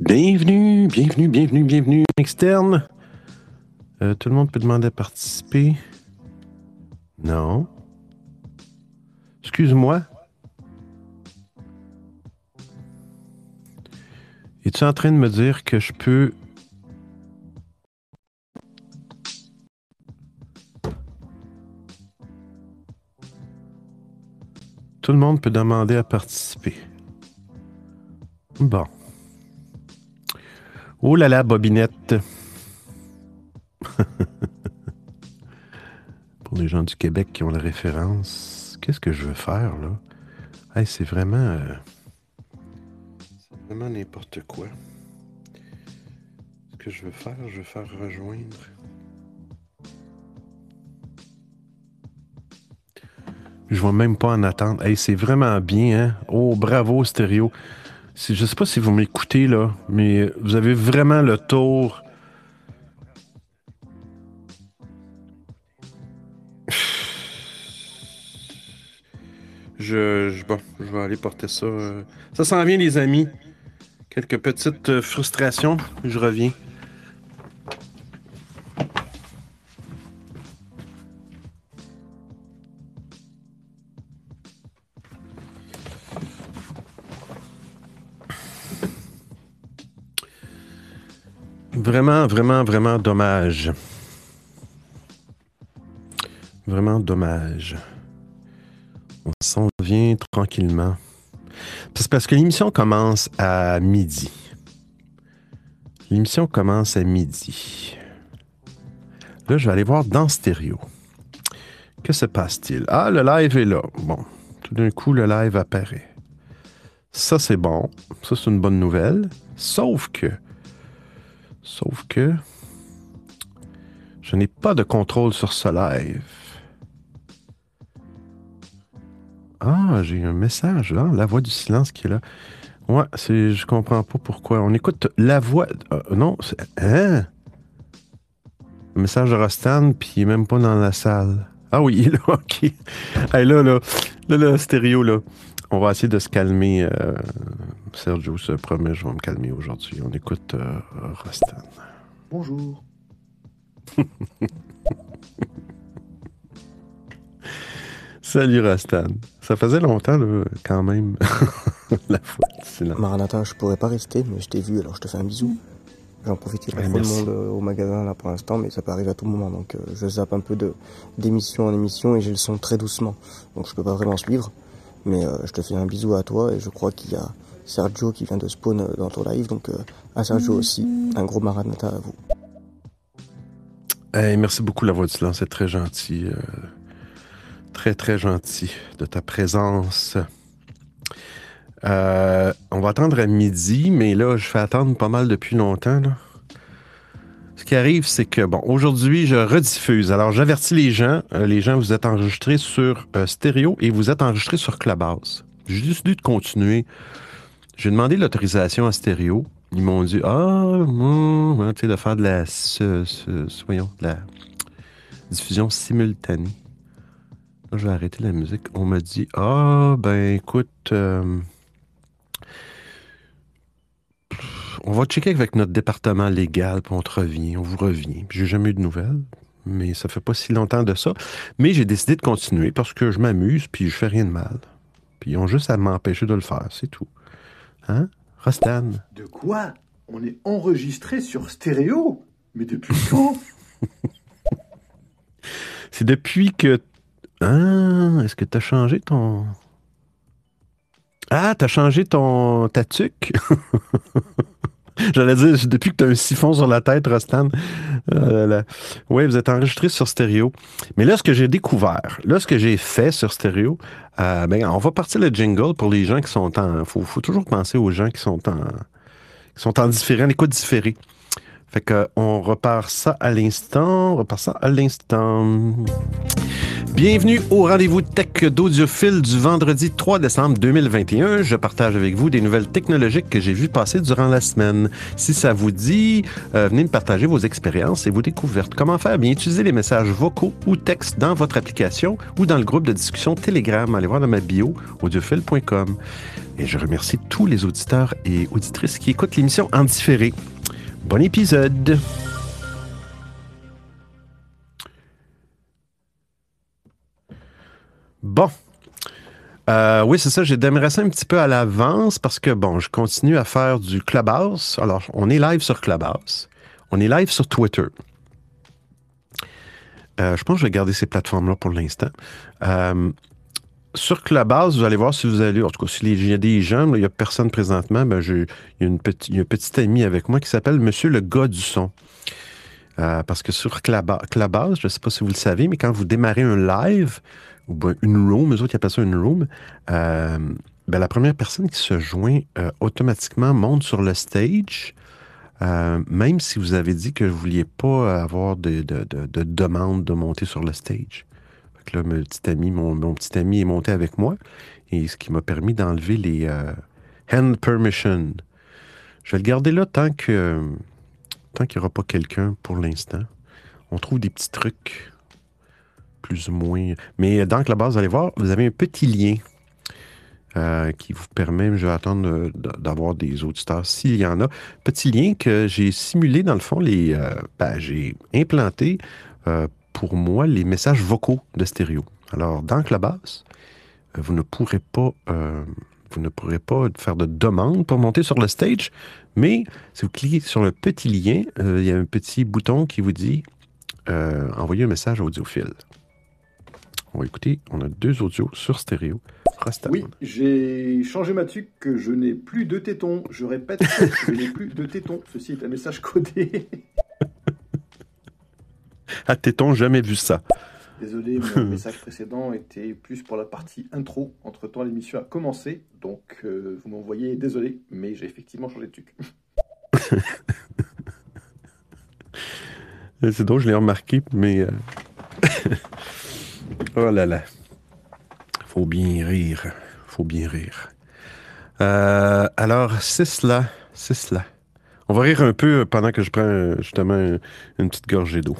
Bienvenue, bienvenue, bienvenue, bienvenue. Externe. Euh, tout le monde peut demander à participer. Non. Excuse-moi. Es-tu en train de me dire que je peux Tout le monde peut demander à participer. Bon. Oh là là, Bobinette. Pour les gens du Québec qui ont la référence, qu'est-ce que je veux faire là? Hey, c'est vraiment. euh, c'est vraiment n'importe quoi. Ce que je veux faire, je veux faire rejoindre. Je vois même pas en attendre. Hey, c'est vraiment bien, hein? Oh, bravo, stéréo. Je sais pas si vous m'écoutez, là, mais vous avez vraiment le tour. Je, je- bon, je vais aller porter ça. euh. Ça s'en vient, les amis. Quelques petites euh, frustrations. Je reviens. Vraiment, vraiment, vraiment dommage. Vraiment dommage. On s'en vient tranquillement. C'est parce que l'émission commence à midi. L'émission commence à midi. Là, je vais aller voir dans stéréo. Que se passe-t-il? Ah, le live est là. Bon, tout d'un coup, le live apparaît. Ça, c'est bon. Ça, c'est une bonne nouvelle. Sauf que Sauf que je n'ai pas de contrôle sur ce live. Ah, j'ai un message là, la voix du silence qui est là. Ouais, c'est, je comprends pas pourquoi. On écoute la voix. euh, non, c'est, hein? Le message de Rostan, puis il est même pas dans la salle. Ah oui, il est là, ok. Là, là, là, là, stéréo, là. On va essayer de se calmer. euh, Sergio se promet, je vais me calmer aujourd'hui. On écoute euh, Rostan. Bonjour. Salut Rastan. Ça faisait longtemps, là, quand même, la fois silence. Maranatha, je pourrais pas rester, mais je t'ai vu, alors je te fais un bisou. J'en profite, il y a pas trop de monde euh, au magasin là pour l'instant, mais ça peut arriver à tout moment. Donc euh, je zappe un peu de d'émission en émission et j'ai le son très doucement. Donc je peux pas vraiment suivre. Mais euh, je te fais un bisou à toi et je crois qu'il y a Sergio qui vient de spawn euh, dans ton live. Donc euh, à Sergio aussi, un gros Maranatha à vous. Hey, merci beaucoup, la voix du silence. C'est très gentil. euh, très, très gentil de ta présence. Euh, on va attendre à midi, mais là, je fais attendre pas mal depuis longtemps. là. Qui arrive, c'est que, bon, aujourd'hui, je rediffuse. Alors, j'avertis les gens. euh, les gens, vous êtes enregistrés sur euh, stéréo et vous êtes enregistrés sur Clubhouse. J'ai décidé de continuer. J'ai demandé l'autorisation à stéréo. Ils m'ont dit Ah, hum, hein, tu sais, de faire de la, voyons, de la diffusion simultanée. Là, je vais arrêter la musique. On m'a dit Ah, ben écoute, euh, on va checker avec notre département légal, puis on te revient, on vous revient. Puis J'ai jamais eu de nouvelles, mais ça fait pas si longtemps de ça. Mais j'ai décidé de continuer parce que je m'amuse, puis je fais rien de mal. Puis ils ont juste à m'empêcher de le faire, c'est tout. Hein? Rostan? De quoi? On est enregistré sur stéréo? Mais depuis quand? C'est depuis que. Ah, est-ce que tu as changé ton. Ah, tu as changé ton. ta tuque? J'allais dire, depuis que tu as un siphon sur la tête, Rostan. oui, vous êtes enregistré sur stéréo. Mais là, ce que j'ai découvert, là, ce que j'ai fait sur stéréo, euh, ben, on va partir le jingle pour les gens qui sont en. faut, faut toujours penser aux gens qui sont en. qui sont en différent, l'écoute différée. Fait que on repart ça à l'instant, on repart ça à l'instant. Bienvenue au rendez-vous tech d'audiophile du vendredi 3 décembre 2021. Je partage avec vous des nouvelles technologiques que j'ai vues passer durant la semaine. Si ça vous dit, euh, venez me partager vos expériences et vos découvertes. Comment faire? Bien utiliser les messages vocaux ou textes dans votre application ou dans le groupe de discussion Telegram. Allez voir dans ma bio, audiophile.com. Et je remercie tous les auditeurs et auditrices qui écoutent l'émission en différé. Bon épisode! Bon. Euh, oui, c'est ça. J'ai démarré un petit peu à l'avance parce que, bon, je continue à faire du Clubhouse. Alors, on est live sur Clubhouse. On est live sur Twitter. Euh, je pense que je vais garder ces plateformes-là pour l'instant. Euh, sur Clubhouse, vous allez voir si vous allez, en tout cas, s'il y a des gens, il n'y a personne présentement, ben, il, y a une petite, un petit ami avec moi qui s'appelle Monsieur le gars du son. Parce que sur Clubhouse, je ne sais pas si vous le savez, mais quand vous démarrez un live, ou une room, eux autres qui appellent ça une room, ben, la première personne qui se joint automatiquement monte sur le stage euh, même si vous avez dit que vous ne vouliez pas avoir de, de, demande de monter sur le stage. là, mon petit, ami, mon, petit ami est monté avec moi, et ce qui m'a permis d'enlever les euh, hand permission. Je vais le garder là tant que tant qu'il n'y aura pas quelqu'un pour l'instant. On trouve des petits trucs plus ou moins. Mais dans la base, vous allez voir, vous avez un petit lien euh, qui vous permet, je vais attendre d'avoir des auditeurs s'il y en a. Petit lien que j'ai simulé, dans le fond, les, euh, ben, j'ai implanté euh, pour moi les messages vocaux de stéréo. Alors, dans Clubhouse, vous ne pourrez pas, vous ne pourrez pas faire de demande pour monter sur le stage, mais si vous cliquez sur le petit lien, il y a un petit bouton qui vous dit envoyer un message audiophile. On va écouter, on a deux audios sur stéréo. Oui, j'ai changé ma que je n'ai plus de tétons. Je répète, je n'ai plus de tétons. Ceci est un message codé. À tétons, jamais vu ça. Désolé, mon message précédent était plus pour la partie intro. Entre-temps, l'émission a commencé, donc euh, vous m'envoyez désolé, mais j'ai effectivement changé de tuc. C'est drôle, je l'ai remarqué, mais... Euh, oh là là. Faut bien rire. Faut bien rire. Euh, alors, c'est cela. C'est cela. On va rire un peu pendant que je prends justement une petite gorgée d'eau.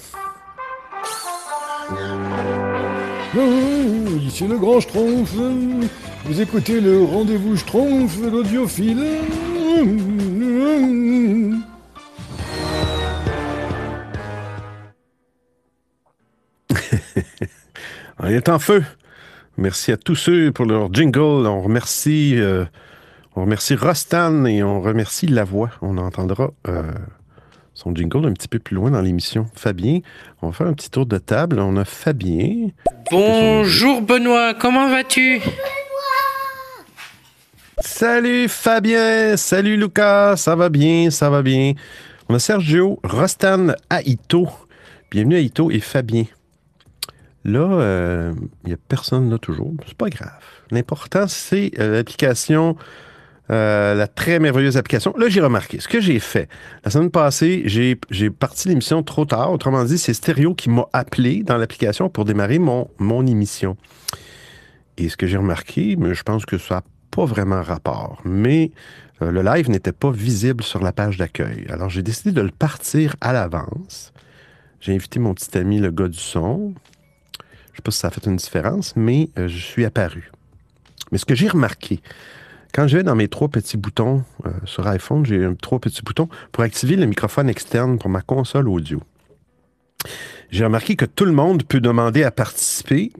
ici le grand Schtroumpf. Vous écoutez le rendez-vous Schtroumpf, l'audiophile. On est en feu. Merci à tous ceux pour leur jingle. On remercie, euh, on remercie Rostan et on remercie La Voix. On entendra euh, son jingle un petit peu plus loin dans l'émission. Fabien, on va faire un petit tour de table. On a Fabien. Bonjour Benoît, comment vas-tu? Salut Fabien, salut Lucas, ça va bien, ça va bien? On a Sergio, Rostan, Aito. Bienvenue Aito et Fabien. Là, il euh, n'y a personne là toujours. C'est pas grave. L'important, c'est euh, l'application, euh, la très merveilleuse application. Là, j'ai remarqué ce que j'ai fait. La semaine passée, j'ai parti l'émission trop tard. Autrement dit, c'est Stéréo qui m'a appelé dans l'application pour démarrer mon, mon émission. Et ce que j'ai remarqué, mais je pense que ça n'a pas vraiment rapport, mais le live n'était pas visible sur la page d'accueil. Alors, j'ai décidé de le partir à l'avance. J'ai invité mon petit ami, le gars du son, sais pas si ça a fait une différence, mais euh, je suis apparu. Mais ce que j'ai remarqué, quand je vais dans mes trois petits boutons euh, sur iPhone, j'ai trois petits boutons pour activer le microphone externe pour ma console audio. J'ai remarqué que tout le monde peut demander à participer.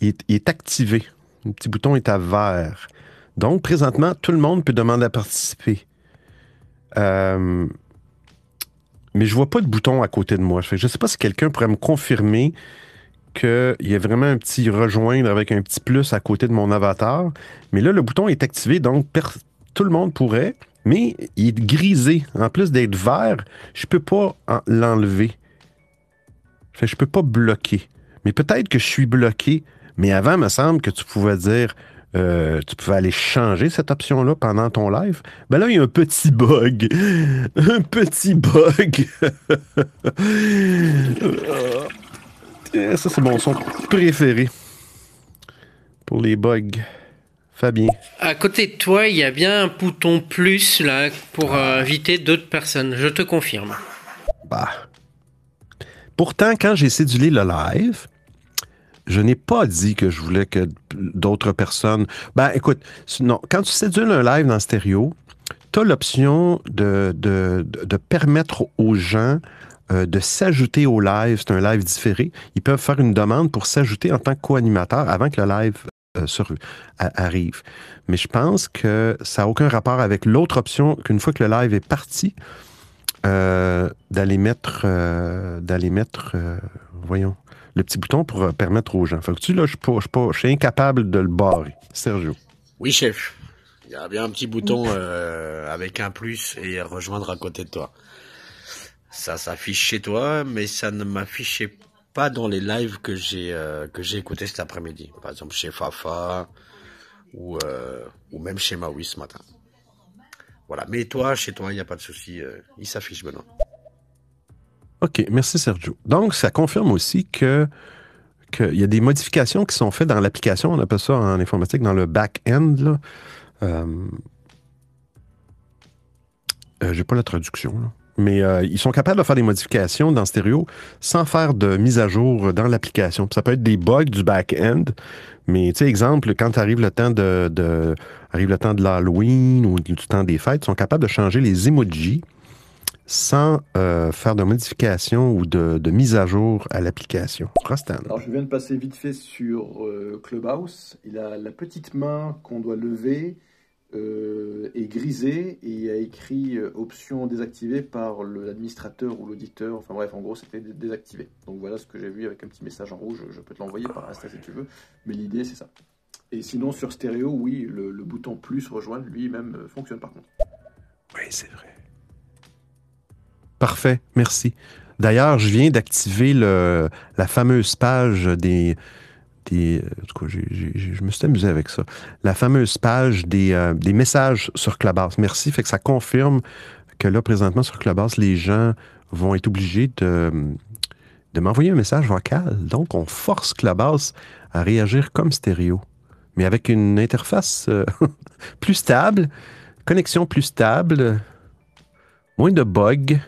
Il est, activé. Le petit bouton est à vert. Donc, présentement, tout le monde peut demander à participer. Euh, mais je ne vois pas de bouton à côté de moi. Je ne sais pas si quelqu'un pourrait me confirmer qu'il y a vraiment un petit rejoindre avec un petit plus à côté de mon avatar. Mais là, le bouton est activé, donc tout le monde pourrait, mais il est grisé. En plus d'être vert, je peux pas l'enlever. Je je peux pas bloquer. Mais peut-être que je suis bloqué. Mais avant, il me semble que tu pouvais dire, euh, tu pouvais aller changer cette option-là pendant ton live. Ben là, il y a un petit bug. un petit bug. Eh, ça, c'est mon son préféré pour les bugs. Fabien. À côté de toi, il y a bien un bouton plus là pour euh, inviter d'autres personnes. Je te confirme. Bah. Pourtant, quand j'ai cédulé le live, Je n'ai pas dit que je voulais que d'autres personnes. Ben, écoute, non, quand tu séduis un live dans stéréo, tu as l'option de, de, de, permettre aux gens euh, de s'ajouter au live. C'est un live différé. Ils peuvent faire une demande pour s'ajouter en tant que co-animateur avant que le live euh, arrive. Mais je pense que ça n'a aucun rapport avec l'autre option qu'une fois que le live est parti, euh, d'aller mettre, d'aller mettre voyons, le petit bouton pour permettre aux gens. Fait que tu, là, je suis, suis incapable de le barrer. Sergio. Oui, chef. Il y a bien un petit bouton avec un plus et rejoindre à côté de toi ça s'affiche chez toi, mais ça ne m'affichait pas dans les lives que j'ai euh, que j'ai écouté cet après-midi. Par exemple chez Fafa ou euh, ou même chez Maui ce matin. Voilà. Mais toi, chez toi, il n'y a pas de souci, euh, il s'affiche maintenant. OK, merci Sergio. Donc, ça confirme aussi que qu'il y a des modifications qui sont faites dans l'application. On appelle ça en informatique dans le back-end. Euh, J'ai pas la traduction. Là mais euh, ils sont capables de faire des modifications dans stéréo sans faire de mise à jour dans l'application. Ça peut être des bugs du back-end, mais tu sais, exemple, quand arrive le temps de, arrive le temps de l'Halloween ou du temps des fêtes, ils sont capables de changer les emojis sans euh, faire de modification ou de, mise à jour à l'application. Alors, je viens de passer vite fait sur euh, Clubhouse. Il a la petite main qu'on doit lever euh, est grisé et a écrit euh, option désactivée par l'administrateur ou l'auditeur. Enfin bref, en gros, c'était désactivé. Donc voilà ce que j'ai vu avec un petit message en rouge. Je peux te l'envoyer par Insta si tu veux. Mais l'idée, c'est ça. Et sinon, sur stéréo, oui, le, bouton plus rejoindre lui-même euh, fonctionne par contre. Oui, c'est vrai. Parfait, merci. D'ailleurs, je viens d'activer la fameuse page des, en je me suis amusé avec ça. La fameuse page des, euh, des messages sur Clubhouse. Merci. Fait que ça confirme que là, présentement, sur Clubhouse, les gens vont être obligés de, de m'envoyer un message vocal. Donc, on force Clubhouse à réagir comme stéréo, mais avec une interface euh, plus stable, connexion plus stable, moins de bugs.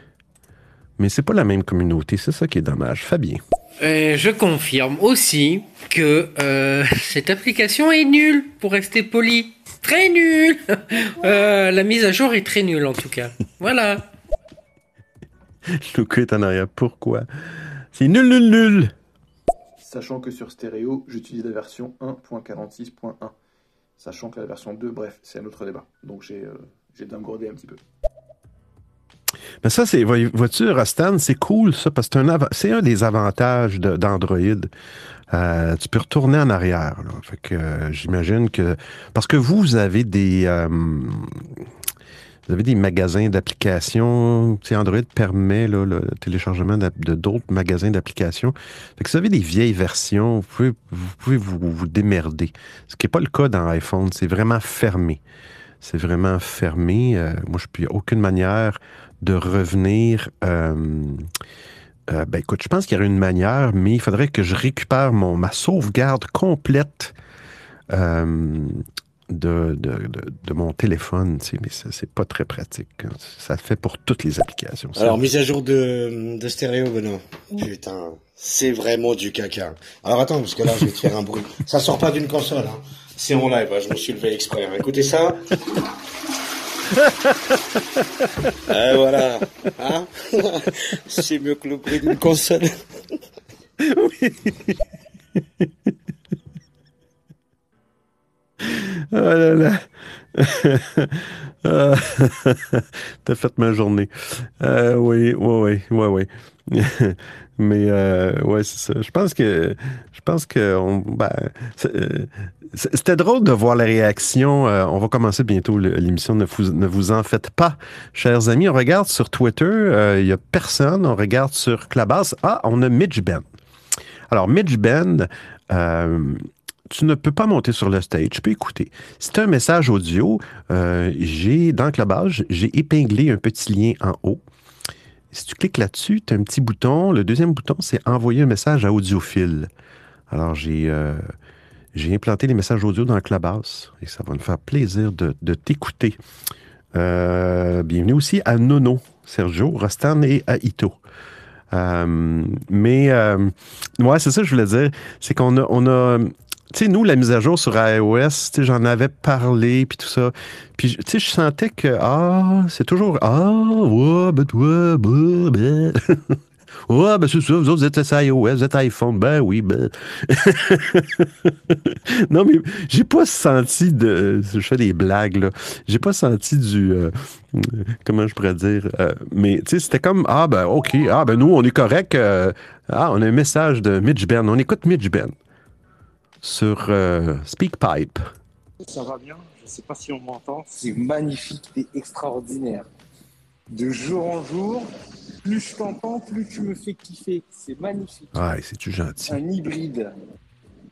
Mais c'est pas la même communauté, c'est ça qui est dommage. Fabien. Euh, je confirme aussi que euh, cette application est nulle, pour rester poli. Très nulle. Euh, la mise à jour est très nulle en tout cas. Voilà. Luca est en arrière. Pourquoi? C'est nul, nul, nul. Sachant que sur stéréo, j'utilise la version 1.46.1. Sachant que la version 2, bref, c'est un autre débat. Donc j'ai j'ai downgradé un petit peu. Mais ça, c'est, vois-tu, Rastan, c'est cool, ça, parce que c'est un, des avantages d'Android. Euh, tu peux retourner en arrière. Fait que euh, j'imagine que. Parce que vous, vous avez des. Euh, vous avez des magasins d'applications. Android permet le téléchargement de, d'autres magasins d'applications. Fait que si vous avez des vieilles versions, vous pouvez vous, pouvez vous, démerder. Ce qui n'est pas le cas dans iPhone. C'est vraiment fermé. C'est vraiment fermé. moi, je peux aucune manière de revenir. Euh, euh, ben écoute, je pense qu'il y aurait une manière, mais il faudrait que je récupère mon, ma sauvegarde complète euh, de, de, mon téléphone. Tu sais, mais c'est pas très pratique. Hein. Ça fait pour toutes les applications. Alors, mise à jour de, de stéréo, Benoît. Putain, c'est vraiment du caca. Alors attends, parce que là, je vais faire un bruit. Ça sort pas d'une console. Hein. C'est en live, hein. je me suis levé exprès. Écoutez ça. Et voilà. Hein C'est mieux que le prix d'une console. oui. Oh là là. T'as fait ma journée. Euh, oui, oui, oui, oui. Mais euh, ouais, c'est ça. Je pense que je pense que ben, euh, c'était drôle de voir la réaction. Euh, on va commencer bientôt l'émission. Ne vous, en faites pas, chers amis. On regarde sur Twitter, il n'y a personne. On regarde sur Clubhouse. Ah, on a Mitch Ben. Alors, Mitch Ben, tu ne peux pas monter sur le stage, tu peux écouter. C'est un message audio. j'ai dans Clubhouse, j'ai épinglé un petit lien en haut. Si tu cliques là-dessus, tu as un petit bouton. Le deuxième bouton, c'est envoyer un message à audiophile. Alors, j'ai euh, implanté les messages audio dans le Clubhouse et ça va me faire plaisir de, t'écouter. Euh, bienvenue aussi à Nono, Sergio, Rostan et à Ito. Euh, mais, ouais, c'est ça que je voulais dire. C'est qu'on a, on a tu sais, nous, la mise à jour sur iOS, j'en avais parlé, puis tout ça. Puis, tu sais, je sentais que, ah, c'est toujours, ah, ouais, ben toi, ben, ben. Ouais, ben c'est ça, vous autres, vous êtes iOS, vous êtes iPhone, ben oui, ben. non, mais j'ai pas senti de. Je fais des blagues, là. J'ai pas senti du. Euh, comment je pourrais dire? Euh, mais, tu sais, c'était comme, ah, ben, OK, ah, ben nous, on est correct. ah, on a un message de Mitch Ben. On écoute Mitch Ben sur euh, SpeakPipe. Ça va bien, je ne sais pas si on m'entend. C'est magnifique et extraordinaire. De jour en jour, plus je t'entends, plus tu me fais kiffer. C'est magnifique. Ouais, c'est-tu gentil. Un hybride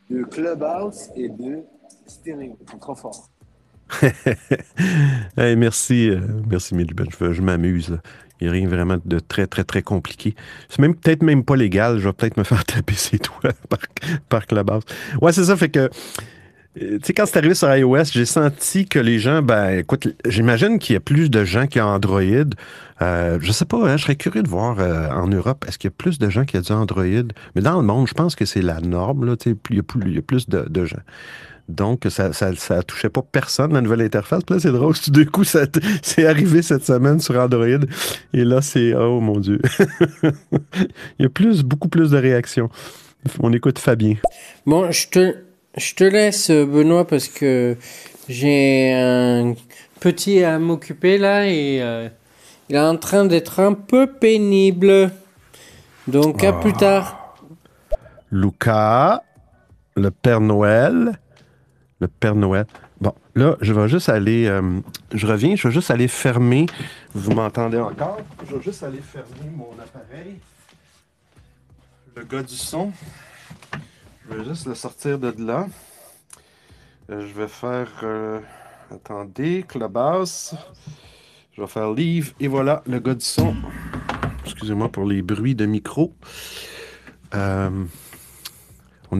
de Clubhouse et de stéréo. C'est trop fort. hey, merci, euh, merci Je, je m'amuse. Il n'y a rien vraiment de très, très, très compliqué. C'est même peut-être même pas légal. Je vais peut-être me faire taper ses doigts par, par Clubhouse. Ouais, c'est ça. Fait que, euh, tu sais, quand c'est arrivé sur iOS, j'ai senti que les gens, ben, écoute, j'imagine qu'il y a plus de gens qui ont Android. Euh, je sais pas, hein, je serais curieux de voir euh, en Europe, est-ce qu'il y a plus de gens qui ont du Android? Mais dans le monde, je pense que c'est la norme, là, il y a plus, il y a plus de gens. Donc, ça, ça, touchait pas personne, la nouvelle interface. Puis là, c'est drôle, tout d'un coup, c'est arrivé cette semaine sur Android. Et là, c'est, oh mon Dieu. Il y a plus, beaucoup plus de réactions. On écoute Fabien. Bon, je te, je te laisse, Benoît, parce que j'ai un petit à m'occuper là et euh, il est en train d'être un peu pénible. Donc, à plus ah. tard. Lucas, le Père Noël, le Père Noël. Bon, là, je vais juste aller. Euh, je reviens, je vais juste aller fermer. Vous m'entendez encore? Je vais juste aller fermer mon appareil. Le gars du son. Je vais juste le sortir de là. Euh, je vais faire. Euh, attendez, Clubhouse. Je vais faire Leave. Et voilà, le gars du son. Excusez-moi pour les bruits de micro. on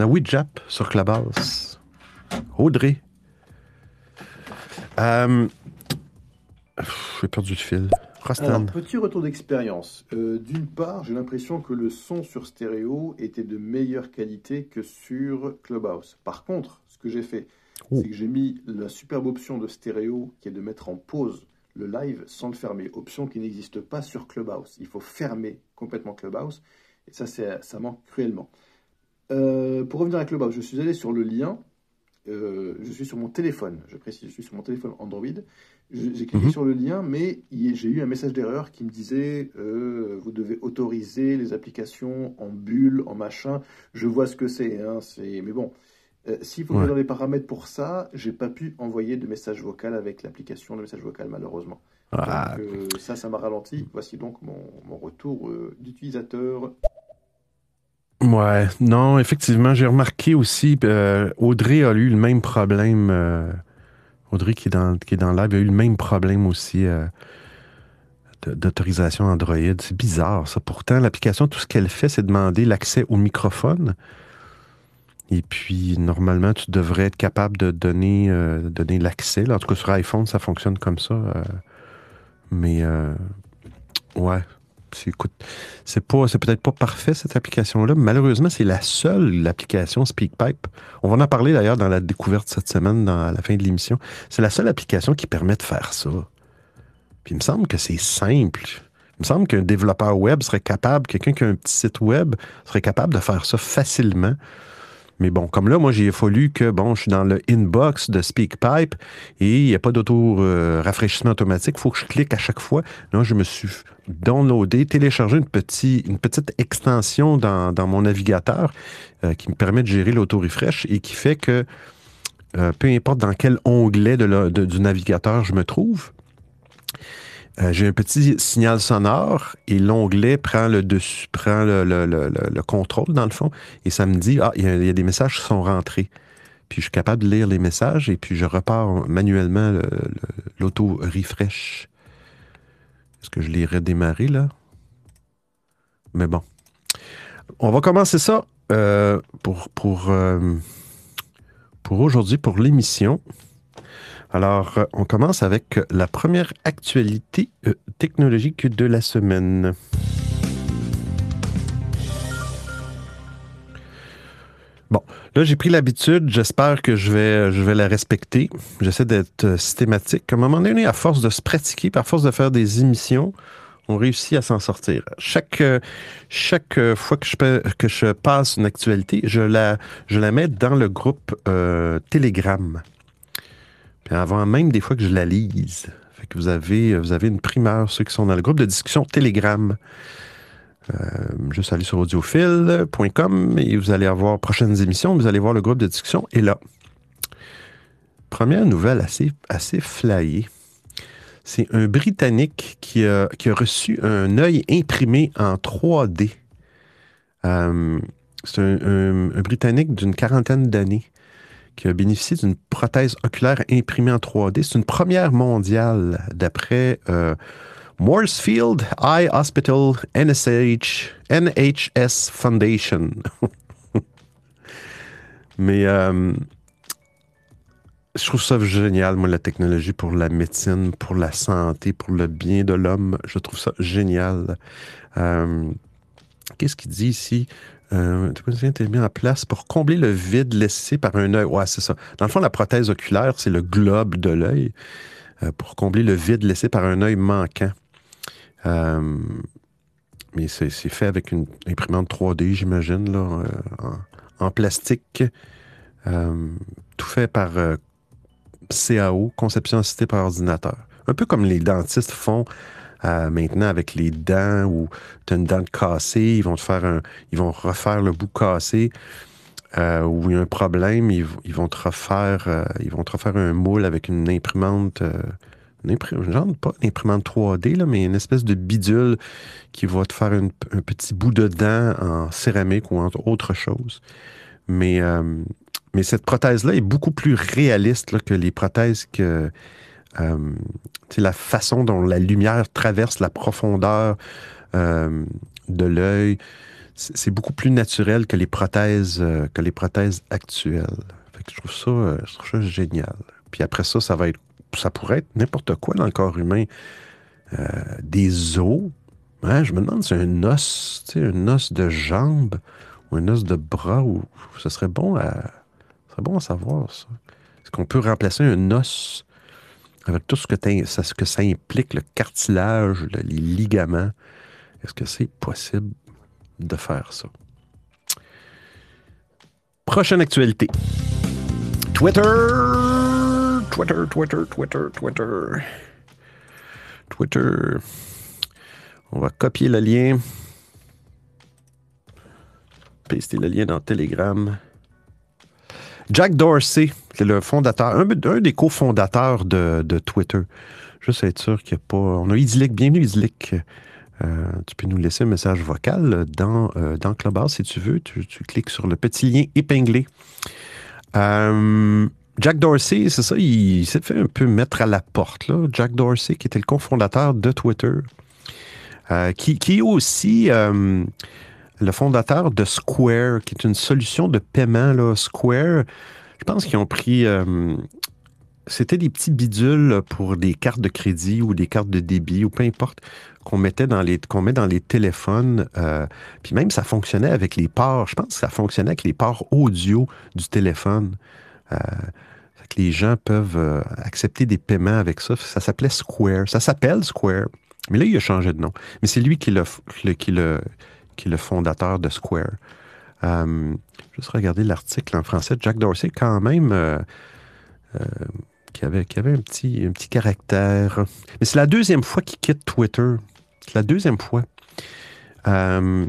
a Widjap sur Clubhouse. Audrey. Euh, j'ai perdu le fil. Alors, petit retour d'expérience. Euh, d'une part, j'ai l'impression que le son sur stéréo était de meilleure qualité que sur Clubhouse. Par contre, ce que j'ai fait, oh. c'est que j'ai mis la superbe option de stéréo qui est de mettre en pause le live sans le fermer. Option qui n'existe pas sur Clubhouse. Il faut fermer complètement Clubhouse. Et ça, ça manque cruellement. Euh, pour revenir à Clubhouse, je suis allé sur le lien euh, je suis sur mon téléphone, je précise, je suis sur mon téléphone Android. J'ai cliqué mhm. sur le lien, mais j'ai eu un message d'erreur qui me disait euh, vous devez autoriser les applications en bulle, en machin. Je vois ce que c'est, hein, mais bon. Euh, s'il faut que les paramètres pour ça, j'ai pas pu envoyer de message vocal avec l'application de message vocal malheureusement. Ah. Donc, ça, ça m'a ralenti. Voici donc mon, mon retour d'utilisateur. Ouais, non, effectivement, j'ai remarqué aussi, euh, Audrey a eu le même problème. Euh, Audrey qui est dans qui est dans live a eu le même problème aussi euh, d'autorisation Android. C'est bizarre, ça. Pourtant, l'application, tout ce qu'elle fait, c'est demander l'accès au microphone. Et puis, normalement, tu devrais être capable de donner, donner l'accès. En tout cas, sur iPhone, ça fonctionne comme ça. mais, ouais, c'est peut-être pas parfait cette application-là. Malheureusement, c'est la seule application SpeakPipe. On va en parler d'ailleurs dans la découverte cette semaine, dans la fin de l'émission. C'est la seule application qui permet de faire ça. Puis il me semble que c'est simple. Il me semble qu'un développeur web serait capable, quelqu'un qui a un petit site web serait capable de faire ça facilement. Mais bon, comme là, moi, j'ai fallu que, bon, je suis dans le inbox de SpeakPipe et il n'y a pas d'auto-rafraîchissement automatique. Il faut que je clique à chaque fois. Non, je me suis downloadé, téléchargé une, une petite extension dans, mon navigateur euh, qui me permet de gérer l'auto-refresh et qui fait que euh, peu importe dans quel onglet du navigateur je me trouve, euh, j'ai un petit signal sonore et l'onglet prend le dessus, prend le, contrôle dans le fond et ça me dit ah il y, a des messages qui sont rentrés. Puis je suis capable de lire les messages et puis je repars manuellement l'auto refresh. Est-ce que je l'ai redémarré là? Mais bon, on va commencer ça euh, pour pour euh, pour aujourd'hui pour l'émission. Alors, euh, on commence avec euh, la première actualité euh, technologique de la semaine. Bon, là j'ai pris l'habitude, j'espère que je vais, je vais la respecter. J'essaie d'être systématique. À un moment donné, à force de se pratiquer, à force de faire des émissions, on réussit à s'en sortir. Chaque, chaque fois que je, que je passe une actualité, je la, je la mets dans le groupe Telegram. Puis avant même des fois que je la lise. Vous avez, une primeur, ceux qui sont dans le groupe de discussion Telegram. Euh, juste aller sur audiophile.com et vous allez avoir prochaines émissions, vous allez voir le groupe de discussion est là. Première nouvelle assez, assez flyée. C'est un Britannique qui a, reçu un œil imprimé en 3D. Euh, c'est un Britannique d'une quarantaine d'années qui a bénéficié d'une prothèse oculaire imprimée en 3D. C'est une première mondiale d'après euh, Eye Hospital NHS Foundation. Mais euh, je trouve ça génial, moi, la technologie pour la médecine, pour la santé, pour le bien de l'homme. Je trouve ça génial. Euh, Qu'est-ce qu'il dit ici? Euh, était mis en place pour combler le vide laissé par un œil. Ouais, c'est ça. Dans le fond, la prothèse oculaire, c'est le globe de l'œil euh, pour combler le vide laissé par un œil manquant. Euh, mais c'est fait avec une imprimante 3D, j'imagine, là, euh, en, en plastique. Tout fait par CAO, conception assistée par ordinateur. Un peu comme les dentistes font euh, maintenant avec les dents où tu as une dent cassée, ils vont te faire un, ils vont refaire le bout cassé. Euh, où il y a un problème, ils, ils vont te refaire, euh, ils vont te refaire un moule avec une imprimante, euh, pas une imprimante 3D, là, mais une espèce de bidule qui va te faire un petit bout de dent en céramique ou autre chose. Mais, mais cette prothèse-là est beaucoup plus réaliste là, que les prothèses que. Euh, la façon dont la lumière traverse la profondeur euh, de l'œil, c'est beaucoup plus naturel que les prothèses, euh, actuelles. Je trouve ça, je trouve ça génial. Puis après ça, ça va être, ça pourrait être n'importe quoi dans le corps humain. Des os. Hein, je me demande si un os, un os de jambe ou un os de bras, ou ce serait bon à, serait bon à savoir ça. Est-ce qu'on peut remplacer un os avec tout ce que, ce que ça implique, le cartilage, le- les ligaments? Est-ce que c'est possible de faire ça? Prochaine actualité. Twitter! Twitter, Twitter, Twitter, Twitter. Twitter. On va copier le lien. Paster le lien dans Telegram. Jack Dorsey, qui est le fondateur, un, des cofondateurs de, de Twitter. Juste être sûr qu'il n'y a pas. On a Idyllic, bienvenue Idyllic. Euh, tu peux nous laisser un message vocal dans, euh, dans Clubhouse si tu veux. Tu, cliques sur le petit lien épinglé. Euh, Jack Dorsey, c'est ça, il s'est fait un peu mettre à la porte. Là. Jack Dorsey, qui était le cofondateur de Twitter, qui, qui est aussi le fondateur de Square, qui est une solution de paiement. Là. Square, je pense qu'ils ont pris... euh, c'était des petits bidules pour des cartes de crédit ou des cartes de débit ou peu importe qu'on mettait dans les qu'on met dans les téléphones. euh, puis même ça fonctionnait avec les ports. Je pense que ça fonctionnait avec les ports audio du téléphone. Euh, que les gens peuvent accepter des paiements avec ça. Ça s'appelait Square. Ça s'appelle Square. Mais là, il a changé de nom. Mais c'est lui qui est le, qui le, qui le fondateur de Square. Juste regarder l'article en français. Jack Dorsey, quand même, euh, euh, qui, avait, qui avait un petit, un petit caractère. Mais c'est la deuxième fois qu'il quitte Twitter. C'est la deuxième fois. Euh,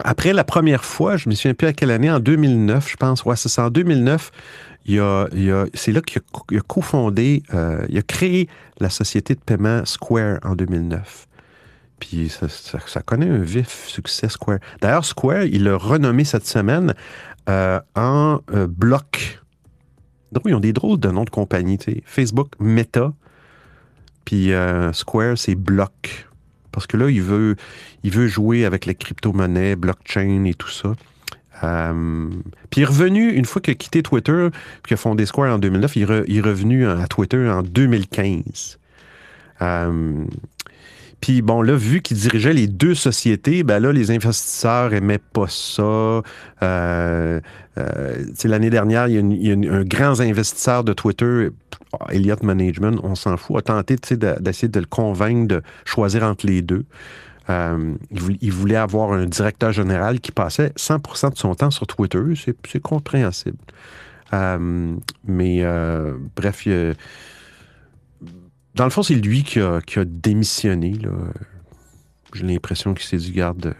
après la première fois, je ne me souviens plus à quelle année, en 2009, je pense. Ouais, c'est. En 2009, il a, il a- c'est là qu'il a, a cofondé, il a créé la société de paiement Square en 2009. Puis ça, connaît un vif succès, Square. D'ailleurs, Square, il l'a renommé cette semaine euh, en euh, Bloc. Donc, ils ont des drôles de noms de compagnie. tu sais. Facebook, Meta, puis euh, Square, c'est Bloc. Parce que là, il veut, il veut jouer avec les crypto-monnaies, blockchain et tout ça. Euh, puis il est revenu, une fois qu'il a quitté Twitter, puis qu'il a fondé Square en 2009, il, il est revenu à Twitter en 2015. Euh, Puis bon, là, vu qu'il dirigeait les deux sociétés, ben là, les investisseurs aimaient pas ça. Euh, euh, L'année dernière, il y a, un grand investisseur de Twitter, Elliott Management, on s'en fout, a tenté d'essayer de le convaincre de choisir entre les deux. Euh, il, voulait avoir un directeur général qui passait 100% de son temps sur Twitter. C'est compréhensible. Euh, mais bref, il, dans le fond, c'est lui qui a, qui a démissionné. J'ai l'impression qu'il s'est dit, garde,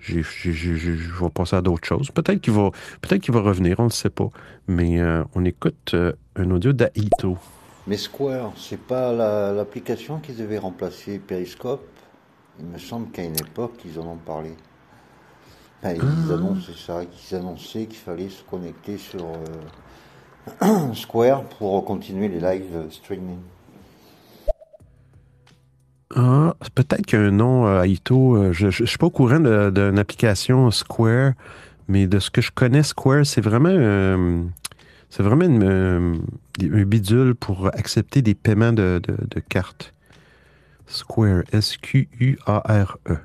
je, je, je, je, vais passer à d'autres choses. Peut-être qu'il va, peut qu'il va revenir, on ne sait pas. Mais euh, on écoute euh, un audio d'Aito. Mais Square, c'est pas l'application qui devait remplacer Periscope? Il me semble qu'à une époque, ils en ont parlé. ils ah. annonçaient ça, annonçaient qu'il fallait se connecter sur euh, Square pour continuer les live streaming. Ah, peut-être qu'il nom à Ito. Euh, je ne suis pas au courant d'une application Square, mais de ce que je connais, Square, c'est vraiment, euh, vraiment euh, un bidule pour accepter des paiements de, cartes. Square, S-Q-U-A-R-E.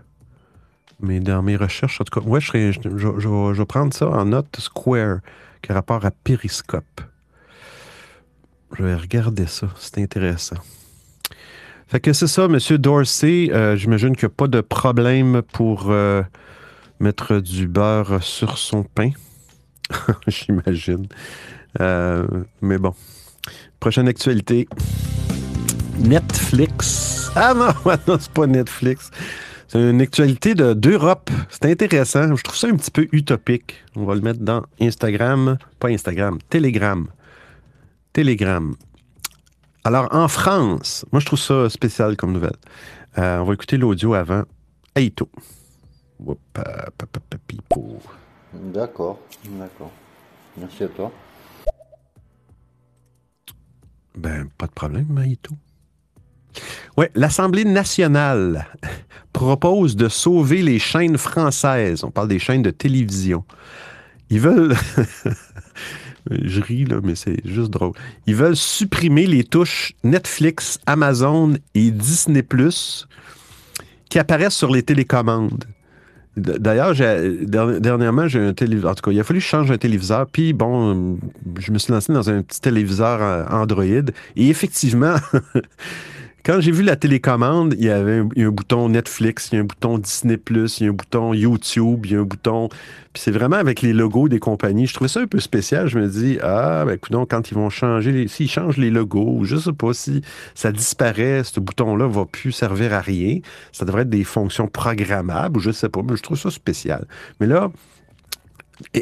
Mais dans mes recherches, en tout cas, ouais, je, je, vais prendre ça en note Square, qui a rapport à Periscope. Je vais regarder ça, c'est intéressant. Fait que c'est ça, M. Dorsey. Euh, j'imagine qu'il n'y a pas de problème pour euh, mettre du beurre sur son pain. J'imagine. Euh, mais bon. Prochaine actualité. Netflix. Ah non, non c'est pas Netflix. C'est une actualité d'Europe. c'est intéressant. Je trouve ça un petit peu utopique. On va le mettre dans Instagram. Pas Instagram, Telegram. Telegram. Alors, en France, moi, je trouve ça spécial comme nouvelle. Euh, on va écouter l'audio avant. Aito. D'accord, d'accord. Merci à toi. Ben, pas de problème, Aito. Oui, l'Assemblée nationale propose de sauver les chaînes françaises. On parle des chaînes de télévision. Ils veulent Je ris, là, mais c'est juste drôle. Ils veulent supprimer les touches Netflix, Amazon et Disney Plus qui apparaissent sur les télécommandes. D'ailleurs, dernièrement, j'ai un téléviseur. En tout cas, il a fallu que je change un téléviseur. Puis, bon, je me suis lancé dans un petit téléviseur euh, Android. Et effectivement, Quand j'ai vu la télécommande, il y avait un, bouton Netflix, il y a un bouton Disney+, il y a un bouton YouTube, il y a un bouton... Puis c'est vraiment avec les logos des compagnies. Je trouvais ça un peu spécial. Je me dis, ah, ben écoute, quand ils vont changer, s'ils changent les logos, je sais pas si ça disparaît, ce bouton-là va plus servir à rien. Ça devrait être des fonctions programmables, ou je sais pas, mais je trouve ça spécial. Mais là,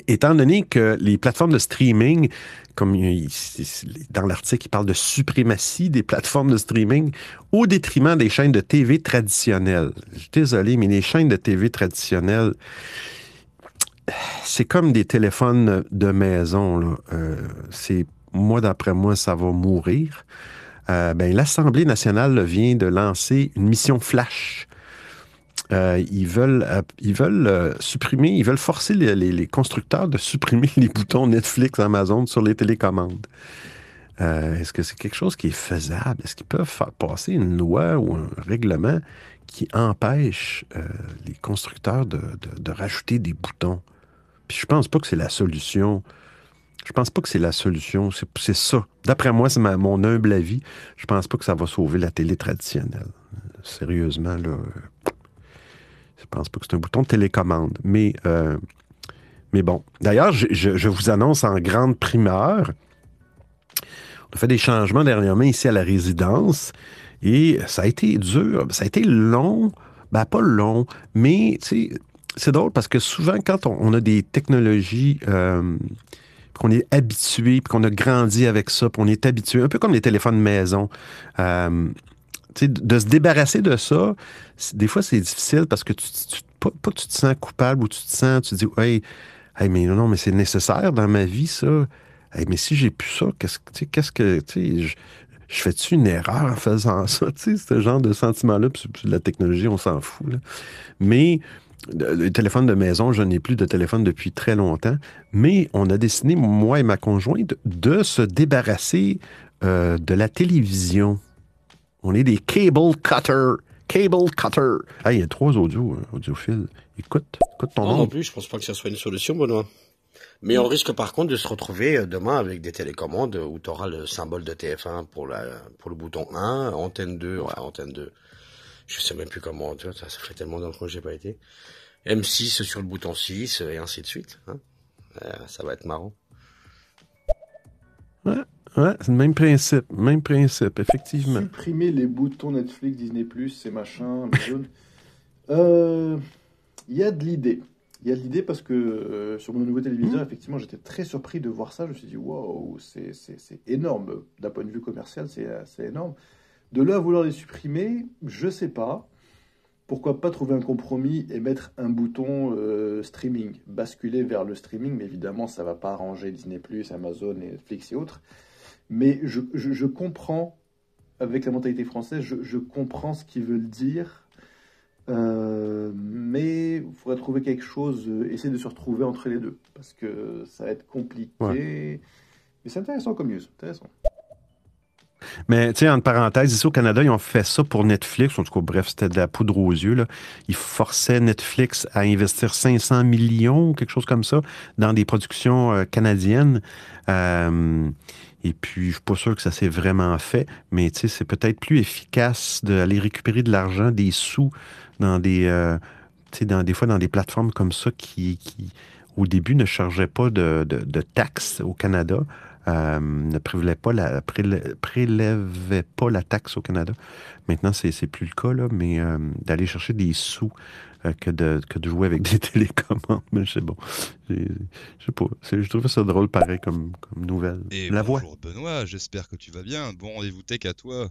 étant donné que les plateformes de streaming, comme dans l'article, il parle de suprématie des plateformes de streaming au détriment des chaînes de TV traditionnelles. Je suis désolé, mais les chaînes de TV traditionnelles, c'est comme des téléphones de maison. Euh, c'est moi, d'après moi, ça va mourir. Euh, ben, L'Assemblée nationale vient de lancer une mission flash euh, ils veulent, euh, ils veulent euh, supprimer, ils veulent forcer les, constructeurs de supprimer les boutons Netflix, Amazon sur les télécommandes. Est-ce que c'est quelque chose qui est faisable? Est-ce qu'ils peuvent faire passer une loi ou un règlement qui empêche les constructeurs de, rajouter des boutons? Puis je pense pas que c'est la solution. Je pense pas que c'est la solution. C'est ça. D'après moi, c'est mon humble avis. Je pense pas que ça va sauver la télé traditionnelle. Sérieusement, là. Je pense pas que c'est un bouton de télécommande. Mais, euh, mais bon. D'ailleurs, je, vous annonce en grande primeur. On a fait des changements dernièrement ici à la résidence. Et ça a été dur. Ça a été long. Ben, pas long, mais c'est drôle parce que souvent, quand on, a des technologies euh, qu'on est habitué, puis qu'on a grandi avec ça, puis on est habitué, un peu comme les téléphones maison, euh, de se débarrasser de ça, des fois, c'est difficile parce que tu, pas, tu te sens coupable ou tu te sens, tu te dis, hey, hey mais non, mais c'est nécessaire dans ma vie, ça. Hey, mais si j'ai plus ça, qu'est-ce, qu'est-ce que, tu je, je fais-tu une erreur en faisant ça? Tu sais, ce genre de sentiment-là, puis la technologie, on s'en fout. Mais le téléphone de maison, je n'ai plus de téléphone depuis très longtemps, mais on a décidé, moi et ma conjointe, de se débarrasser euh, de la télévision. On est des cable cutter Cable Cutter. Ah, il y a trois audios, hein, audiophiles. Écoute, écoute ton Non, non nom. plus, je pense pas que ça soit une solution, Benoît. Mais on risque par contre de se retrouver euh, demain avec des télécommandes où tu auras le symbole de TF1 pour, la, pour le bouton 1, antenne 2, ouais, antenne 2. Je sais même plus comment, tu vois, ça, ça fait tellement longtemps que j'ai pas été. M6 sur le bouton 6 et ainsi de suite. Hein. Euh, ça va être marrant. Ouais, c'est le même principe. Même principe, effectivement. Supprimer les boutons Netflix, Disney+, ces machins, Amazon. Euh, Il y a de l'idée. Il y a de l'idée parce que euh, sur mon nouveau téléviseur, effectivement, j'étais très surpris de voir ça. Je me suis dit, waouh, c'est énorme. D'un point de vue commercial, c'est c'est énorme. De là à vouloir les supprimer, je sais pas. Pourquoi pas trouver un compromis et mettre un bouton euh, streaming, basculer vers le streaming, mais évidemment, ça va pas arranger Disney+, Amazon, Netflix et autres. Mais je, je- je comprends, avec la mentalité française, je, je comprends ce qu'ils veulent dire. Euh, mais il faudrait trouver quelque chose, euh, essayer de se retrouver entre les deux, parce que ça va être compliqué. Mais c'est intéressant comme news, intéressant. Mais tu sais, entre parenthèses, ici au Canada, ils ont fait ça pour Netflix. En tout cas, bref, c'était de la poudre aux yeux. Là. Ils forçaient Netflix à investir 500 millions quelque chose comme ça dans des productions euh, canadiennes. Euh, et puis, je suis pas sûr que ça s'est vraiment fait, mais tu sais, c'est peut-être plus efficace d'aller récupérer de l'argent, des sous dans des, euh, dans des fois dans des plateformes comme ça qui, qui au début ne chargeaient pas de, de- taxes au Canada, euh, ne prélèvait pas la prélevait pas la taxe au Canada. Maintenant, c'est plus le cas là, mais euh, d'aller chercher des sous que de que de jouer avec des télécommandes, mais c'est bon. Je sais pas, je trouvais ça drôle pareil comme comme nouvelle. Et la voix. bonjour Benoît, j'espère que tu vas bien. Bon rendez-vous tech à toi.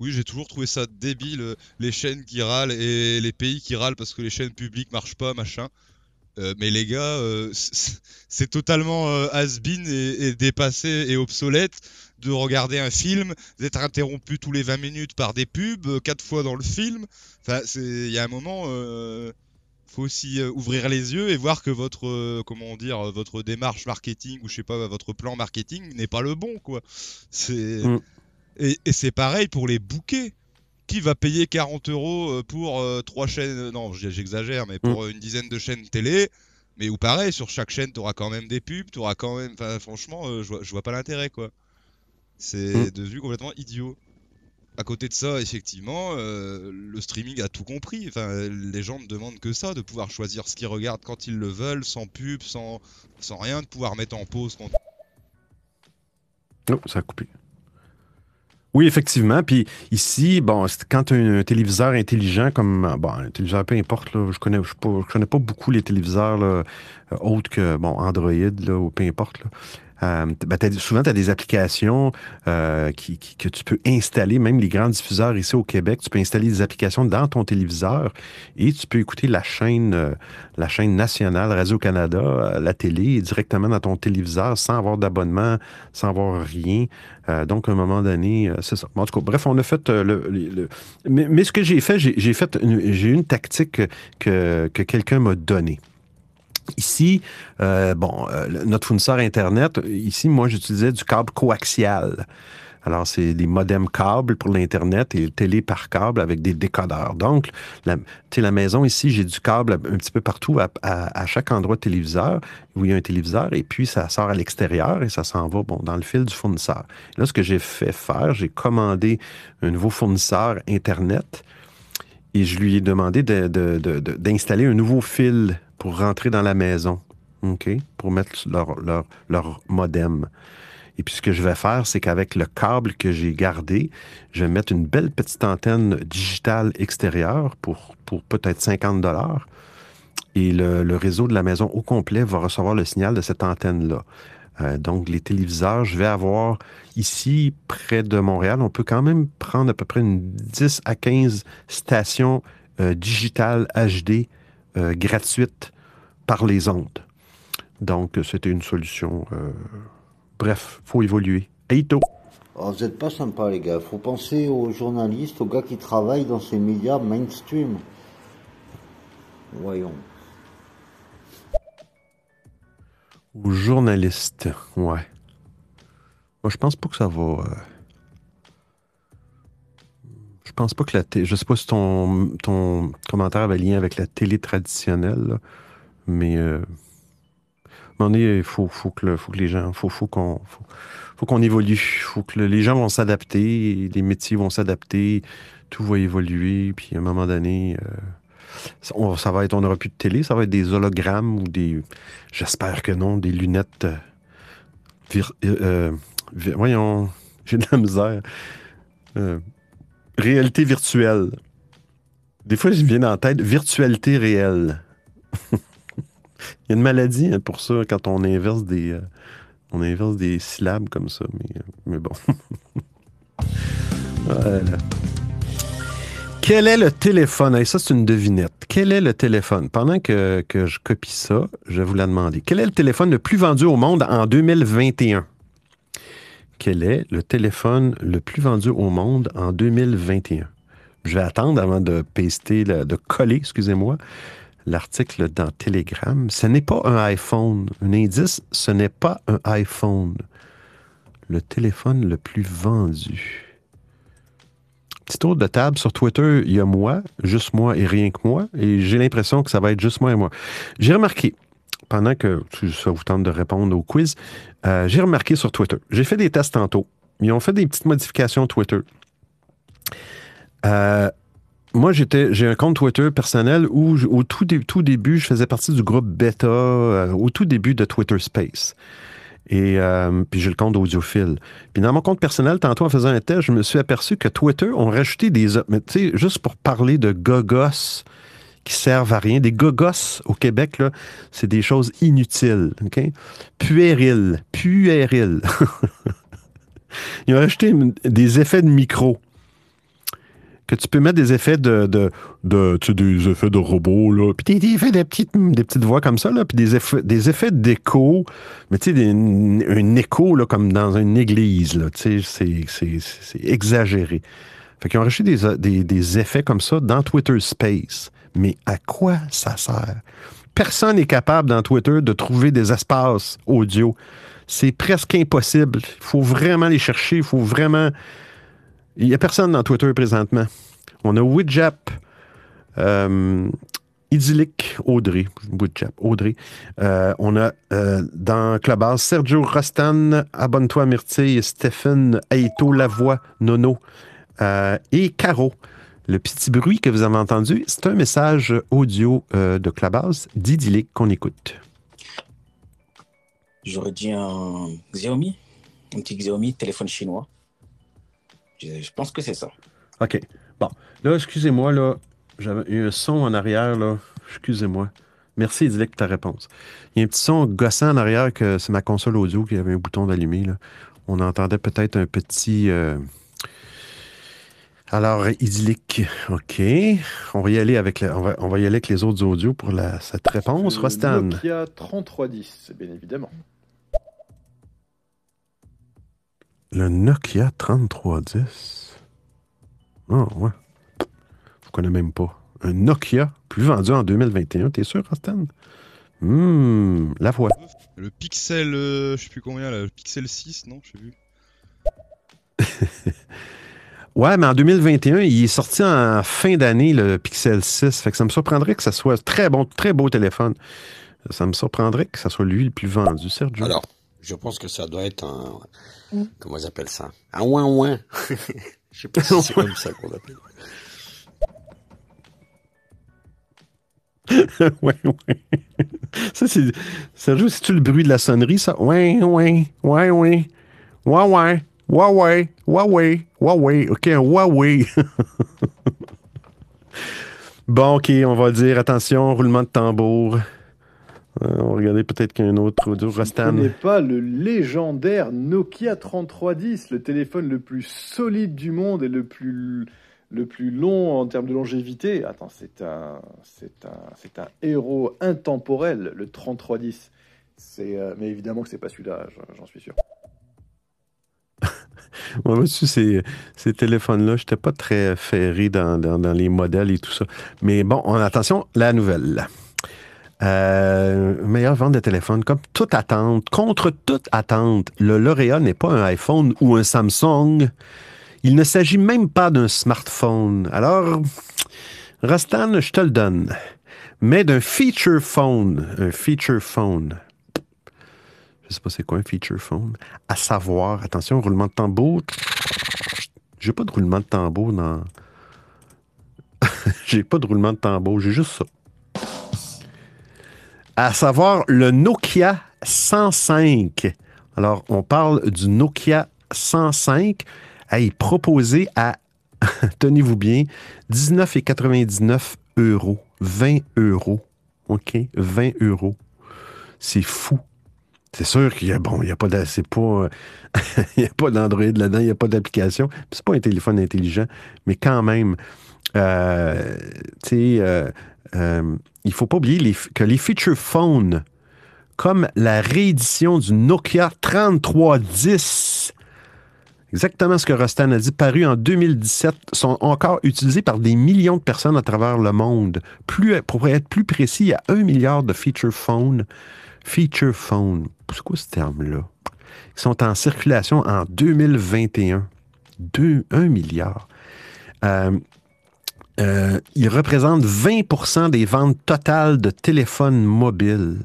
Oui, j'ai toujours trouvé ça débile, euh, les chaînes qui râlent et les pays qui râlent parce que les chaînes publiques marchent pas, machin. Euh, mais les gars, euh, c'est totalement euh, has-been et, et dépassé et obsolète de regarder un film, d'être interrompu tous les 20 minutes par des pubs, euh, quatre fois dans le film. Enfin, il y a un moment, euh, faut aussi euh, ouvrir les yeux et voir que votre, euh, comment dire, euh, votre démarche marketing ou je sais pas, votre plan marketing n'est pas le bon, quoi. C'est Mm. et, et c'est pareil pour les bouquets. Qui va payer 40 euros pour euh, trois chaînes Non, j'exagère, mais pour euh, une dizaine de chaînes télé. Mais où pareil, sur chaque chaîne, tu auras quand même des pubs, tu auras quand même. Enfin, franchement, euh, je, vois, vois pas l'intérêt, quoi. C'est Mm. devenu complètement idiot. À côté de ça, effectivement, euh, le streaming a tout compris. Enfin, les gens ne demandent que ça, de pouvoir choisir ce qu'ils regardent quand ils le veulent, sans pub, sans, sans rien, de pouvoir mettre en pause quand Oh, ça a coupé. Oui, effectivement. Puis ici, bon, quand tu as un téléviseur intelligent comme bon, un téléviseur, peu importe, là, je connais, je, connais pas beaucoup les téléviseurs là, euh, autres que bon, Android là, ou peu importe. Là. Euh, ben, souvent, tu as des applications euh, qui, qui- que tu peux installer, même les grands diffuseurs ici au Québec, tu peux installer des applications dans ton téléviseur et tu peux écouter la chaîne, euh, la chaîne nationale Radio-Canada, euh, la télé, directement dans ton téléviseur sans avoir d'abonnement, sans avoir rien. Donc, à un moment donné, c'est ça. En tout cas, bref, on a fait le. le- le- Mais, mais ce que j'ai fait, j'ai fait j'ai une tactique que, que, que quelqu'un m'a donnée. Ici, euh, bon, euh, notre fournisseur Internet, ici, moi, j'utilisais du câble coaxial. Alors, c'est des modems câbles pour l'Internet et télé par câble avec des décodeurs. Donc, la, la maison ici, j'ai du câble un petit peu partout à, chaque endroit de téléviseur où il y a un téléviseur et puis ça sort à l'extérieur et ça s'en va bon, dans le fil du fournisseur. Là, ce que j'ai fait faire, j'ai commandé un nouveau fournisseur Internet et je lui ai demandé de- de- de- de- d'installer un nouveau fil pour rentrer dans la maison, OK? Pour mettre leur, modem. Et puis, ce que je vais faire, c'est qu'avec le câble que j'ai gardé, je vais mettre une belle petite antenne digitale extérieure pour, peut-être 50 dollars. Et le, le réseau de la maison au complet va recevoir le signal de cette antenne-là. Euh, donc, les téléviseurs, je vais avoir ici, près de Montréal, on peut quand même prendre à peu près une 10 à 15 stations euh, digitales HD euh, gratuites par les ondes. Donc, c'était une solution. euh, bref, faut évoluer. Eito. Oh, vous n'êtes pas sympa, les gars. faut penser aux journalistes, aux gars qui travaillent dans ces médias mainstream. Voyons. Aux journalistes, ouais. Moi, je pense pas que ça va. euh, Je pense pas que la télé. Je sais pas si ton, ton commentaire avait lien avec la télé traditionnelle, là, mais euh, à un moment donné, il faut, faut, que, les gens. faut, faut qu'on faut, faut évolue. faut que le- les gens vont s'adapter, les métiers vont s'adapter, tout va évoluer, puis à un moment donné. euh, on, va être, on n'aura plus de télé, ça va être des hologrammes ou des, j'espère que non, des lunettes. euh, euh, voyons, j'ai de la misère. Réalité virtuelle. Des fois, je viens en tête virtualité réelle. Il y a une maladie hein, pour ça quand on inverse des, euh, on inverse des syllabes comme ça, mais, euh, mais bon. Voilà. Quel est le téléphone? Hey, ça, c'est une devinette. Quel est le téléphone? Pendant que, que je copie ça, je vais vous la demander. Quel est le téléphone le plus vendu au monde en 2021? Quel est le téléphone le plus vendu au monde en 2021? Je vais attendre avant de paster, le- de coller, excusez-moi, l'article dans Telegram. Ce n'est pas un iPhone. Un indice, ce n'est pas un iPhone. Le téléphone le plus vendu. Petit tour de table sur Twitter, il y a moi, juste moi et rien que moi, et j'ai l'impression que ça va être juste moi et moi. J'ai remarqué, pendant que ça vous tente de répondre au quiz, euh, j'ai remarqué sur Twitter, j'ai fait des tests tantôt, ils ont fait des petites modifications Twitter. Euh, moi, j'ai un compte Twitter personnel où, au tout, dé- tout début, je faisais partie du groupe Beta, euh, au tout début de Twitter Space. Et euh, puis j'ai le compte audiophile. Puis dans mon compte personnel, tantôt en faisant un test, je me suis aperçu que Twitter ont rajouté des... tu sais, juste pour parler de gogos qui servent à rien, des gogos au Québec, là, c'est des choses inutiles, OK? Puériles, puériles. Ils ont rajouté des effets de micro que tu peux mettre des effets de, de, de tu sais, des effets de robots, là, puis des, petites, des petites voix comme ça, là, puis des effets, des effets d'écho, mais tu sais, un écho, là, comme dans une église, là, tu sais, c'est- exagéré. Fait qu'ils ont rajouté des, des, des effets comme ça dans Twitter Space. Mais à quoi ça sert? Personne n'est capable dans Twitter de trouver des espaces audio. C'est presque impossible. Il faut vraiment les chercher. Il faut vraiment. Il n'y a personne dans Twitter présentement. On a Widjap, euh, Idyllic, Audrey. Widjap, Audrey. Euh, on a euh, dans Clubhouse Sergio Rostan, Abonne-toi Myrtille, Stephen, Aito Lavoie, Nono euh, et Caro. Le petit bruit que vous avez entendu, c'est un message audio de Clubhouse d'Idyllic qu'on écoute. J'aurais dit un Xiaomi, un petit Xiaomi, téléphone chinois. Je, je pense que c'est ça. OK. Bon. Là, excusez-moi, là. J'avais eu un son en arrière, là. Excusez-moi. Merci, Idyllic, pour ta réponse. Il y a un petit son gossant en arrière que c'est ma console audio qui avait un bouton d'allumer, là. On entendait peut-être un petit. euh, Alors, idyllique. OK. On va y aller avec, la- on va, on va y aller avec les autres audios pour la, cette réponse. Rostan. Nokia 3310, bien évidemment. Le Nokia 3310. Ah, ouais. Je connais même pas. Un Nokia plus vendu en 2021. T'es sûr, Rostan? Hum, la voix. Le Pixel, euh, je sais plus combien là, le Pixel 6, non, je sais plus. Ouais, mais en 2021, il est sorti en fin d'année, le Pixel 6. Fait que ça me surprendrait que ça soit très bon, très beau téléphone. Ça me surprendrait que ça soit lui le plus vendu, Sergio. Alors, je pense que ça doit être un. Comment ils appellent ça? Un ouin ouin. Je sais pas si c'est comme ça qu'on l'appelle. ouais, ouais. Ça, c'est. Sergio, c'est-tu le bruit de la sonnerie, ça? Ouais, ouais, ouais, ouais. Ouais, ouais. Huawei, Huawei, Huawei. OK, un Huawei. bon, OK, on va dire, attention, roulement de tambour. Euh, on va regarder peut-être qu'un autre audio. Vous Rostan. connaissez pas le légendaire Nokia 3310, le téléphone le plus solide du monde et le plus, le plus long en termes de longévité. Attends, c'est un, c'est un, c'est un héros intemporel, le 3310. C'est, euh, mais évidemment que c'est pas celui-là, j'en- suis sûr. Moi, vois-tu, ces, ces téléphones-là, je n'étais pas très ferré dans, dans- dans les modèles et tout ça. Mais bon, on, attention, la nouvelle. Euh, meilleure vente de téléphone, comme toute attente, contre toute attente, le lauréat n'est pas un iPhone ou un Samsung. Il ne s'agit même pas d'un smartphone. Alors, Rostan, je te le donne. Mais d'un feature phone. Un feature phone. Je sais pas c'est quoi un feature phone. À savoir, attention, roulement de tambour. J'ai pas de roulement de tambour dans. j'ai pas de roulement de tambour, j'ai juste ça. À savoir le Nokia 105. Alors, on parle du Nokia 105, est proposé à, tenez-vous bien, 19,99 euros. 20 euros. OK? 20 euros. C'est fou. C'est sûr qu'il y a, bon, il n'y a pas c'est pas, il y a pas d'Android là-dedans, il n'y a pas d'application. C'est pas un téléphone intelligent, mais quand même, euh, tu sais, euh, euh, il faut pas oublier que les feature phones, comme la réédition du Nokia 3310, exactement ce que Rostan a dit, paru en 2017, sont encore utilisés par des millions de personnes à travers le monde. Plus, pour être plus précis, il y a un milliard de feature phones. Feature phone, c'est quoi ce terme-là? Qui sont en circulation en 2021. 2, 1 milliard. Euh, euh, ils représentent 20% des ventes totales de téléphones mobiles.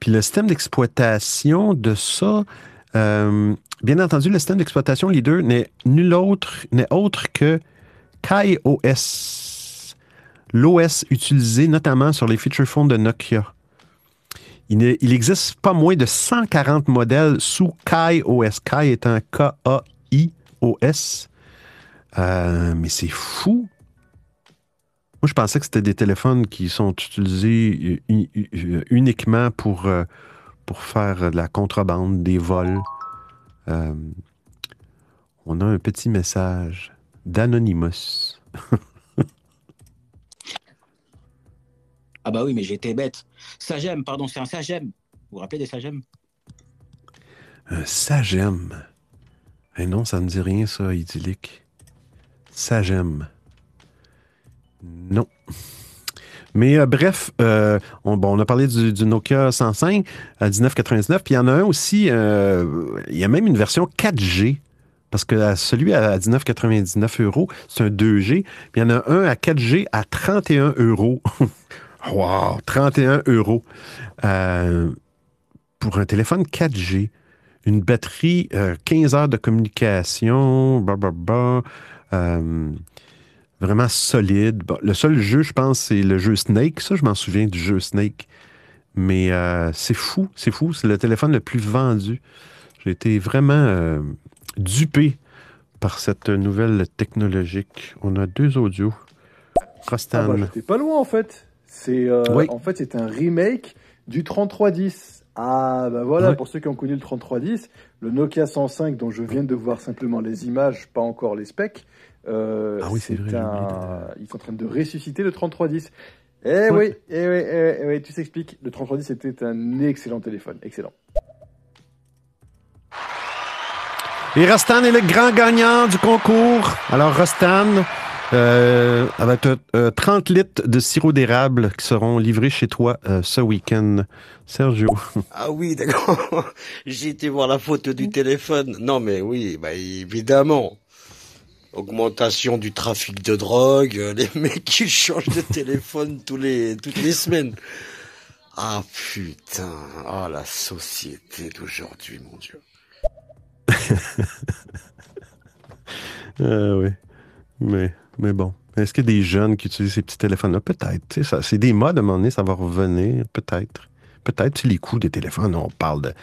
Puis le système d'exploitation de ça, euh, bien entendu, le système d'exploitation leader n'est nul autre, n'est autre que KaiOS, l'OS utilisé notamment sur les feature phones de Nokia. Il, il, existe pas moins de 140 modèles sous KaiOS. Kai est un K-A-I-O-S. Euh, mais c'est fou moi, je pensais que c'était des téléphones qui sont utilisés euh, uniquement pour, euh, pour faire de la contrebande, des vols. Euh, on a un petit message d'Anonymous. ah bah oui, mais j'étais bête. Sagem, pardon, c'est un Sagem. Vous vous rappelez des Sagem Un Sagem. Eh non, ça ne dit rien, ça, idyllique. Sagem. Non. Mais euh, bref, euh, on, a parlé du, Nokia 105 à 1999, puis il y en a un aussi, euh, il y a même une version 4G, parce que celui à 19,99 euros, c'est un 2G, puis il y en a un à 4G à 31 euros. wow, 31 euros pour un téléphone 4G. Une batterie, 15 heures de communication, bah, vraiment solide. le seul jeu, je pense, c'est le jeu Snake. Ça, je m'en souviens du jeu Snake. Mais euh, c'est fou, c'est fou. C'est le téléphone le plus vendu. J'ai été vraiment euh, dupé par cette nouvelle technologique. On a deux audios. Rostan. Ah bah, pas loin, en fait. C'est euh, En fait, c'est un remake du 3310. Ah, bah voilà, pour ceux qui ont connu le 3310, le Nokia 105 dont je viens de voir simplement les images, pas encore les specs, euh, ah oui, c'est vrai. Ils sont en train de ressusciter le 3310. Eh oui, eh oui, eh, eh oui, tu s'expliques. Le 3310 était un excellent téléphone, excellent. Et Rostan est le grand gagnant du concours. Alors Rostan, euh, avec 30 euh, litres de sirop d'érable qui seront livrés chez toi euh, ce week-end. Sergio. Ah oui, d'accord. J'ai été voir la photo du téléphone. Non, mais oui, bah évidemment augmentation du trafic de drogue, euh, les mecs qui changent de téléphone toutes les semaines. Ah putain, ah la société d'aujourd'hui, mon Dieu. ah oui, mais, mais bon. Est-ce qu'il y a des jeunes qui utilisent ces petits téléphones-là? Peut-être. C'est des modes à un moment donné, ça va revenir. Peut-être. Peut-être, les coûts des téléphones, on parle de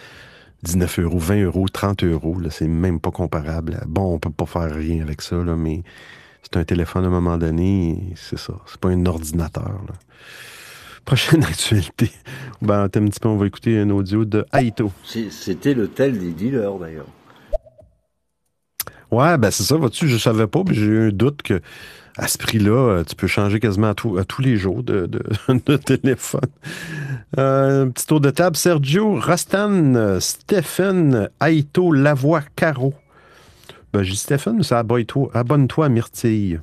19 euros, 20 euros, 30 euros. C'est même pas comparable. Bon, on peut pas faire rien avec ça, là, mais c'est un téléphone à un moment donné. C'est ça. C'est pas un ordinateur. Prochaine actualité. Ben, un petit peu, on va écouter un audio de Aito. C'était le tel des dealers, d'ailleurs. Ouais, ben c'est ça, vois-tu, je savais pas, mais j'ai eu un doute que à ce prix-là, euh, tu peux changer quasiment à, tous les jours de, téléphone. Euh, petit tour de table. Sergio, Rastan, Stephen, Aito, Lavoie, Caro. Ben, j'ai Stephen, mais abonne-toi à Myrtille.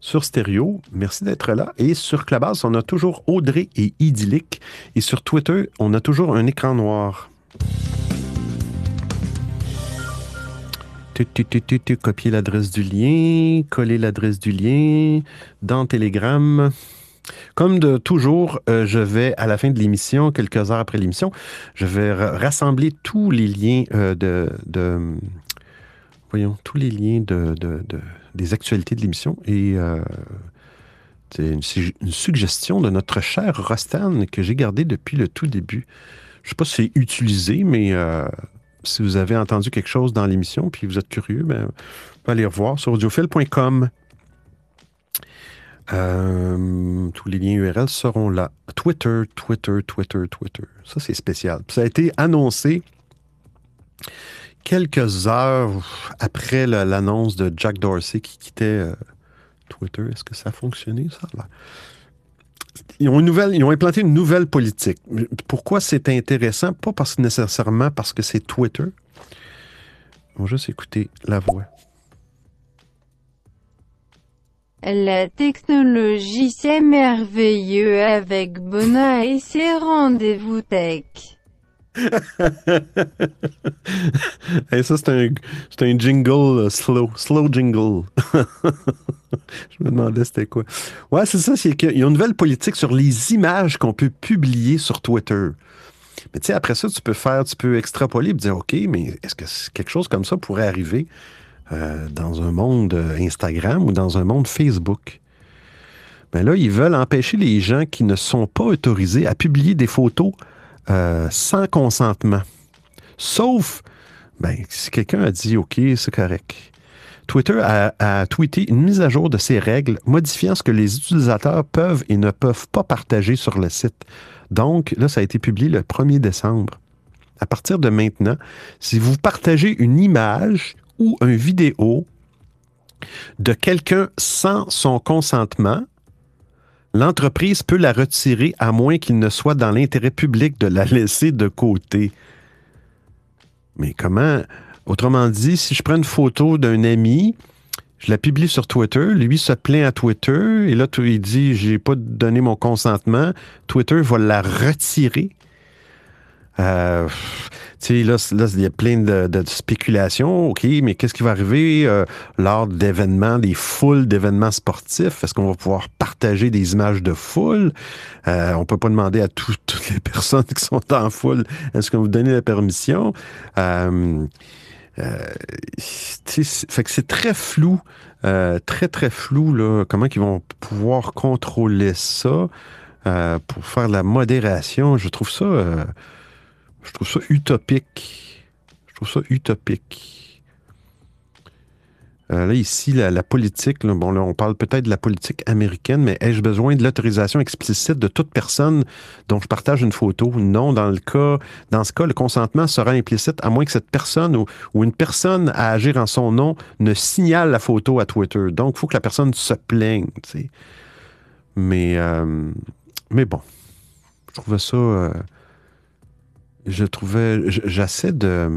Sur Stéréo, merci d'être là. Et sur Clubhouse, on a toujours Audrey et Idyllique. Et sur Twitter, on a toujours un écran noir. Copier l'adresse du lien, coller l'adresse du lien dans Telegram. Comme de toujours, euh, je vais, à la fin de l'émission, quelques heures après l'émission, je vais ra- rassembler tous les liens euh, de, Voyons, tous les liens de, de- de- des actualités de l'émission. Et euh, c'est une, su- une suggestion de notre cher Rostan que j'ai gardé depuis le tout début. Je ne sais pas si c'est utilisé, mais si vous avez entendu quelque chose dans l'émission puis vous êtes curieux, ben, vous pouvez aller revoir sur audiophile.com. Euh, tous les liens URL seront là. Twitter, Twitter, Twitter, Twitter. Ça, c'est spécial. Ça a été annoncé quelques heures après la- l'annonce de Jack Dorsey qui quittait euh, Twitter. Est-ce que ça a fonctionné, ça? Ils ont, une nouvelle, ils ont implanté une nouvelle politique. Pourquoi c'est intéressant? Pas parce, nécessairement parce que c'est Twitter. On va juste écouter la voix. La technologie c'est merveilleux avec Bona et ses rendez-vous tech. Et ça, c'est un, un jingle slow, slow jingle. Je me demandais c'était quoi. Ouais, c'est ça, c'est qu'il y a une nouvelle politique sur les images qu'on peut publier sur Twitter. Mais tu sais, après ça, tu peux faire, tu peux extrapoler et dire, OK, mais est-ce que quelque chose comme ça pourrait arriver euh, dans un monde euh, Instagram ou dans un monde Facebook? Ben là, ils veulent empêcher les gens qui ne sont pas autorisés à publier des photos euh, sans consentement. Sauf, ben, si quelqu'un a dit OK, c'est correct. Twitter a, a tweeté une mise à jour de ces règles, modifiant ce que les utilisateurs peuvent et ne peuvent pas partager sur le site. Donc, là, ça a été publié le 1er décembre. À partir de maintenant, si vous partagez une image ou une vidéo de quelqu'un sans son consentement, l'entreprise peut la retirer à moins qu'il ne soit dans l'intérêt public de la laisser de côté. Mais comment? Autrement dit, si je prends une photo d'un ami, je la publie sur Twitter, lui se plaint à Twitter, et là, il dit, j'ai pas donné mon consentement, Twitter va la retirer. Euh, tu sais, là, il y a plein de, spéculations. OK, mais qu'est-ce qui va arriver euh, lors d'événements, des foules d'événements sportifs? Est-ce qu'on va pouvoir partager des images de foule? Euh, on peut pas demander à tout- toutes les personnes qui sont en foule, est-ce qu'on vous donne la permission? Euh, euh, fait que c'est très flou, euh, très, très flou, là, comment ils vont pouvoir contrôler ça pour faire de la modération? Je trouve ça, je trouve ça utopique. Je trouve ça utopique. Euh, là, ici, la, politique, bon, là, on parle peut-être de la politique américaine, mais ai-je besoin de l'autorisation explicite de toute personne dont je partage une photo? Non, dans le cas, dans ce cas, le consentement sera implicite à moins que cette personne ou, une personne à agir en son nom ne signale la photo à Twitter. Donc, il faut que la personne se plaigne. Mais, euh, mais bon, je trouvais ça. euh, je trouvais. J'essaie de.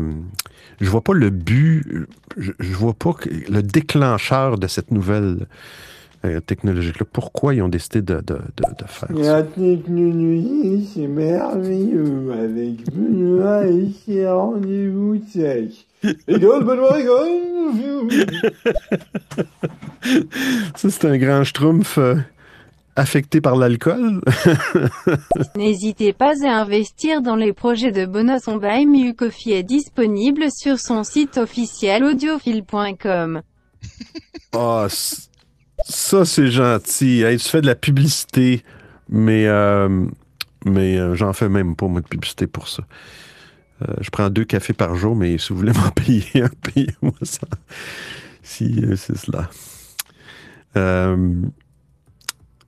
Je vois pas le but. Je, je vois pas le déclencheur de cette nouvelle euh, technologie-là. Pourquoi ils ont décidé de, de, de, de faire ça? La technologie, c'est merveilleux avec Benoît et ses rendez-vous tech. Rigole, Benoît, rigole! Ça, c'est un grand schtroumpf euh, affecté par l'alcool. N'hésitez pas à investir dans les projets de Bona. Son Coffee est disponible sur son site officiel audiophile.com. Ah, c- ça, c'est gentil. Hey, tu fais de la publicité, mais, euh, mais euh, j'en fais même pas, moi, de publicité pour ça. Euh, je prends deux cafés par jour, mais si vous voulez m'en payer un, payez-moi ça. Si c'est cela.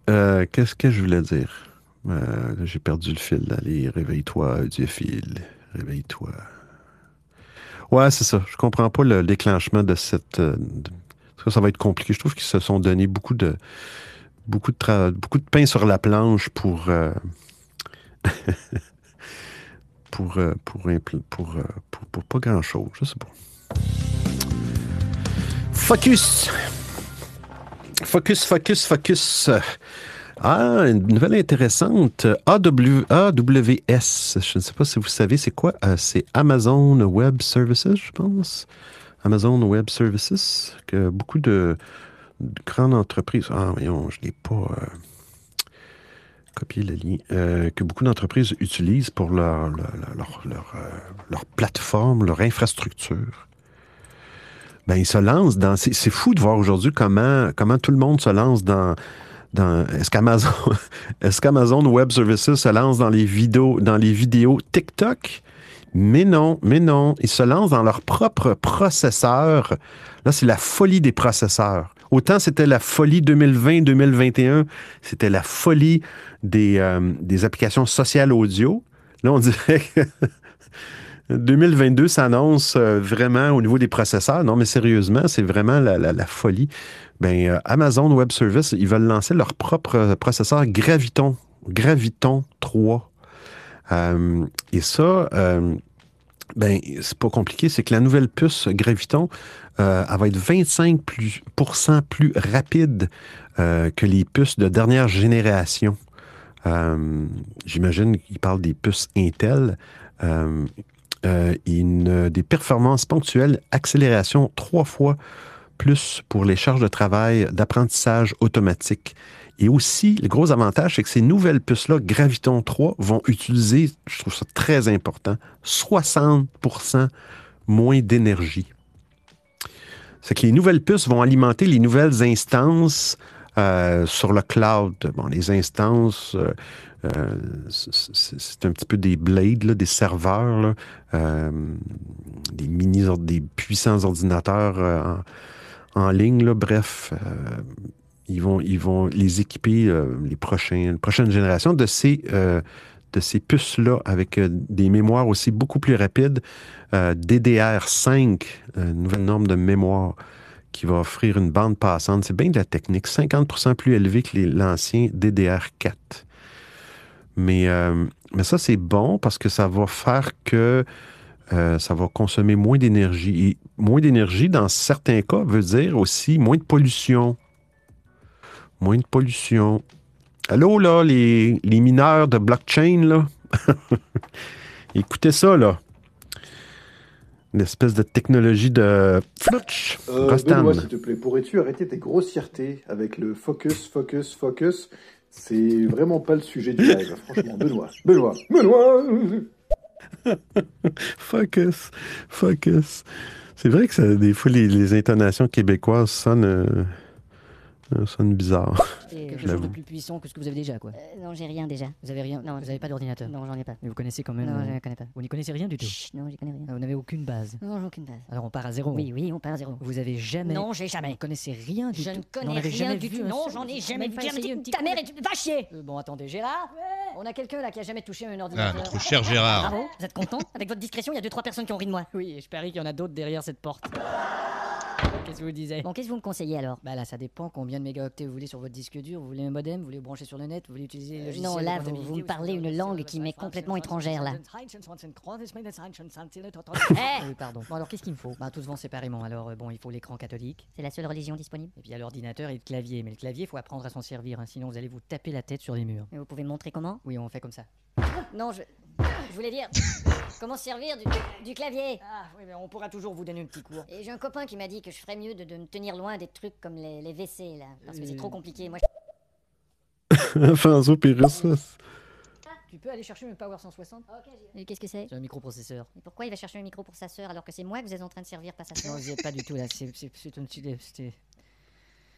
Euh, euh, Qu'est-ce que je voulais dire? Euh, J'ai perdu le fil. Allez, réveille-toi, Dieu fil. Réveille-toi. Ouais, c'est ça. Je comprends pas le déclenchement de cette. euh, de- ça, ça va être compliqué. Je trouve qu'ils se sont donné beaucoup de beaucoup de beaucoup de pain sur la planche pour euh, pour, euh, pour, euh, pour, pour pas grand chose. Je sais pas. Focus. Focus, focus, focus. Ah, une nouvelle intéressante. AW, AWS. Je ne sais pas si vous savez, c'est quoi? Euh, c'est Amazon Web Services, je pense. Amazon Web Services, que beaucoup de, de grandes entreprises. Ah, voyons, je n'ai pas euh, copié le lien. euh, que beaucoup d'entreprises utilisent pour leur, leur, leur, leur, euh, leur plateforme, leur infrastructure. Ben, ils se lancent dans. C'est fou de voir aujourd'hui comment, comment tout le monde se lance dans. dans est-ce qu'Amazon est qu'Amazon Web Services se lance dans les vidéos, dans les vidéos TikTok? Mais non, mais non. Ils se lancent dans leur propre processeur. Là, c'est la folie des processeurs. Autant c'était la folie 2020-2021, c'était la folie des, euh, des applications sociales audio. Là, on dirait que 2022 s'annonce euh, vraiment au niveau des processeurs. Non, mais sérieusement, c'est vraiment la, folie. Ben, euh, Amazon Web Service, ils veulent lancer leur propre euh, processeur Graviton, Graviton 3. Euh, et ça, euh, ben, c'est pas compliqué, c'est que la nouvelle puce Graviton, elle va être 25 plus, plus rapide que les puces de dernière génération. J'imagine qu'il parle des puces Intel. Euh, euh, des performances ponctuelles, accélération trois fois plus pour les charges de travail d'apprentissage automatique. Et aussi, le gros avantage, c'est que ces nouvelles puces-là, Graviton 3, vont utiliser, je trouve ça très important, 60% moins d'énergie. C'est que les nouvelles puces vont alimenter les nouvelles instances euh, sur le cloud. Bon, les instances, euh, c'est- un petit peu des blades, des serveurs, euh, des mini, des puissants ordinateurs euh, en, ligne. Bref, ils, vont, ils vont les équiper les, prochains, les prochaines générations de ces, ces puces-là avec des mémoires aussi beaucoup plus rapides. Euh, DDR5, euh, nouvelle norme de mémoire qui va offrir une bande passante. C'est bien de la technique, 50% plus élevé que l'ancien DDR4. Mais, euh, mais ça, c'est bon parce que ça va faire que euh, ça va consommer moins d'énergie. Et moins d'énergie, dans certains cas, veut dire aussi moins de pollution. Moins de pollution. Allô, là, les, les mineurs de blockchain, là? Écoutez ça, là. Une espèce de technologie de flutch. Euh. Benoît, s'il te plaît, pourrais-tu arrêter tes grossièretés avec le focus, focus, focus C'est vraiment pas le sujet du live, franchement. Benoît, Benoît, Benoît Focus, focus. C'est vrai que ça- des fois, les, intonations québécoises sonnent, euh, euh, sonnent bizarres. C'est quelque Je chose de plus puissant que ce que vous avez déjà, quoi. Euh, non, j'ai rien déjà. Vous avez rien? Non, Vous avez pas d'ordinateur Non, j'en ai pas. Mais vous connaissez quand même. Non, euh, je ne connais pas. Vous n'y connaissez rien du tout? Chut, non, j'y connais rien. Ah, Vous n'avez aucune base? Non, j'ai aucune base. Alors on part à zéro. Oui, oui, on part à zéro. Vous avez jamais. Non, j'ai jamais. Vous connaissez rien du Je tout. ne Vous connais rien jamais du vu tout. un Non, seul. j'en ai jamais vu. pas essayé ta mère et tu va chier. Euh, bon, attendez, Gérard On a quelqu'un là qui a jamais touché un ordinateur. Ah, notre cher Gérard. Bravo, vous êtes content? Avec votre discrétion, il y a deux trois personnes qui ont ri de moi. Oui, et je parie qu'il y en a d'autres derrière cette porte. Qu'est-ce que vous disiez Bon, qu'est-ce que vous me conseillez alors Bah là, ça dépend combien de mégaoctets vous voulez sur votre disque dur. Vous voulez un modem, vous voulez le brancher sur le net, vous voulez utiliser le Euh, logiciel non, là, vous, me parlez une langue qui m'est complètement étrangère là. Ah oui, pardon. Bon, alors qu'est-ce qu'il me faut? Bah, tout se vend séparément. Alors, euh, bon, il faut l'écran catholique. C'est la seule religion disponible? Et puis, il y a l'ordinateur et le clavier. Mais le clavier, il faut apprendre à s'en servir, hein, sinon vous allez vous taper la tête sur les murs. Et vous pouvez me montrer comment? Oui, on fait comme ça. Non, je. Je voulais dire. comment se servir du, du clavier Ah, oui, mais on pourra toujours vous donner un petit cours. Et j'ai un copain qui m'a dit que je ferais mieux de, de me tenir loin des trucs comme les, les WC là. Parce que c'est trop compliqué. Moi, Pérus, ça, Tu peux aller chercher un Power 160 Et qu'est-ce que c'est? C'est un microprocesseur. Et pourquoi il va chercher un micro pour sa sœur alors que c'est moi que vous êtes en train de servir, pas sa sœur? Non, vous y êtes pas du tout là. C'est c'est- c'est un petit. c'était-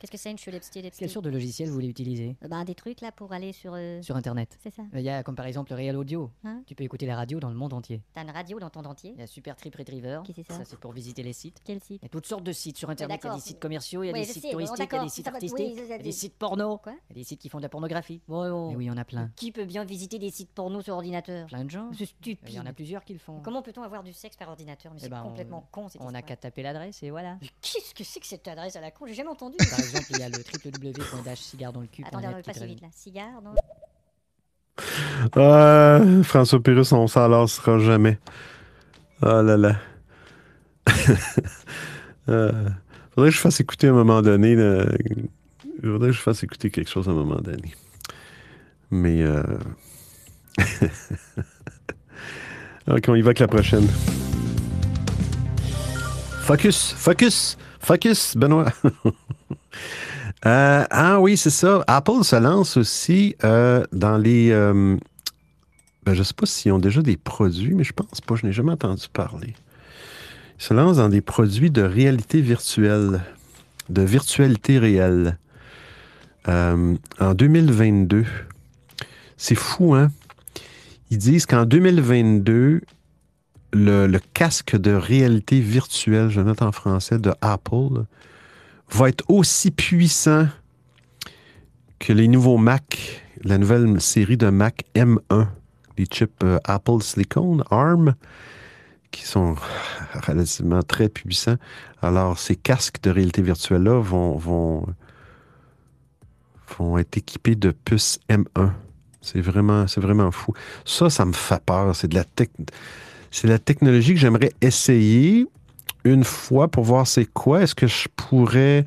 Qu'est-ce que c'est une chulipsti Quelle sorte de logiciel vous voulez utiliser Bah des trucs là pour aller sur. euh, Sur Internet. C'est ça. Il y a comme par exemple le Real Audio. Hein tu peux écouter la radio dans le monde entier. T'as une radio dans ton dentier Il y a Super Trip Retriever. Qui c'est ça Ça, c'est pour visiter les sites. Quel site Il y a toutes sortes de sites sur Internet. il y a d'accord. des sites commerciaux, il y a Oui, des je sites sais, bon, touristiques, il y a d'accord, des sites ça va- oui, artistiques, il y a des sites porno. Quoi Il y a des sites qui font de la pornographie. Ouais, oh. Mais oui, il y en a plein. Qui peut bien visiter des sites porno sur ordinateur Plein de gens. C'est stupide. Il y en a plusieurs qui le font. Comment peut-on avoir du sexe par ordinateur Mais Eh c'est ben, on- complètement con cette On n'a histoire. qu'à taper l'adresse et voilà. Mais Qu'est-ce que c'est que cette adresse à la con J'ai jamais entendu. Par exemple, il y a le www.cigare-dans-le-cul. Attendez, on va passer vite là. Cigare, non Ah, François Pérus, on s'en lassera jamais. Ah là là. Euh, faudrait que je fasse écouter à un moment donné. là, faudrait que je fasse écouter quelque chose à un moment donné. Mais. Euh... ok, on y va avec la prochaine. Focus, focus, focus, Benoît. Euh, ah oui, c'est ça. Apple se lance aussi euh, dans les. euh, ben, je ne sais pas s'ils ont déjà des produits, mais je pense pas. Je n'ai jamais entendu parler. Ils se lancent dans des produits de réalité virtuelle, de virtualité réelle. En 2022. C'est fou, hein? Ils disent qu'en 2022, le, le casque de réalité virtuelle, je note en français, de Apple, va être aussi puissant que les nouveaux Mac, la nouvelle série de Mac M1, les chips euh, Apple Silicon, ARM, qui sont relativement très puissants. Alors, ces casques de réalité virtuelle-là vont, vont, vont être équipés de puces M1. C'est vraiment, fou. Ça, ça me fait peur. C'est de la tech- c'est la technologie que j'aimerais essayer une fois pour voir c'est quoi. Est-ce que je pourrais.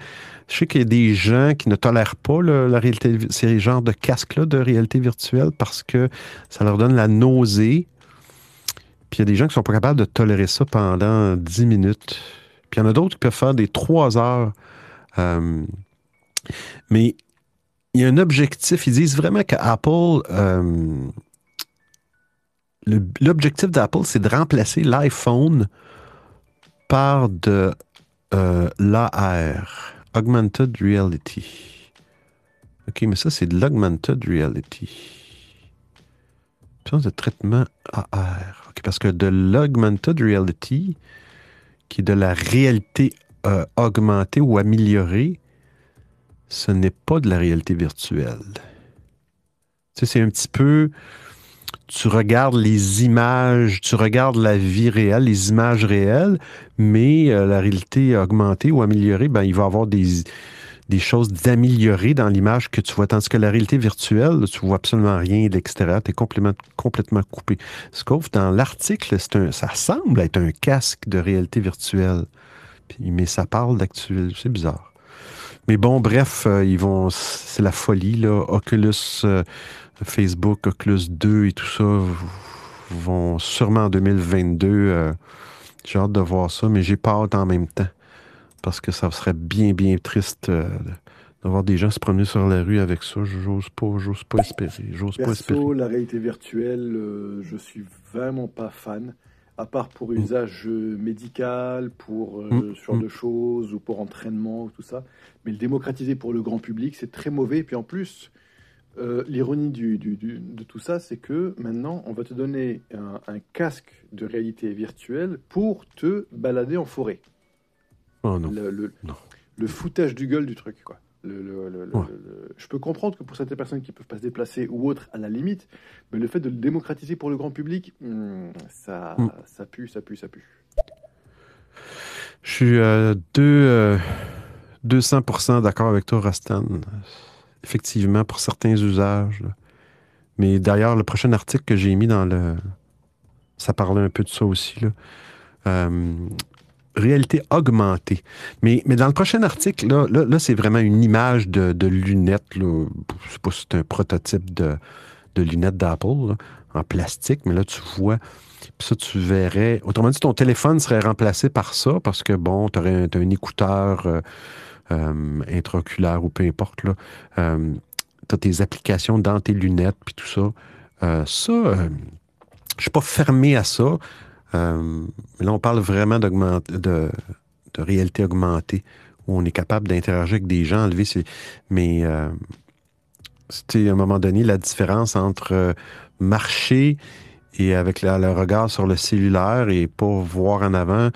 Je sais qu'il y a des gens qui ne tolèrent pas la réalité, ces genres de casques-là de réalité virtuelle parce que ça leur donne la nausée. Puis il y a des gens qui sont pas capables de tolérer ça pendant 10 minutes. Puis il y en a d'autres qui peuvent faire des 3 heures. Euh, mais il y a un objectif. Ils disent vraiment que Apple. euh, L'objectif d'Apple, c'est de remplacer l'iPhone par de euh, l'AR, Augmented Reality. OK, mais ça, c'est de l'Augmented Reality. Puissance de traitement AR. OK, parce que de l'Augmented Reality, qui est de la réalité euh, augmentée ou améliorée, ce n'est pas de la réalité virtuelle. Tu sais, c'est un petit peu. Tu regardes les images, tu regardes la vie réelle, les images réelles, mais euh, la réalité augmentée ou améliorée, ben, il va y avoir des, choses d'améliorées dans l'image que tu vois. Tandis que la réalité virtuelle, tu vois absolument rien de l'extérieur, tu es complètement, complètement coupé. Sauf dans l'article, ça semble être un casque de réalité virtuelle. Mais ça parle d'actuel. C'est bizarre. Mais bon, bref, euh, ils vont. C'est la folie, là. Oculus, euh, Facebook, Oculus 2 et tout ça vont sûrement en 2022. euh, j'ai hâte de voir ça, mais j'ai pas hâte en même temps. Parce que ça serait bien, bien triste euh, de voir des gens se promener sur la rue avec ça. J'ose pas, j'ose pas espérer. J'ose pas espérer. Perso, la réalité virtuelle, euh, je suis vraiment pas fan. À part pour usage euh, médical, pour euh, Mm, ce genre mm. de choses, ou pour entraînement, ou tout ça. Mais le démocratiser pour le grand public, c'est très mauvais. Et puis en plus, euh, l'ironie du, du- du- de tout ça, c'est que maintenant, on va te donner un, un casque de réalité virtuelle pour te balader en forêt. Oh non. Le, le- le foutage du gueule du truc, quoi. Le- le- le- le- Ouais. le- je peux comprendre que pour certaines personnes qui peuvent pas se déplacer ou autres, à la limite, mais le fait de le démocratiser pour le grand public, hmm, ça, Mm. ça pue, ça pue, ça pue. Je suis euh, deux, euh, 200% d'accord avec toi, Rastan. Effectivement, pour certains usages. Mais d'ailleurs, le prochain article que j'ai mis dans le. Ça parlait un peu de ça aussi. Là. Euh, réalité augmentée. Mais, dans le prochain article, là, là, c'est vraiment une image de, lunettes. Là. Je sais pas si c'est un prototype de, lunettes d'Apple en plastique, mais là, tu vois. Puis ça, tu verrais. Autrement dit, ton téléphone serait remplacé par ça parce que, bon, tu aurais un écouteur euh, euh, intraoculaire ou peu importe. Euh, tu as tes applications dans tes lunettes, puis tout ça. Euh, ça, euh, je suis pas fermé à ça. Euh, mais là, on parle vraiment de, de réalité augmentée, où on est capable d'interagir avec des gens, enlever ses... Mais euh, c'était à un moment donné la différence entre euh, marcher et avec le regard sur le cellulaire et pas voir en avant.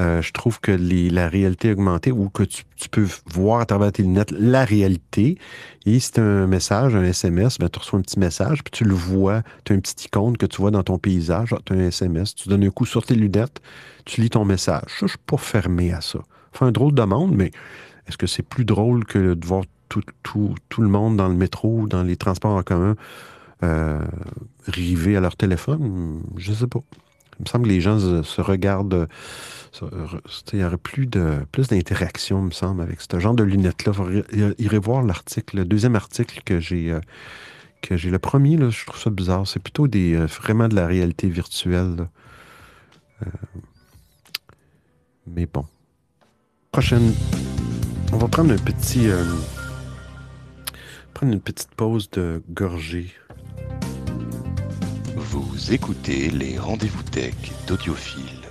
Euh, je trouve que la réalité augmentée, ou que tu, tu peux voir à travers tes lunettes la réalité, et c'est un message, un SMS, ben, tu reçois un petit message, puis tu le vois, tu as une petite icône que tu vois dans ton paysage, tu as un SMS, tu donnes un coup sur tes lunettes, tu lis ton message. Ça, je suis pas fermé à ça. Fait un drôle de monde, mais est-ce que c'est plus drôle que de voir tout, le monde dans le métro ou dans les transports en commun euh, river à leur téléphone? Je sais pas. Il me semble que les gens se regardent. Euh, Il y aurait plus de plus d'interaction, me semble, avec ce genre de lunettes-là. Irez voir l'article, le deuxième article que j'ai euh, que j'ai. Le premier, là, je trouve ça bizarre. C'est plutôt des euh, vraiment de la réalité virtuelle. mais bon. prochaine. On va prendre un petit. prendre une petite pause de gorgée. Vous écoutez les rendez-vous tech d'Audiophile.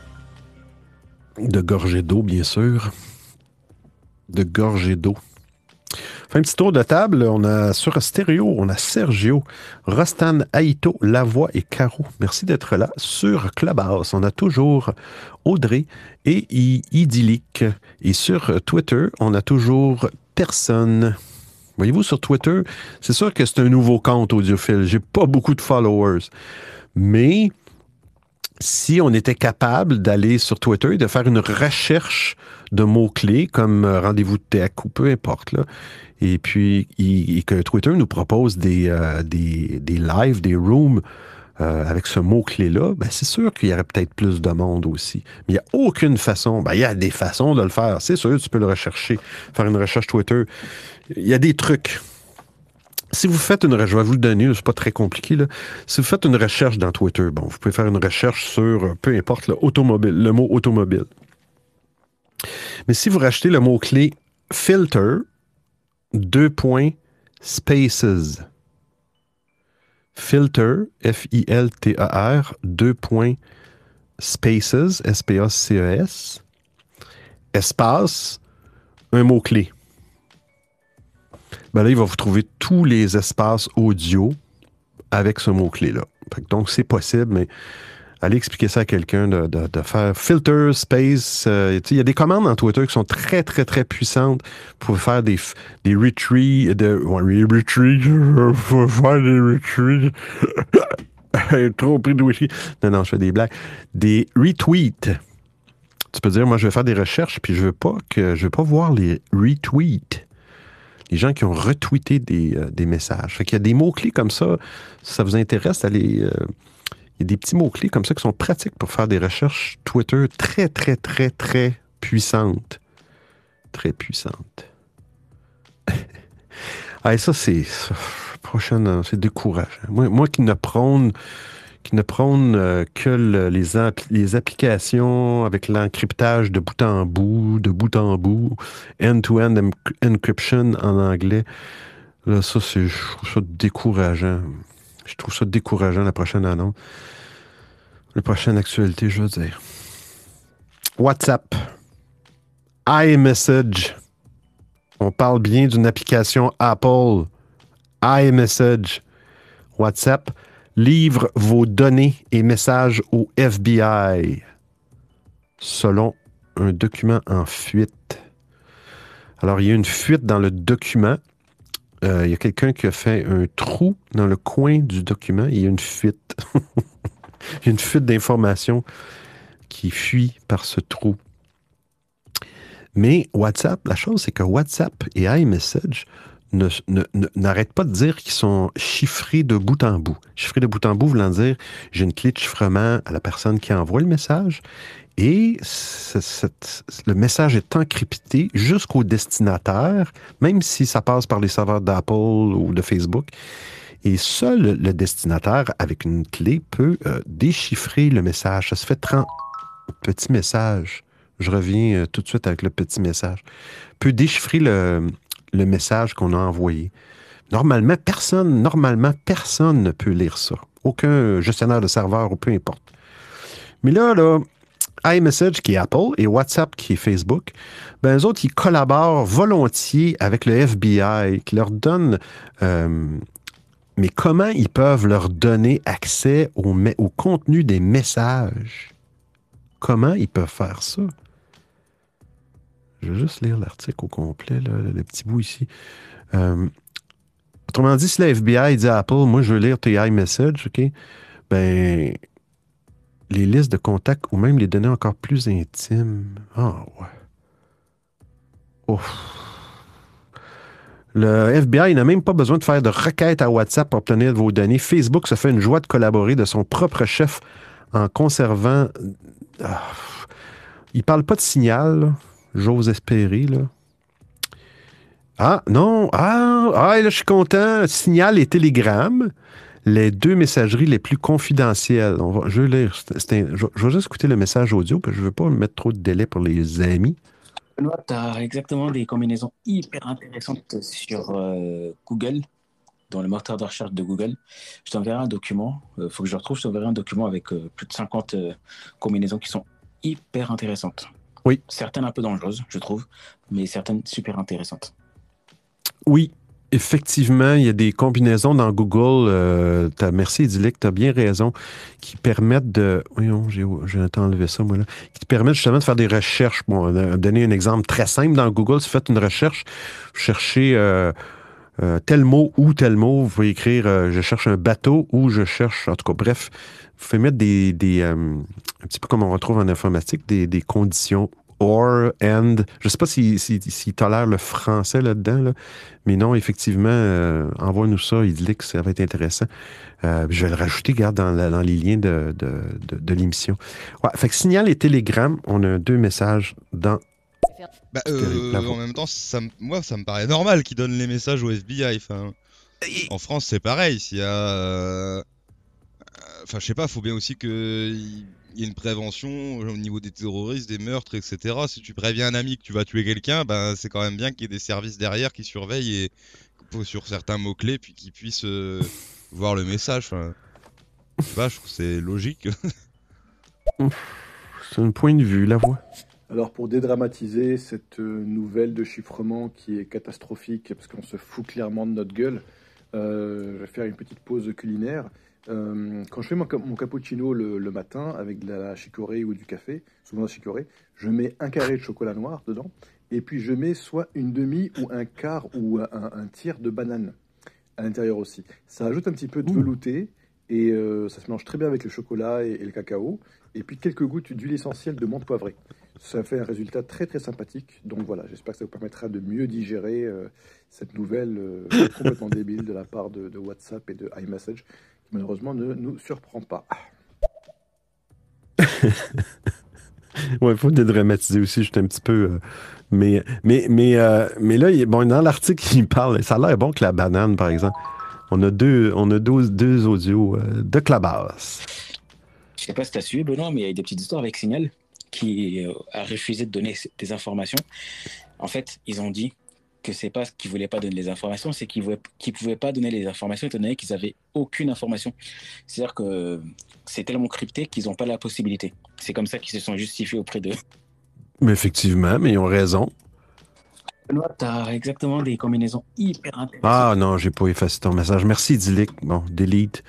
De gorgée d'eau, bien sûr. De gorgée d'eau. Fait un petit tour de table. On a sur stéréo, on a Sergio, Rostan, Aito, Lavoie et Caro. Merci d'être là. Sur Clubhouse, on a toujours Audrey et Idyllique. Et sur Twitter, on a toujours personne. Voyez-vous, sur Twitter, c'est sûr que c'est un nouveau compte audiophile. J'ai pas beaucoup de followers. Mais si on était capable d'aller sur Twitter et de faire une recherche de mots-clés comme euh, rendez-vous tech ou peu importe, et puis que Twitter nous propose des, euh, des, des lives, des rooms euh, avec ce mot-clé-là, ben c'est sûr qu'il y aurait peut-être plus de monde aussi. Mais il n'y a aucune façon, ben il y a des façons de le faire. C'est sûr, tu peux le rechercher, faire une recherche Twitter. Il y a des trucs. Si vous faites une recherche, je vais vous le donner, c'est pas très compliqué. Là. Si vous faites une recherche dans Twitter, bon, vous pouvez faire une recherche sur, euh, peu importe, le, le mot automobile. Mais si vous rachetez le mot-clé filter, deux points, spaces. Filter, F-I-L-T-E-R, deux points, spaces, S-P-A-C-E-S, espace, un mot-clé. Ben là, il va vous trouver tous les espaces audio avec ce mot-clé-là. Donc, c'est possible, mais allez expliquer ça à quelqu'un de, faire filter, space. euh, il y a des commandes en Twitter qui sont très, très, très puissantes pour faire des, des retweets. De, faire des retweets. Trop de. Non, non, je fais des blagues. Des retweets. Tu peux dire, moi, je vais faire des recherches, puis je veux pas que je veux pas voir les retweets les gens qui ont retweeté des, euh, des messages. Fait qu'il y a des mots-clés comme ça. Si ça vous intéresse, euh, il y a des petits mots-clés comme ça qui sont pratiques pour faire des recherches Twitter très, très, très, très puissantes. Très puissantes. ah, ça, c'est. Prochaine, c'est décourageant. Moi, moi qui ne prône qui ne prône euh, que le- les, les applications avec l'encryptage de bout en bout, de bout en bout, end-to-end em- encryption en anglais. Là, ça, c'est, je trouve ça décourageant. Je trouve ça décourageant, la prochaine annonce. La prochaine actualité, je veux dire. WhatsApp. iMessage. On parle bien d'une application Apple. iMessage. WhatsApp livre vos données et messages au FBI, selon un document en fuite. Alors, il y a une fuite dans le document. Euh, il y a quelqu'un qui a fait un trou dans le coin du document. Il y a une fuite. il y a une fuite d'informations qui fuit par ce trou. Mais WhatsApp, la chose, c'est que WhatsApp et iMessage ne- ne- ne- n'arrêtent pas de dire qu'ils sont chiffrés de bout en bout. Chiffrés de bout en bout voulant dire j'ai une clé de chiffrement à la personne qui envoie le message et le message est encrypté jusqu'au destinataire, même si ça passe par les serveurs d'Apple ou de Facebook. Et seul le destinataire, avec une clé, peut euh, déchiffrer le message. Ça se fait 30 petits messages. Je reviens euh, tout de suite avec le petit message. Peut déchiffrer le, le message qu'on a envoyé. Normalement, personne, normalement, personne ne peut lire ça. Aucun gestionnaire de serveur ou peu importe. Mais là, iMessage qui est Apple et WhatsApp qui est Facebook, ben, eux autres, ils collaborent volontiers avec le FBI qui leur donne. euh, mais comment ils peuvent leur donner accès au contenu des messages? Comment ils peuvent faire ça? Je vais juste lire l'article au complet, là, le petit bout ici. Euh, autrement dit, si la FBI dit à Apple, moi je veux lire tes iMessage, OK? Ben, les listes de contacts ou même les données encore plus intimes. Ah ouais. Ouf. Le FBI n'a même pas besoin de faire de requête à WhatsApp pour obtenir vos données. Facebook se fait une joie de collaborer de son propre chef en conservant. Ah. Il parle pas de signal, là. J'ose espérer. Là. Ah, non. Ah, ah, là, je suis content. Signal et Telegram, les deux messageries les plus confidentielles. On je vais lire. je, vais juste écouter le message audio, parce que je ne veux pas mettre trop de délai pour les amis. Benoît, tu as exactement des combinaisons hyper intéressantes sur euh, Google, dans le moteur de recherche de Google. Je t'enverrai un document, il faut que je retrouve, je t'enverrai un document avec euh, plus de 50 euh, combinaisons qui sont hyper intéressantes. Oui. Certaines un peu dangereuses, je trouve, mais certaines super intéressantes. Oui, effectivement, il y a des combinaisons dans Google. euh, merci, Idyllic, tu as bien raison, qui permettent de. Voyons, j'ai j'ai enlevé ça, moi, là. Qui te permettent justement de faire des recherches. Bon, donné un exemple très simple dans Google. Si vous faites une recherche, vous cherchez euh, euh, tel mot ou tel mot, vous pouvez écrire euh, je cherche un bateau ou je cherche. En tout cas, bref, vous pouvez mettre des. des euh, un petit peu comme on retrouve en informatique, des, des conditions or, and. Je ne sais pas s'il si, s'il tolère le français là-dedans, là. mais non, effectivement, euh, envoie-nous ça, il dit que ça va être intéressant. Euh, je vais le rajouter, regarde, dans, dans les liens de, de, de- de l'émission. Ouais, fait que signal et télégramme, on a deux messages dans. Bah, euh, en même temps, ça, moi, ça me paraît normal qu'ils donnent les messages au FBI. Enfin, en France, c'est pareil. S'il y a, enfin, je sais pas, faut bien aussi que il y ait une prévention au niveau des terroristes, des meurtres, etc. Si tu préviens un ami que tu vas tuer quelqu'un, ben, c'est quand même bien qu'il y ait des services derrière qui surveillent et sur certains mots clés, puis qu'ils puissent euh, voir le message. Enfin, je sais pas, je trouve que c'est logique. C'est un point de vue, la voix. Alors pour dédramatiser cette euh, nouvelle de chiffrement qui est catastrophique parce qu'on se fout clairement de notre gueule, euh, je vais faire une petite pause culinaire. Euh, quand je fais mon, ca- mon cappuccino le, le matin avec de la chicorée ou du café, souvent de la chicorée, je mets un carré de chocolat noir dedans et puis je mets soit une demi ou un quart ou un, un tiers de banane à l'intérieur aussi. Ça ajoute un petit peu de velouté et euh, ça se mélange très bien avec le chocolat et, et le cacao. Et puis quelques gouttes d'huile essentielle de menthe poivrée. Ça fait un résultat très très sympathique. Donc voilà, j'espère que ça vous permettra de mieux digérer euh, cette nouvelle euh, complètement débile de la part de, de WhatsApp et de iMessage, malheureusement ne nous surprend pas. Ouais, il faut dédramatiser aussi, juste un petit peu. euh, mais, mais, mais, euh, mais là, il bon, dans l'article, il parle. Ça a l'air bon que la banane, par exemple. On a deux, on a deux, deux audios euh, de Clubhouse. Je sais pas si tu as suivi, Benoît, mais il y a des petites histoires avec Signal qui euh, a refusé de donner des informations. En fait, ils ont dit que c'est pas qu'ils voulaient pas donner les informations, c'est qu'ils qu'ils pouvaient pas donner les informations étant donné qu'ils avaient aucune information. C'est-à-dire que c'est tellement crypté qu'ils n'ont pas la possibilité. C'est comme ça qu'ils se sont justifiés auprès d'eux. Mais effectivement, mais ils ont raison. Benoît, tu as exactement des combinaisons hyper intéressantes. Ah non, j'ai pas effacé ton message. Merci, Idyllic. Bon, delete.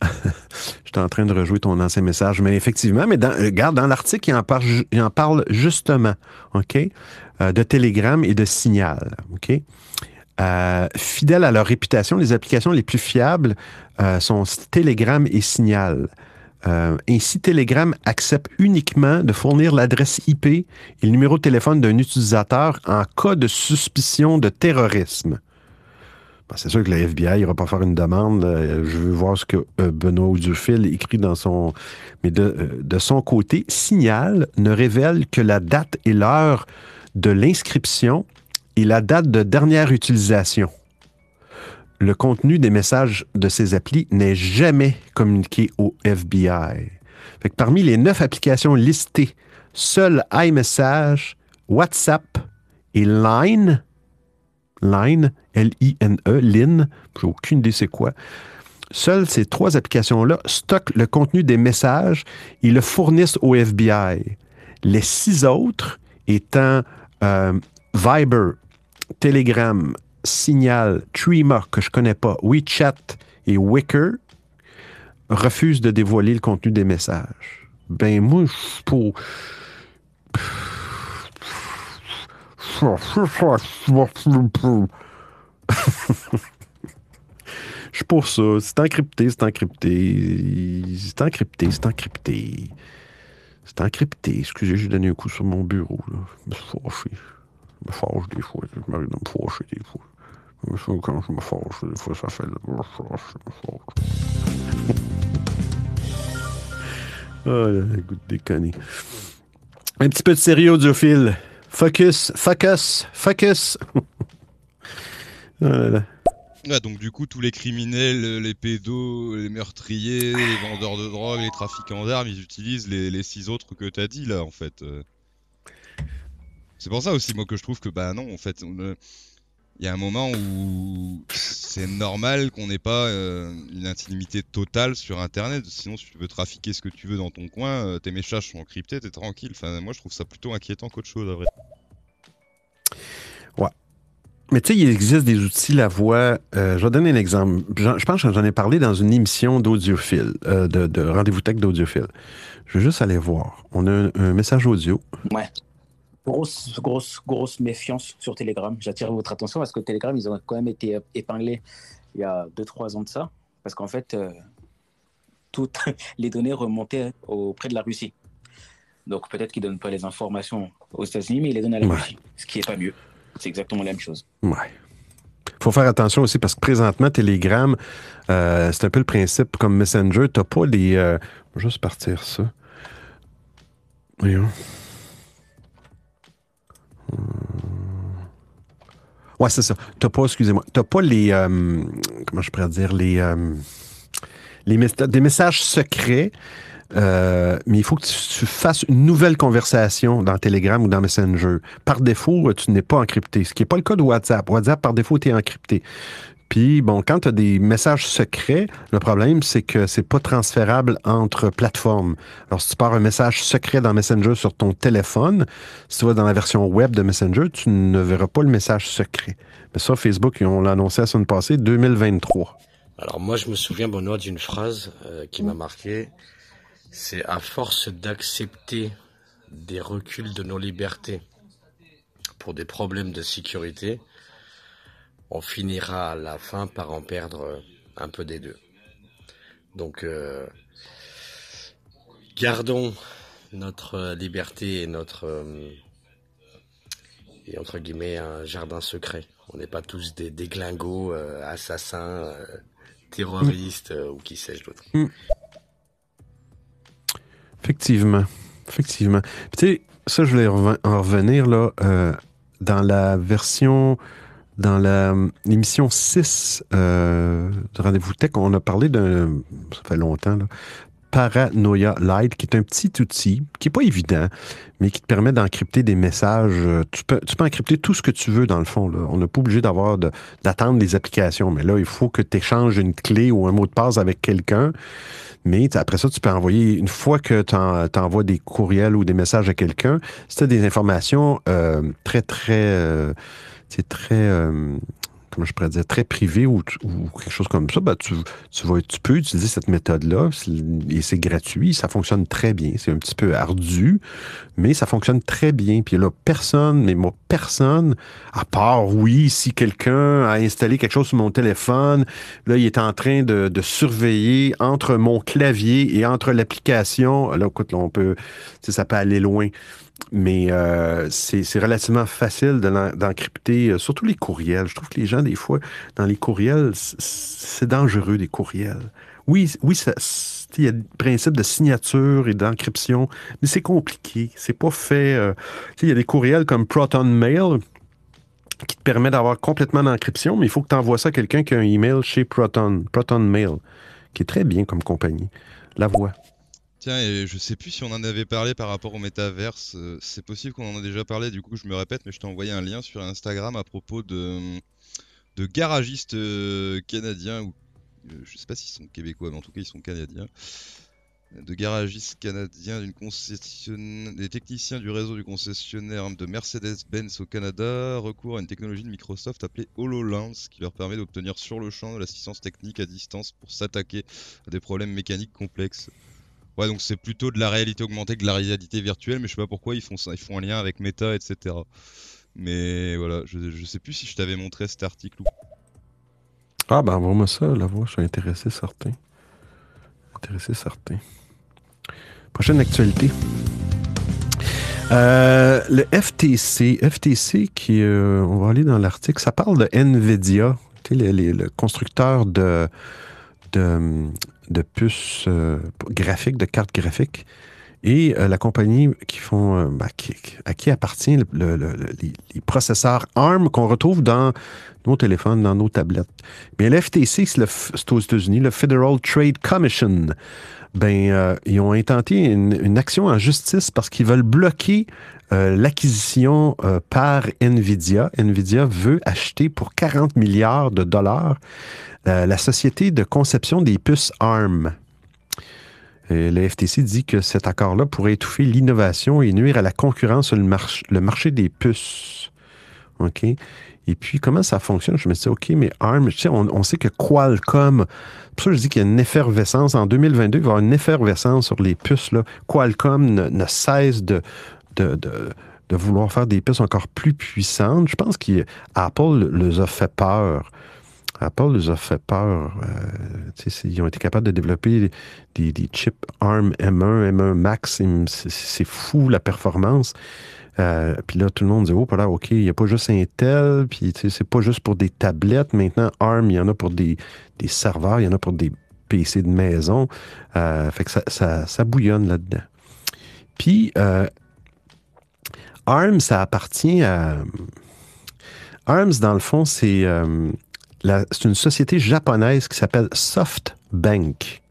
J'étais en train de rejouer ton ancien message. Mais effectivement, mais dans, euh, regarde, dans l'article, il, en parle justement, OK, euh, de Telegram et de Signal, OK? Euh, fidèles à leur réputation, les applications les plus fiables sont Telegram et Signal. Ainsi, Telegram accepte uniquement de fournir l'adresse IP et le numéro de téléphone d'un utilisateur en cas de suspicion de terrorisme. Ben, c'est sûr que le FBI n'ira pas faire une demande. je veux voir ce que euh, Benoît Audiophile écrit dans son. Mais de, euh, de son côté, Signal ne révèle que la date et l'heure de l'inscription et la date de dernière utilisation. Le contenu des messages de ces applis n'est jamais communiqué au FBI. Fait que parmi les neuf applications listées, seuls iMessage, WhatsApp et Line Line, L-I-N-E, Line, j'ai aucune idée c'est quoi. Seules ces trois applications-là stockent le contenu des messages et le fournissent au FBI. Les six autres étant euh, Viber, Telegram, Signal, Trima, que je connais pas, WeChat et Wicker, refusent de dévoiler le contenu des messages. Ben moi, je pour... Je suis pour ça. C'est encrypté, c'est encrypté. C'est encrypté, c'est encrypté. C'est encrypté. Excusez, j'ai donné un coup sur mon bureau. Je me suis fâché. Je me fâche des fois. Je m'arrive de me fâcher des fois. Quand je me fâche, des fois, ça fait... Je me fâche, je me fâche. Là, goût de déconner. Un petit peu de sérieux audiophile. Focus, focus, focus. Oh. Ouais, donc du coup, tous les criminels, les pédos, les meurtriers, les vendeurs de drogue, les trafiquants d'armes, ils utilisent les, six autres que t'as dit là, en fait. euh. C'est pour ça aussi, moi, que je trouve que, bah non, en fait, euh, il y a un moment où c'est normal qu'on n'ait pas euh, une intimité totale sur Internet. Sinon, si tu veux trafiquer ce que tu veux dans ton coin, euh, tes messages sont encryptés, t'es tranquille. Enfin, moi, je trouve ça plutôt inquiétant qu'autre chose, à vrai. Ouais. Mais tu sais, il existe des outils, la voix. euh, je vais donner un exemple. Je pense que j'en ai parlé dans une émission d'audiophile, euh, de, de rendez-vous tech d'audiophile. Je vais juste aller voir. On a un, un message audio. Ouais. Grosse, grosse, grosse méfiance sur Telegram. J'attire votre attention parce que Telegram, ils ont quand même été épinglés il y a 2-3 ans de ça. Parce qu'en fait, euh, toutes les données remontaient auprès de la Russie. Donc peut-être qu'ils ne donnent pas les informations aux États-Unis, mais ils les donnent à la Ouais. Russie. Ce qui n'est pas mieux. C'est exactement la même chose. Ouais. faut faire attention aussi parce que présentement, Telegram, euh, c'est un peu le principe comme Messenger. Tu pas les. euh, je vais juste partir ça. Voyons. Hum. Ouais, c'est ça. T'as pas, excusez-moi, t'as pas les. euh, comment je pourrais dire Les. euh, les des messages secrets. euh, mais il faut que tu, tu fasses une nouvelle conversation dans Telegram ou dans Messenger. Par défaut, tu n'es pas encrypté, ce qui n'est pas le cas de WhatsApp. WhatsApp, par défaut, tu es encrypté. Puis, bon, quand tu as des messages secrets, le problème, c'est que c'est pas transférable entre plateformes. Alors, si tu pars un message secret dans Messenger sur ton téléphone, si tu vas dans la version web de Messenger, tu ne verras pas le message secret. Mais ça, Facebook, ils ont annoncé la semaine passée, 2023. Alors moi, je me souviens, Benoît, d'une phrase euh, qui m'a marqué. C'est à force d'accepter des reculs de nos libertés pour des problèmes de sécurité, on finira à la fin par en perdre un peu des deux. Donc, euh, gardons notre liberté et notre euh, et entre guillemets un jardin secret. On n'est pas tous des déglingos, euh, assassins, terroristes ou qui sais-je d'autre. Mm. Effectivement. Effectivement. Tu sais, ça, je voulais en revenir là, dans la version, dans la, l'émission 6 euh, de Rendez-vous Tech, on a parlé d'un, ça fait longtemps, là, Paranoia Lite, qui est un petit outil qui n'est pas évident, mais qui te permet d'encrypter des messages. Euh, Tu peux, tu peux encrypter tout ce que tu veux, dans le fond. Là. On n'est pas obligé d'avoir de- d'attendre les applications, mais là, il faut que tu échanges une clé ou un mot de passe avec quelqu'un. Mais après ça, tu peux envoyer, une fois que tu envoies des courriels ou des messages à quelqu'un, si tu as des informations euh, très, très, euh, c'est très, euh, comment je pourrais dire, très privées ou, quelque chose comme ça, ben, tu, tu, vas, tu peux utiliser cette méthode-là et c'est gratuit, ça fonctionne très bien. C'est un petit peu ardu, mais ça fonctionne très bien. Puis là, personne, mais moi, personne, à part, oui, si quelqu'un a installé quelque chose sur mon téléphone, là, il est en train de, de surveiller entre mon clavier et entre l'application. Là, écoute, là, on peut, ça peut aller loin. Mais euh, c'est relativement facile d'encrypter, euh, surtout les courriels. Je trouve que les gens, des fois, dans les courriels, c'est dangereux, des courriels. Oui, oui, il y a des principes de signature et d'encryption, mais c'est compliqué. C'est pas fait. euh, il y a des courriels comme Proton Mail qui te permet d'avoir complètement d'encryption, mais il faut que tu envoies ça à quelqu'un qui a un email chez Proton, Proton Mail, qui est très bien comme compagnie. La voix. Tiens, et je sais plus si on en avait parlé par rapport au métaverse. euh, C'est possible qu'on en a déjà parlé, du coup je me répète, mais je t'ai envoyé un lien sur Instagram à propos de, de garagistes euh, canadiens, ou euh, je sais pas s'ils sont québécois, mais en tout cas ils sont canadiens. De garagistes canadiens des techniciens du réseau du concessionnaire de Mercedes-Benz au Canada recourent à une technologie de Microsoft appelée HoloLens qui leur permet d'obtenir sur le champ de l'assistance technique à distance pour s'attaquer à des problèmes mécaniques complexes. Ouais, donc c'est plutôt de la réalité augmentée que de la réalité virtuelle, mais je sais pas pourquoi ils font ça, ils font un lien avec Meta, etc. Mais voilà, je, je sais plus si je t'avais montré cet article Ah, ben, envoie-moi ça, la voix. Je suis intéressé, certain. Intéressé, certain. Prochaine actualité. Euh, le FTC, FTC qui, euh, on va aller dans l'article, ça parle de Nvidia, le constructeur de, de, de puces euh, graphiques, de cartes graphiques. Et euh, la compagnie qui font, euh, qui- à qui appartient le- le- le- le- les, processeurs ARM qu'on retrouve dans nos téléphones, dans nos tablettes. Mais le FTC, c'est aux États-Unis, le Federal Trade Commission. Ben, euh, ils ont intenté une, une action en justice parce qu'ils veulent bloquer euh, l'acquisition euh, par Nvidia. Nvidia veut acheter pour 40 milliards de dollars la société de conception des puces ARM. Et le FTC dit que cet accord-là pourrait étouffer l'innovation et nuire à la concurrence sur le, le marché des puces. OK? Et puis, comment ça fonctionne? Je me dis, OK, mais ARM, tu sais, on, sait que Qualcomm, pour ça, je dis qu'il y a une effervescence. En 2022, il va y avoir une effervescence sur les puces. Là. Qualcomm ne, ne cesse de, de, de- de vouloir faire des puces encore plus puissantes. Je pense qu'Apple les a fait peur. Apple les a fait peur. Euh, ils ont été capables de développer des, des chips ARM M1, M1 Max. C'est fou la performance. Euh, puis là, tout le monde dit, oh, là, OK, il n'y a pas juste Intel, puis c'est pas juste pour des tablettes. Maintenant, ARM, il y en a pour des, des serveurs, il y en a pour des PC de maison. Euh, fait que ça, ça, ça bouillonne là-dedans. Puis, ARM, ça appartient à... ARMS, dans le fond, c'est c'est une société japonaise qui s'appelle SoftBank.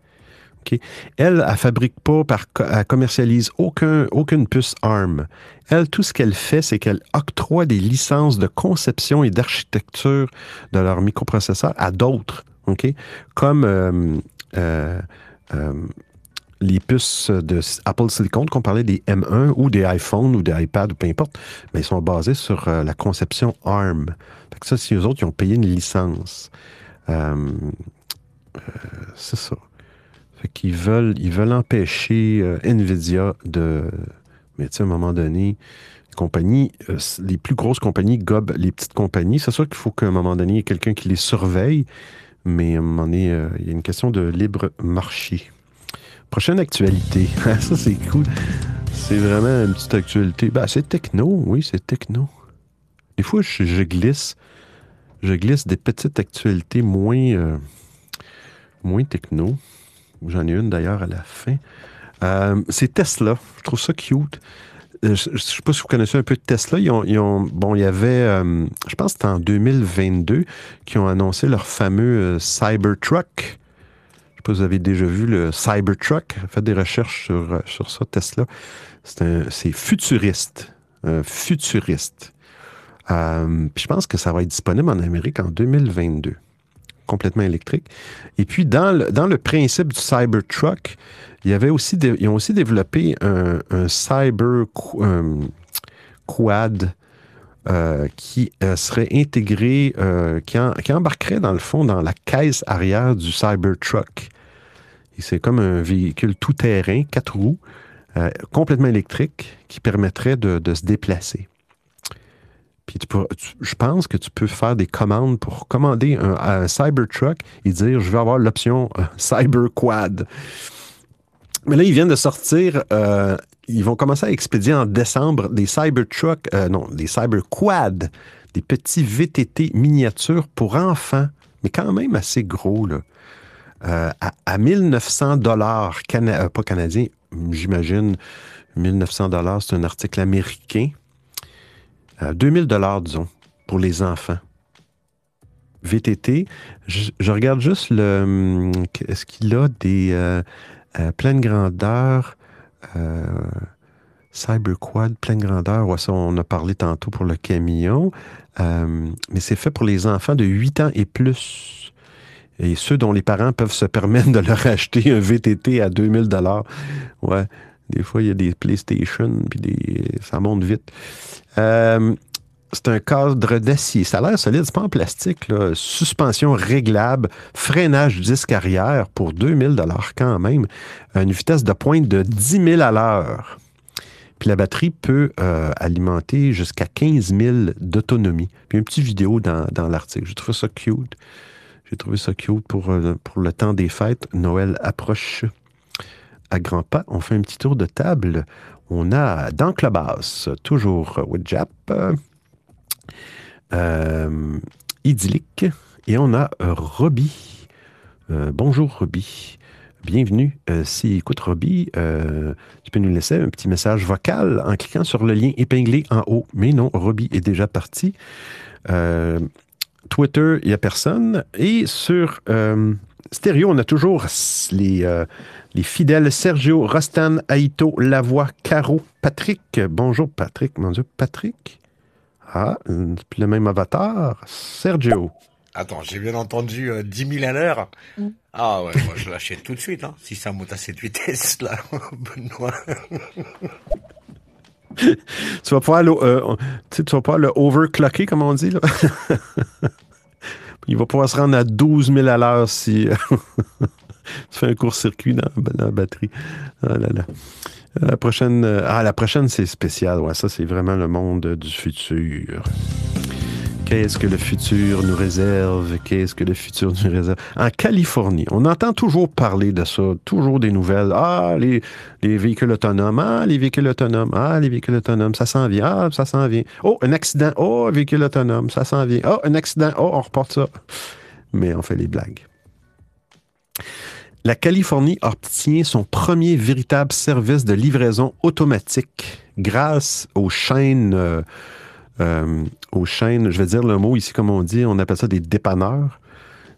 OK? Elle, elle fabrique pas, par, elle commercialise aucun, aucune puce ARM. Elle, tout ce qu'elle fait, c'est qu'elle octroie des licences de conception et d'architecture de leurs microprocesseurs à d'autres? Comme euh, euh, euh, les puces de Apple Silicon, qu'on parlait des M1 ou des iPhones ou des iPads ou peu importe, mais ils sont basés sur la conception ARM. Que ça, c'est eux autres qui ont payé une licence. Euh, euh, c'est ça. Fait qu'ils veulent, ils veulent empêcher euh, Nvidia de. Mais tu sais, à un moment donné, les compagnies, les plus grosses compagnies gobent les petites compagnies. C'est sûr qu'il faut qu'à un moment donné, il y ait quelqu'un qui les surveille. Mais à un moment donné, il y a une question de libre marché. Prochaine actualité. ça, c'est cool. C'est vraiment une petite actualité. Ben, c'est techno, oui, c'est techno. Des fois, je glisse. Je glisse des petites actualités moins, euh, moins techno. J'en ai une d'ailleurs à la fin. Euh, c'est Tesla. Je trouve ça cute. Euh, Je ne sais pas si vous connaissez un peu Tesla. Ils ont, bon, il y avait, je pense que c'était en 2022, qui ont annoncé leur fameux Cybertruck. Je ne sais pas si vous avez déjà vu le Cybertruck. Faites des recherches sur, sur ça, Tesla. C'est futuriste. Futuriste. Euh, puis je pense que ça va être disponible en Amérique en 2022. Complètement électrique. Et puis, dans le, principe du Cybertruck, ils ont aussi développé un, un Cyber euh, Quad euh, qui serait intégré, qui, embarquerait dans le fond dans la caisse arrière du Cybertruck. C'est comme un véhicule tout-terrain, quatre roues, complètement électrique, qui permettrait de se déplacer. Puis tu je pense que tu peux faire des commandes pour commander un, Cybertruck et dire je veux avoir l'option euh, Cyber Quad. Mais là, ils viennent de sortir, euh, ils vont commencer à expédier en décembre des Cybertruck, euh, non, des Cyber Quad, des petits VTT miniatures pour enfants, mais quand même assez gros, là. À, à 1900 dollars, pas canadiens, j'imagine, 1900 dollars, c'est un article américain. Euh, 2000 dollars, disons, pour les enfants. VTT, je, regarde juste le. hum, Est-ce qu'il a des euh, euh, pleine grandeur euh, Cyberquad, pleine grandeur, ouais, ça, on a parlé tantôt pour le camion. Euh, mais c'est fait pour les enfants de 8 ans et plus. Et ceux dont les parents peuvent se permettre de leur acheter un VTT à 2000 dollars. Ouais. Des fois, il y a des PlayStation, puis des... ça monte vite. Euh, c'est un cadre d'acier. Ça a l'air solide, c'est pas en plastique. Suspension réglable, freinage disque arrière pour 2000 dollars quand même. Une vitesse de pointe de 10 000 à l'heure. Puis la batterie peut euh, alimenter jusqu'à 15 000 d'autonomie. Puis une petite vidéo dans, dans l'article. J'ai trouvé ça cute. J'ai trouvé ça cute pour, euh, pour le temps des fêtes. Noël approche à grands pas. On fait un petit tour de table. On a dans Clubhouse, toujours Widjap, euh, Idyllique, et on a euh, Roby. Euh, bonjour Roby. bienvenue. Euh, si écoute Robbie, euh, tu peux nous laisser un petit message vocal en cliquant sur le lien épinglé en haut. Mais non, Robbie est déjà parti. Euh, Twitter, il n'y a personne. Et sur euh, Stéréo, on a toujours les, euh, les fidèles Sergio, Rostan, Aito, Lavoie, Caro, Patrick. Bonjour Patrick. Mon Dieu, Patrick. Ah, le même avatar. Sergio. Attends, j'ai bien entendu euh, 10 000 à l'heure. Ah ouais, moi je l'achète tout de suite, hein, si ça monte à cette vitesse là, Benoît. tu vas pouvoir le, euh, tu vas pouvoir le overclocker, comme on dit. Là. Il va pouvoir se rendre à 12 000 à l'heure si euh, tu fais un court-circuit dans, la batterie. Ah là là. La prochaine, euh, ah, la prochaine, c'est spécial. Ouais, ça, c'est vraiment le monde du futur. Qu'est-ce que le futur nous réserve? Qu'est-ce que le futur nous réserve? En Californie, on entend toujours parler de ça, toujours des nouvelles. Ah, les, les véhicules autonomes. Ah, les véhicules autonomes. Ah, les véhicules autonomes. Ça s'en vient. Ah, ça s'en vient. Oh, un accident. Oh, véhicule autonome. Ça s'en vient. Oh, un accident. Oh, on reporte ça. Mais on fait les blagues. La Californie obtient son premier véritable service de livraison automatique grâce aux chaînes, euh, euh, aux chaînes, je vais dire le mot ici comme on dit, on appelle ça des dépanneurs.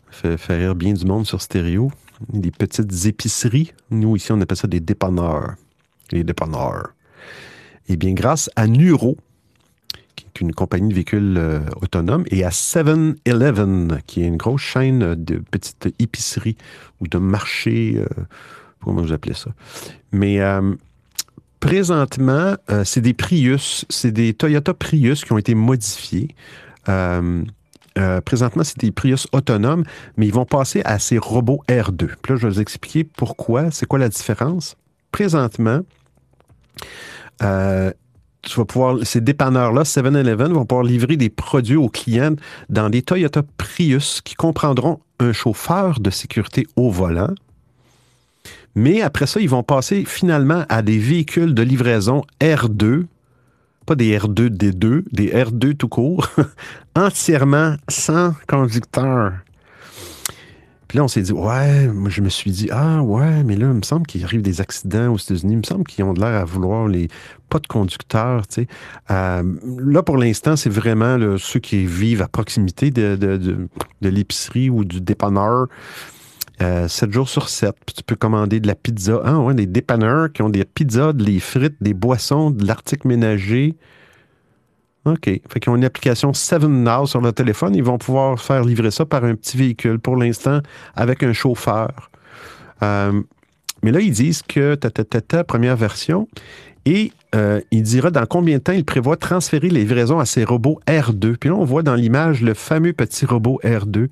Fait, fait rire bien du monde sur stéréo. Des petites épiceries. Nous, ici, on appelle ça des dépanneurs. Les dépanneurs. Eh bien, grâce à Nuro, une compagnie de véhicules euh, autonomes, et à 7-Eleven, qui est une grosse chaîne de petites épiceries ou de marchés, euh, comment vous appelez ça. Mais euh, présentement, c'est des Prius, c'est des Toyota Prius qui ont été modifiés. Présentement, c'est des Prius autonomes, mais ils vont passer à ces robots R2. Puis là, je vais vous expliquer pourquoi, c'est quoi la différence. Présentement, tu vas pouvoir, ces dépanneurs-là, 7-Eleven, vont pouvoir livrer des produits aux clients dans des Toyota Prius qui comprendront un chauffeur de sécurité au volant. Mais après ça, ils vont passer finalement à des véhicules de livraison R2, pas des R2D2, des R2 tout court, entièrement sans conducteur. Puis là, on s'est dit, ouais, moi, je me suis dit, ah ouais, mais là, il me semble qu'il arrive des accidents aux États-Unis. Il me semble qu'ils ont de l'air à vouloir les pas de conducteurs, tu sais. Euh, là, pour l'instant, c'est vraiment ceux qui vivent à proximité de, de, l'épicerie ou du dépanneur. Euh, 7 jours sur 7. Puis tu peux commander de la pizza. Ah ouais, des dépanneurs qui ont des pizzas, des frites, des boissons, de l'article ménager. OK. Fait qu'ils ont une application 7Now sur le téléphone. Ils vont pouvoir faire livrer ça par un petit véhicule pour l'instant avec un chauffeur. Euh, mais là, ils disent que ta, ta, ta, ta première version. Et euh, il dira dans combien de temps il prévoit transférer les livraisons à ces robots R2. Puis là, on voit dans l'image le fameux petit robot R2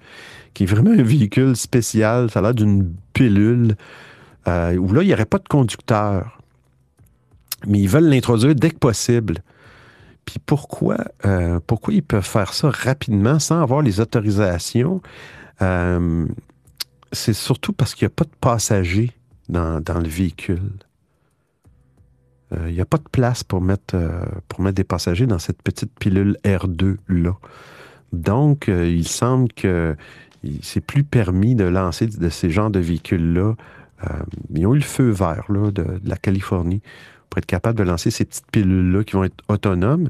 qui est vraiment un véhicule spécial. Ça a l'air d'une pilule euh, où là, il n'y aurait pas de conducteur. Mais ils veulent l'introduire dès que possible. Puis pourquoi, euh, pourquoi ils peuvent faire ça rapidement sans avoir les autorisations? Euh, c'est surtout parce qu'il n'y a pas de passagers dans, dans le véhicule. Euh, Il n'y a pas de place pour mettre, pour mettre des passagers dans cette petite pilule R2-là. Donc, il semble que c'est plus permis de lancer de ces genres de véhicules-là. Ils ont eu le feu vert là, de la Californie être capable de lancer ces petites pilules-là qui vont être autonomes.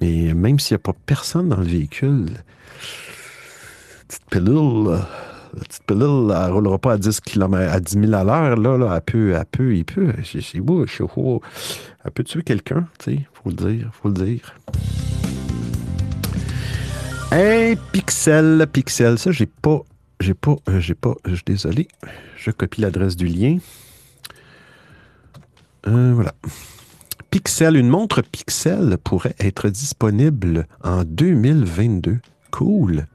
Mais même s'il n'y a pas personne dans le véhicule, petite pilule, la petite pilule, elle ne roulera pas à 10 km, à 10 000 à l'heure, là, là, elle peut, elle peut, il peut, c'est beau, elle peut tuer quelqu'un, tu sais, faut le dire, faut le dire. Hey, Pixel, Pixel, ça, j'ai pas, j'ai pas, euh, j'ai pas, je suis désolé, je copie l'adresse du lien. Euh, voilà. Pixel, une montre Pixel pourrait être disponible en 2022. Cool.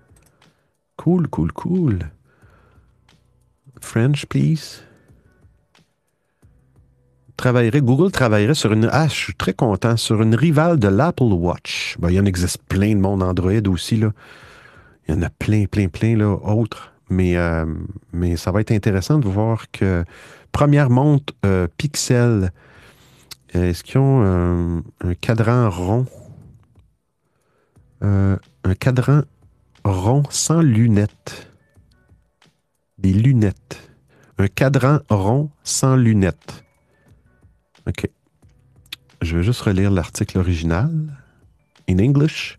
Cool, cool, cool. French, please. Travaillerait, Google travaillerait sur une. Ah, je suis très content. Sur une rivale de l'Apple Watch. Ben, il y en existe plein de monde Android aussi. Là. Il y en a plein, plein, plein là, autres. Mais, euh, mais ça va être intéressant de voir que première montre euh, Pixel, euh, est-ce qu'ils ont euh, un cadran rond? Un cadran rond sans lunettes. Des lunettes. Un cadran rond sans lunettes. OK. Je vais juste relire l'article original. In English.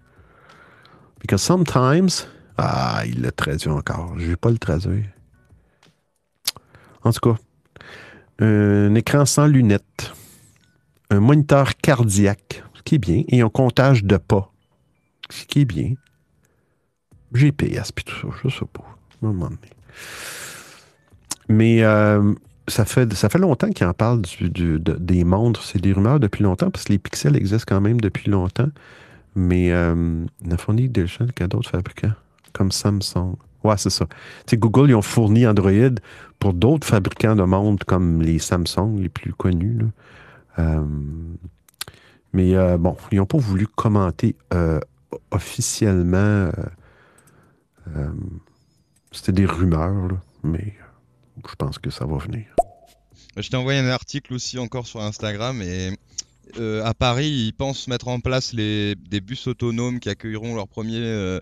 Because sometimes. Ah, il l'a traduit encore. Je vais pas le traduire. En tout cas, un écran sans lunettes. Un moniteur cardiaque, ce qui est bien, et un comptage de pas, ce qui est bien. GPS, puis tout ça, je sais pas. Mais euh, ça, fait, ça fait longtemps qu'ils en parlent des montres. C'est des rumeurs depuis longtemps, parce que les pixels existent quand même depuis longtemps. Mais euh, ils ont fourni des chaînes qu'à d'autres fabricants, comme Samsung. Ouais, c'est ça. Tu sais, Google, ils ont fourni Android pour d'autres fabricants de montres, comme les Samsung, les plus connus. là. Euh, mais euh, bon, ils n'ont pas voulu commenter euh, officiellement. C'était des rumeurs, mais je pense que ça va venir. Je t'ai envoyé un article aussi encore sur Instagram et à Paris, ils pensent mettre en place les, des bus autonomes qui accueilleront leur premier.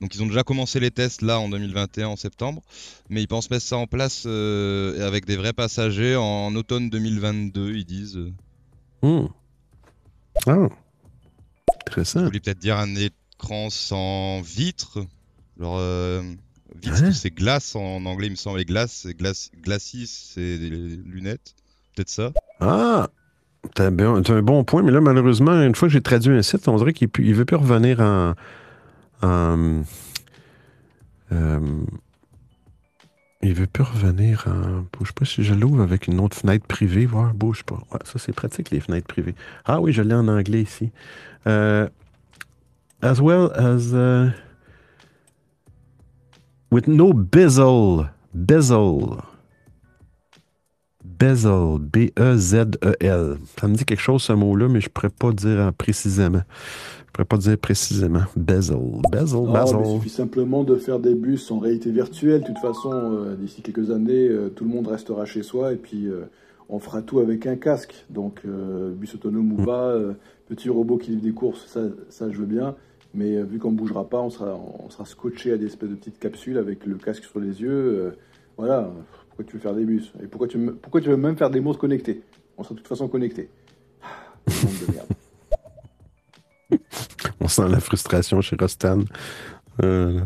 Donc ils ont déjà commencé les tests là en 2021 en septembre, mais ils pensent mettre ça en place euh, avec des vrais passagers en automne 2022, ils disent. Hmm. Ah, intéressant. Vous voulez peut-être dire un écran sans vitre. Alors, euh, vitre, c'est glace en anglais, il me semble. Et glace, c'est glace, glacis, c'est des lunettes. Peut-être ça. Ah! T'as un bon point, mais là, malheureusement, une fois que j'ai traduit un site, on dirait qu'il ne veut plus revenir en. En euh, il veut plus revenir en. Bouge pas si je l'ouvre avec une autre fenêtre privée, voir, bouge pas. Ça, c'est pratique, les fenêtres privées. Ah oui, je l'ai en anglais ici. Euh, as well as. with no bezel. Bezel. Bezel, B-E-Z-E-L. Ça me dit quelque chose ce mot-là, mais je ne pourrais pas dire précisément. Je pourrais pas dire précisément. Bezel, bezel, Non, mais il bezel. suffit simplement de faire des bus en réalité virtuelle. De toute façon, euh, d'ici quelques années, euh, tout le monde restera chez soi et puis euh, on fera tout avec un casque. Donc, bus autonome ou pas, euh, petit robot qui livre des courses, ça, ça je veux bien. Mais vu qu'on ne bougera pas, on sera, on sera scotché à des espèces de petites capsules avec le casque sur les yeux. voilà, pourquoi tu veux faire des bus? Et pourquoi tu, pourquoi tu veux même faire des montres connectées On sera de toute façon connectés. Ah, de merde. On sent la frustration chez Rostan. Euh,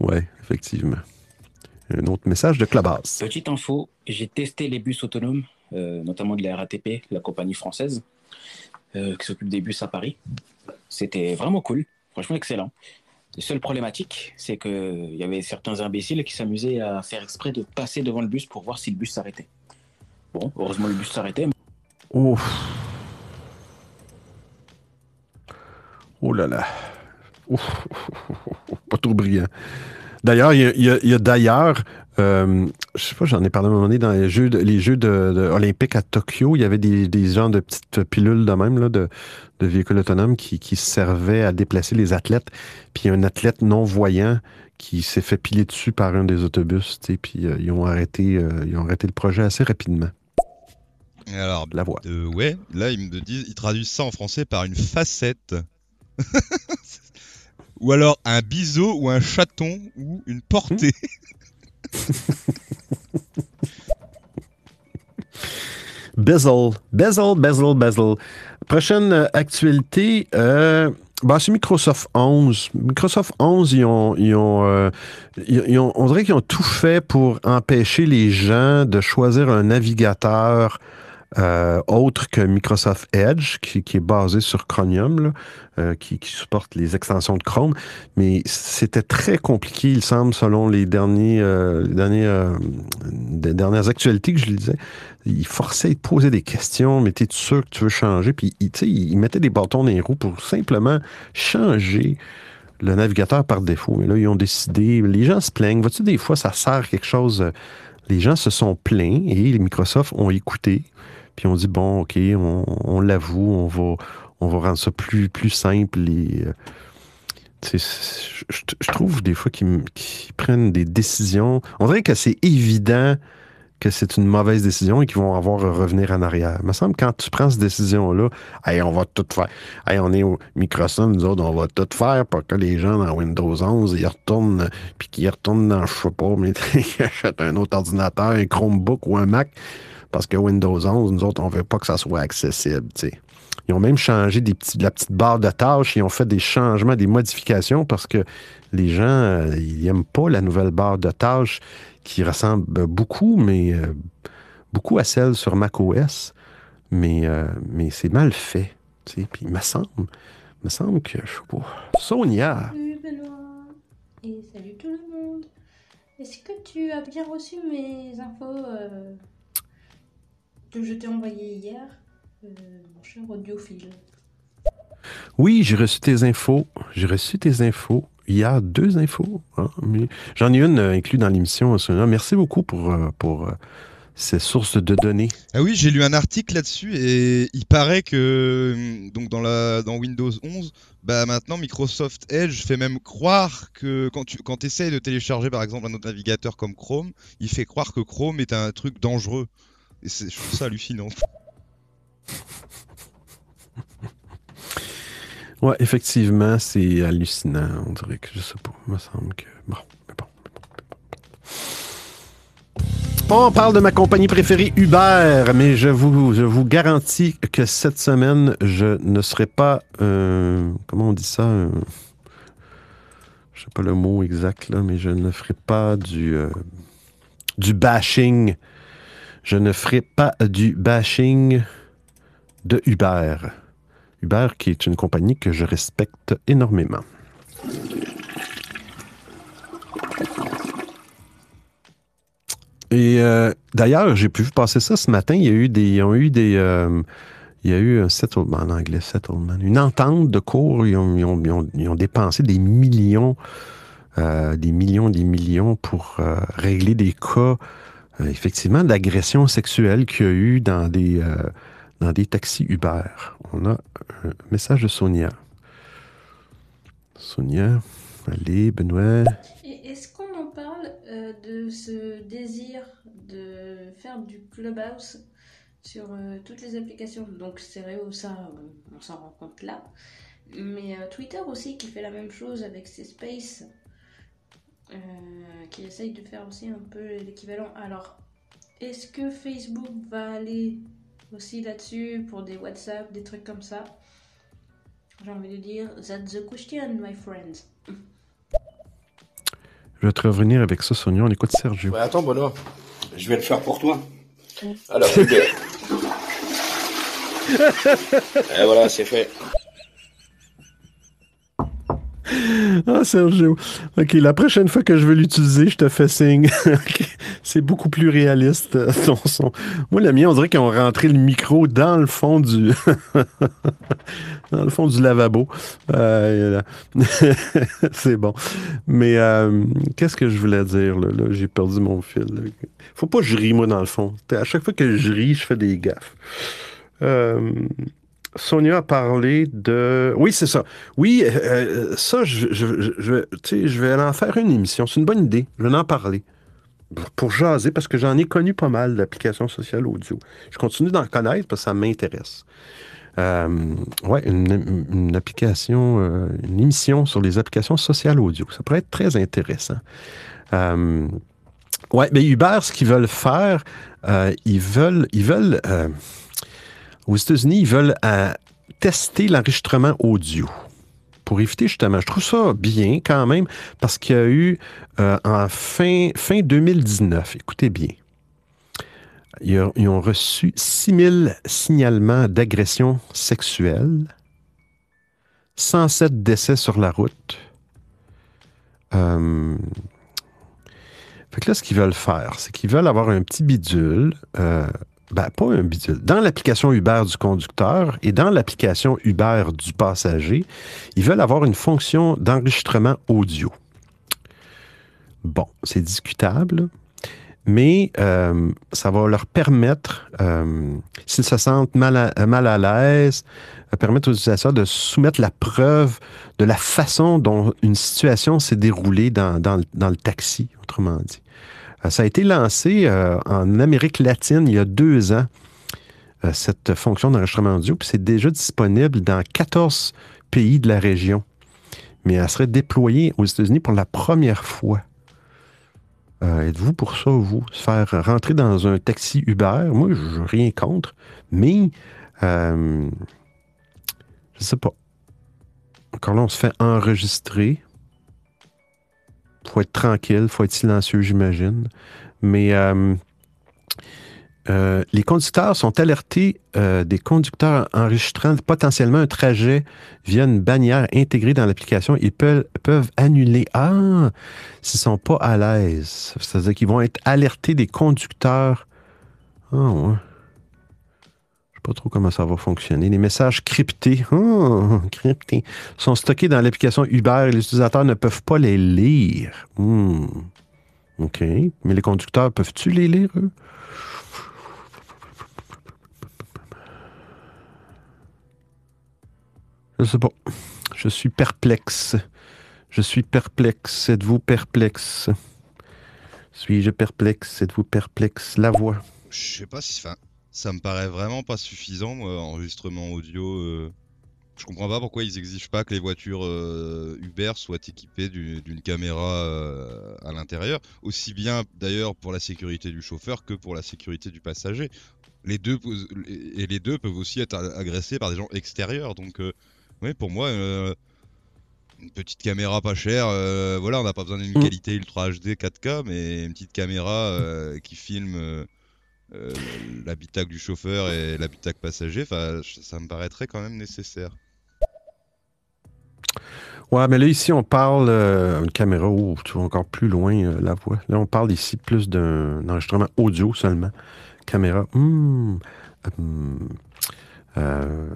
ouais, effectivement. Un autre message de Clubhouse. Petite info, j'ai testé les bus autonomes, euh, notamment de la RATP, la compagnie française, euh, qui s'occupe des bus à Paris. C'était vraiment cool, franchement excellent. La seule problématique, c'est qu'il y avait certains imbéciles qui s'amusaient à faire exprès de passer devant le bus pour voir si le bus s'arrêtait. Bon, heureusement le bus s'arrêtait. mais- Oh. Oh là là. Ouf. Pas trop brillant. D'ailleurs, il y a, d'ailleurs, euh, je sais pas, j'en ai parlé à un moment donné dans les Jeux, de- les jeux de- de olympiques à Tokyo, il y avait des, des genres de petites pilules de même, là, de, de véhicules autonomes qui, qui servaient à déplacer les athlètes. Puis un athlète non-voyant qui s'est fait piler dessus par un des autobus, tu sais, puis euh, ils, ont arrêté, euh, ils ont arrêté le projet assez rapidement. Alors, La voix. euh, ouais, là ils me disent, ils traduisent ça en français par une facette. Ou alors un biseau ou un chaton ou une portée. Bezel, bezel, bezel, bezel. Prochaine actualité, euh, bah, c'est Microsoft 11. Microsoft 11, ils ont, ils ont, euh, ils- ils ont- on dirait qu'ils ont tout fait pour empêcher les gens de choisir un navigateur euh, autre que Microsoft Edge, qui, est basé sur Chromium, euh, qui, supporte les extensions de Chrome. Mais c'était très compliqué, il semble, selon les derniers, euh, dernières actualités que je lisais. Il forçait, te posait des questions, mais t'es sûr que tu veux changer? Puis, tu sais, des bâtons dans les roues pour simplement changer le navigateur par défaut. Mais là, ils ont décidé, les gens se plaignent. Vois-tu, des fois, ça sert quelque chose? Les gens se sont plaints et Microsoft ont écouté. Puis on dit, bon, OK, on, l'avoue, on va, on va rendre ça plus, plus simple. Euh, je, trouve des fois qu'ils prennent des décisions. On dirait que c'est évident que c'est une mauvaise décision et qu'ils vont avoir à revenir en arrière. Il me semble que quand tu prends cette décision-là, hey, on va tout faire. Hey, on est au Microsoft, nous autres, on va tout faire pour que les gens dans Windows 11 ils retournent, puis qu'ils retournent dans, je sais pas, mais ils achètent un autre ordinateur, un Chromebook ou un Mac, parce que Windows 11, nous autres, on veut pas que ça soit accessible. Ils ont même changé la petite barre de tâches. Ils ont fait des changements, des modifications parce que les gens, euh, ils n'aiment pas la nouvelle barre de tâches qui ressemble beaucoup, mais euh, beaucoup à celle sur macOS. Mais, euh, mais c'est mal fait. Puis il me semble, me semble que, je pas, Sonia. Salut Benoît et salut tout le monde. Est-ce que tu as bien reçu mes infos euh, que je t'ai envoyées hier, euh, mon cher audiophile Oui, j'ai reçu tes infos. J'ai reçu tes infos. Il y a deux infos. hein, J'en ai une euh, inclue dans l'émission. Sonia. Merci beaucoup pour, euh, pour euh, ces sources de données. Ah oui, j'ai lu un article là-dessus et il paraît que donc dans la dans Windows 11, bah maintenant Microsoft Edge fait même croire que quand tu quand essayes de télécharger par exemple un autre navigateur comme Chrome, il fait croire que Chrome est un truc dangereux. Je trouve ça hallucinant. Ouais, effectivement, c'est hallucinant. On dirait que je sais pas. Il me semble que. Bon. mais bon. On parle de ma compagnie préférée, Uber, mais je vous, je vous garantis que cette semaine, je ne serai pas. euh, comment on dit ça euh, Je sais pas le mot exact, là, mais je ne ferai pas du, euh, du bashing. Je ne ferai pas du bashing de Uber. Uber, qui est une compagnie que je respecte énormément. Et euh, d'ailleurs, j'ai pu passer ça ce matin. Il y a eu des, ont eu des, euh, il y a eu un settlement en anglais, settlement, une entente de cours. Ils ont, dépensé des millions, euh, des millions, des millions pour régler des cas, effectivement, d'agression sexuelle qu'il y a eu dans des, euh, dans des taxis Uber. On a un message de Sonia. Sonia, allez, Benoît. Est-ce qu'on en parle euh, de ce désir de faire du clubhouse sur euh, toutes les applications? Donc Stereo, ça, euh, on s'en rend compte là. Mais euh, Twitter aussi qui fait la même chose avec ses spaces, euh, qui essaye de faire aussi un peu l'équivalent. Alors, est-ce que Facebook va aller aussi là-dessus pour des WhatsApp, des trucs comme ça? J'ai envie de dire, that's the question, my friends. Je vais te revenir avec ça, Sonia. On écoute Sergio. Ouais, attends, Benoît. Je vais le faire pour toi. Alors. Et voilà, c'est fait. Ah, Sergio. OK, la prochaine fois que je veux l'utiliser, je te fais signe. C'est beaucoup plus réaliste, euh, ton son. Moi, le mien, on dirait qu'ils ont rentré le micro dans le fond du... dans le fond du lavabo. Euh, C'est bon. Mais euh, qu'est-ce que je voulais dire, là? Là, J'ai perdu mon fil. là. Faut pas que je ris, moi, dans le fond. À chaque fois que je ris, je fais des gaffes. Euh, Sonia a parlé de. Oui, c'est ça. Oui, euh, ça, je, je, je, je- vais en faire une émission. C'est une bonne idée. Je vais en parler. Pour- jaser, parce que j'en ai connu pas mal d'applications sociales audio. Je continue d'en connaître parce que ça m'intéresse. Euh, ouais, une, application, euh, une émission sur les applications sociales audio. Ça pourrait être très intéressant. Euh, ouais, mais Uber, ce qu'ils veulent faire, euh, ils veulent, ils veulent, aux États-Unis, ils veulent euh, tester l'enregistrement audio pour éviter justement. Je trouve ça bien quand même parce qu'il y a eu euh, en fin, fin 2019, écoutez bien, ils ont, reçu 6000 signalements d'agression sexuelle, 107 décès sur la route. Euh, fait que là, ce qu'ils veulent faire, c'est qu'ils veulent avoir un petit bidule, euh, ben, pas un bidule, dans l'application Uber du conducteur et dans l'application Uber du passager, ils veulent avoir une fonction d'enregistrement audio. Bon, c'est discutable, mais euh, ça va leur permettre, euh, s'ils se sentent mal à, mal l'aise, euh, permettre aux utilisateurs de soumettre la preuve de la façon dont une situation s'est déroulée dans, dans dans le taxi, autrement dit. Euh, ça a été lancé euh, en Amérique latine il y a deux ans, euh, cette fonction d'enregistrement audio, puis c'est déjà disponible dans 14 pays de la région. Mais elle serait déployée aux États-Unis pour la première fois. Êtes-vous pour ça, vous? Se faire rentrer dans un taxi Uber? Moi, je rien contre, mais je sais pas. Encore là, on se fait enregistrer. Faut être tranquille, faut être silencieux, j'imagine. Mais euh, euh, les conducteurs sont alertés euh, des conducteurs enregistrant potentiellement un trajet via une bannière intégrée dans l'application. Ils peuvent, annuler. Ah, s'ils ne sont pas à l'aise. C'est-à-dire qu'ils vont être alertés des conducteurs. Ah, ouais. Pas trop comment ça va fonctionner. Les messages cryptés, ah, cryptés sont stockés dans l'application Uber et les utilisateurs ne peuvent pas les lire. Hmm. OK. Mais les conducteurs, peuvent-tu les lire, eux? Je sais pas. Je suis perplexe. Je suis perplexe. Êtes-vous perplexe? Suis-je perplexe? Êtes-vous perplexe? La voix. Je sais pas si. Enfin, ça me paraît vraiment pas suffisant, moi, enregistrement audio. euh. Je comprends pas pourquoi ils exigent pas que les voitures euh, Uber soient équipées du- d'une caméra euh, à l'intérieur. Aussi bien d'ailleurs pour la sécurité du chauffeur que pour la sécurité du passager. Les deux, et les deux peuvent aussi être agressés par des gens extérieurs. Donc, euh, ouais, pour moi, une petite caméra pas chère, voilà, on n'a pas besoin d'une Mm. qualité Ultra HD 4K, mais une petite caméra qui filme l'habitacle du chauffeur et l'habitacle passager, ça me paraîtrait quand même nécessaire. Ouais, mais là, ici, on parle euh, une caméra où tu vas encore plus loin euh, la voix. Là, on parle ici plus d'un enregistrement audio seulement. Caméra. hmm, hmm, euh,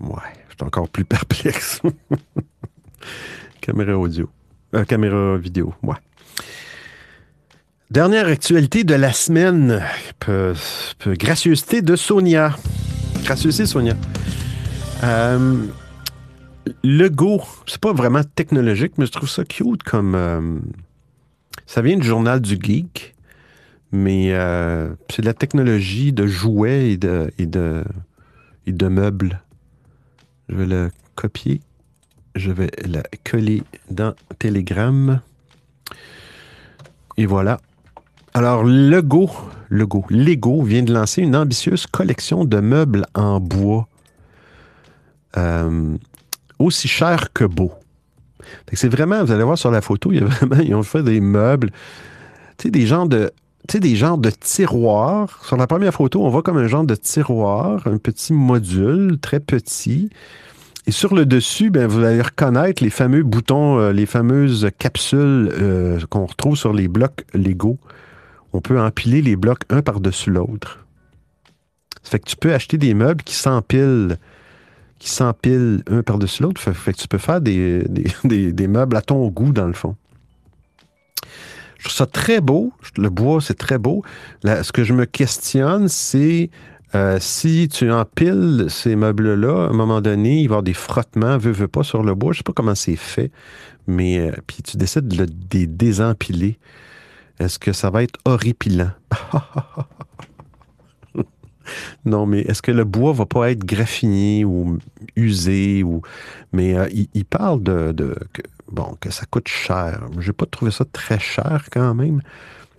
ouais, je suis encore plus perplexe. caméra audio. Euh, caméra vidéo, ouais. Dernière actualité de la semaine. Gracieuseté de Sonia. Gracieuseté, Sonia. Euh, le c'est pas vraiment technologique, mais je trouve ça cute comme. euh, ça vient du journal du geek, mais euh, c'est de la technologie de jouets et de, et de, et de meubles. Je vais le copier. Je vais la coller dans Telegram. Et voilà. Alors, Lego, Lego, Lego vient de lancer une ambitieuse collection de meubles en bois. Euh, aussi cher que beau. C'est vraiment, vous allez voir sur la photo, il y a vraiment, ils ont fait des meubles, tu sais, des genres de, tu sais, des genres de tiroirs. Sur la première photo, on voit comme un genre de tiroir, un petit module très petit. Et sur le dessus, ben, vous allez reconnaître les fameux boutons, euh, les fameuses capsules euh, qu'on retrouve sur les blocs Lego. On peut empiler les blocs un par-dessus l'autre. Ça fait que tu peux acheter des meubles qui s'empilent qui s'empilent un par-dessus l'autre. Fait, fait que tu peux faire des, meubles à ton goût, dans le fond. Je trouve ça très beau. Le bois, c'est très beau. Ce que je me questionne, c'est euh, si tu empiles ces meubles-là, à un moment donné, il va y avoir des frottements, veux, veux pas, sur le bois. Je sais pas comment c'est fait, mais euh, puis tu décides de le dé- désempiler. Est-ce que ça va être horripilant? Non, mais est-ce que le bois va pas être graffiné ou usé ou mais euh, il, parle de, bon que ça coûte cher. J'ai pas trouvé ça très cher quand même.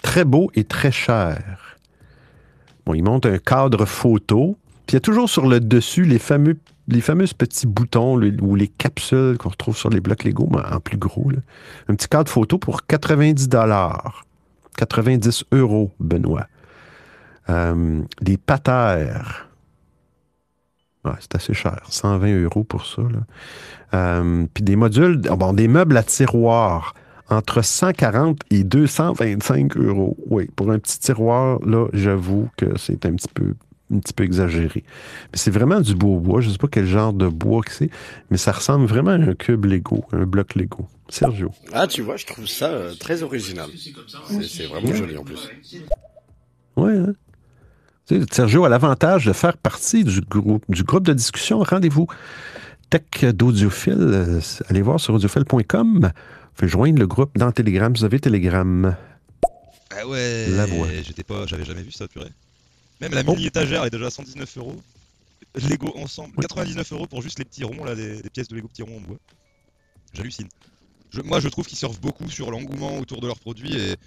Très beau et très cher. Bon, il monte un cadre photo. Puis il y a toujours sur le dessus les fameux petits boutons ou les capsules qu'on retrouve sur les blocs Lego, mais en plus gros. Un petit cadre photo pour 90 dollars. 90 euros, Benoît. Euh, des patères. C'est assez cher. 120 euros pour ça. Euh, puis des modules, ah bon, des meubles à tiroir entre 140 et 225 euros. Oui, pour un petit tiroir, là, j'avoue que c'est un petit peu un petit peu exagéré. Mais c'est vraiment du beau bois. Je ne sais pas quel genre de bois que c'est, mais ça ressemble vraiment à un cube Lego, un bloc Lego. Sergio. Ah, tu vois, je trouve ça euh, très original. C'est vraiment joli en plus. Oui, hein? Tu sais, Sergio a l'avantage de faire partie du groupe, du groupe de discussion. Rendez-vous Tech d'Audiophile. Euh, Allez voir sur audiophile.com. Faites joindre le groupe dans Telegram. Vous avez Telegram. Ah ouais, La voix. j'étais pas, j'avais jamais vu ça, purée. Même la mini étagère est déjà à 119 euros. Lego ensemble, 99 euros pour juste les petits ronds là, des, des pièces de Lego petits ronds en bois. J'hallucine. Je- moi, je trouve qu'ils surfent beaucoup sur l'engouement autour de leurs produits et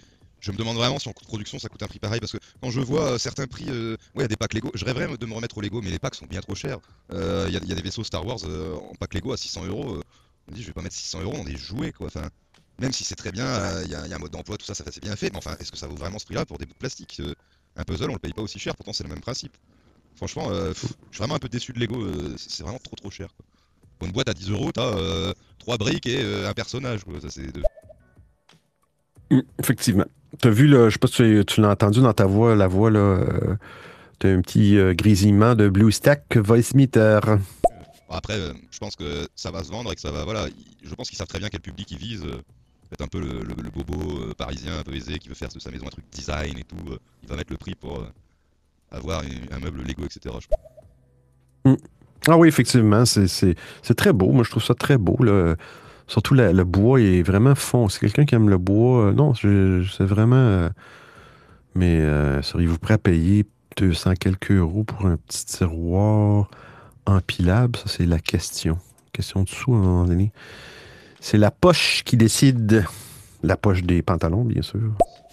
je me demande vraiment si en coût de production ça coûte un prix pareil parce que quand je vois euh, certains prix, euh, ouais, il y a des packs Lego, je rêverais de me remettre au Lego, mais les packs sont bien trop chers. Euh, Il y, a- il y a des vaisseaux Star Wars euh, en pack Lego à 600 euros. euh, Je me dis, je vais pas mettre 600 euros dans des jouets quoi. Enfin, même si c'est très bien, euh, il y, y a un mode d'emploi, tout ça, ça c'est bien fait, mais enfin, est-ce que ça vaut vraiment ce prix-là pour des bouts de plastique Euh, Un puzzle, on le paye pas aussi cher, pourtant c'est le même principe. Franchement, euh, pff, je suis vraiment un peu déçu de Lego, euh, c'est vraiment trop trop cher. Quoi. Pour une boîte à 10 euros, t'as 3 briques et euh, un personnage, quoi. Ça, c'est de... Hum, Effectivement. T'as vu, là, je sais pas si tu, tu l'as entendu dans ta voix, la voix, là, euh, t'as un petit euh, grésillement de BlueStack Voice Meter. Bon, après, euh, je pense que ça va se vendre et que ça va. Voilà, je pense qu'ils savent très bien quel public ils visent. Peut-être un peu le, bobo euh, parisien un peu aisé qui veut faire de sa maison un truc design et tout. euh, il va mettre le prix pour euh, avoir un meuble Lego, etc. Hum. Ah oui, effectivement, c'est- très beau. Moi, je trouve ça très beau. Là. Surtout le bois est vraiment fond. C'est quelqu'un qui aime le bois. non, c'est vraiment. mais euh, seriez-vous prêt à payer 200 quelques euros pour un petit tiroir empilable? Ça, c'est la question. Question de sous à un moment donné. C'est la poche qui décide. La poche des pantalons, bien sûr.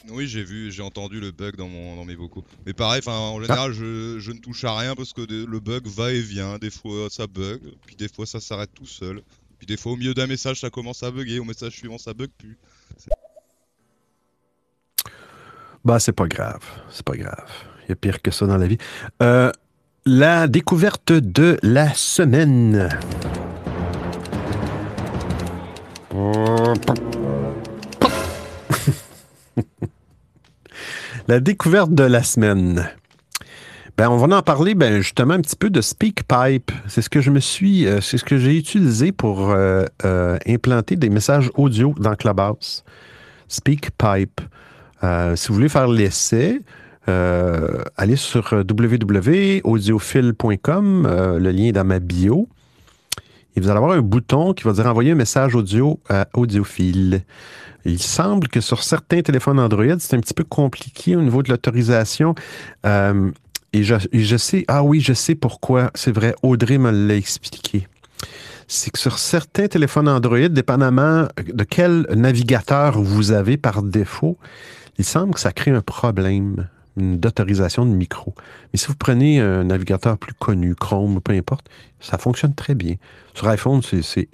Oui, j'ai vu, j'ai entendu le bug dans, mon, dans mes vocaux. Mais pareil, en général, je, je ne touche à rien parce que de- le bug va et vient. Des fois, ça bug, puis des fois, ça s'arrête tout seul. Puis des fois, au milieu d'un message, ça commence à bugger. Au message suivant, ça bug plus. Bah, c'est pas grave. C'est pas grave. Il y a pire que ça dans la vie. Euh, la découverte de la semaine. la découverte de la semaine. Ben, on va en parler ben, justement un petit peu de SpeakPipe. C'est ce que je me suis, euh, c'est ce que j'ai utilisé pour euh, euh, implanter des messages audio dans Clubhouse. SpeakPipe. Si vous voulez faire l'essai, allez sur www.audiophile.com, le lien est dans ma bio. Et vous allez avoir un bouton qui va dire envoyer un message audio à Audiophile. Il semble que sur certains téléphones Android, c'est un petit peu compliqué au niveau de l'autorisation. Euh, et je sais, ah oui, je sais pourquoi. C'est vrai, Audrey me l'a expliqué. C'est que sur certains téléphones Android, dépendamment de quel navigateur vous avez par défaut, il semble que ça crée un problème d'autorisation de micro. Mais si vous prenez un navigateur plus connu, Chrome, peu importe, ça fonctionne très bien. Sur iPhone, c'est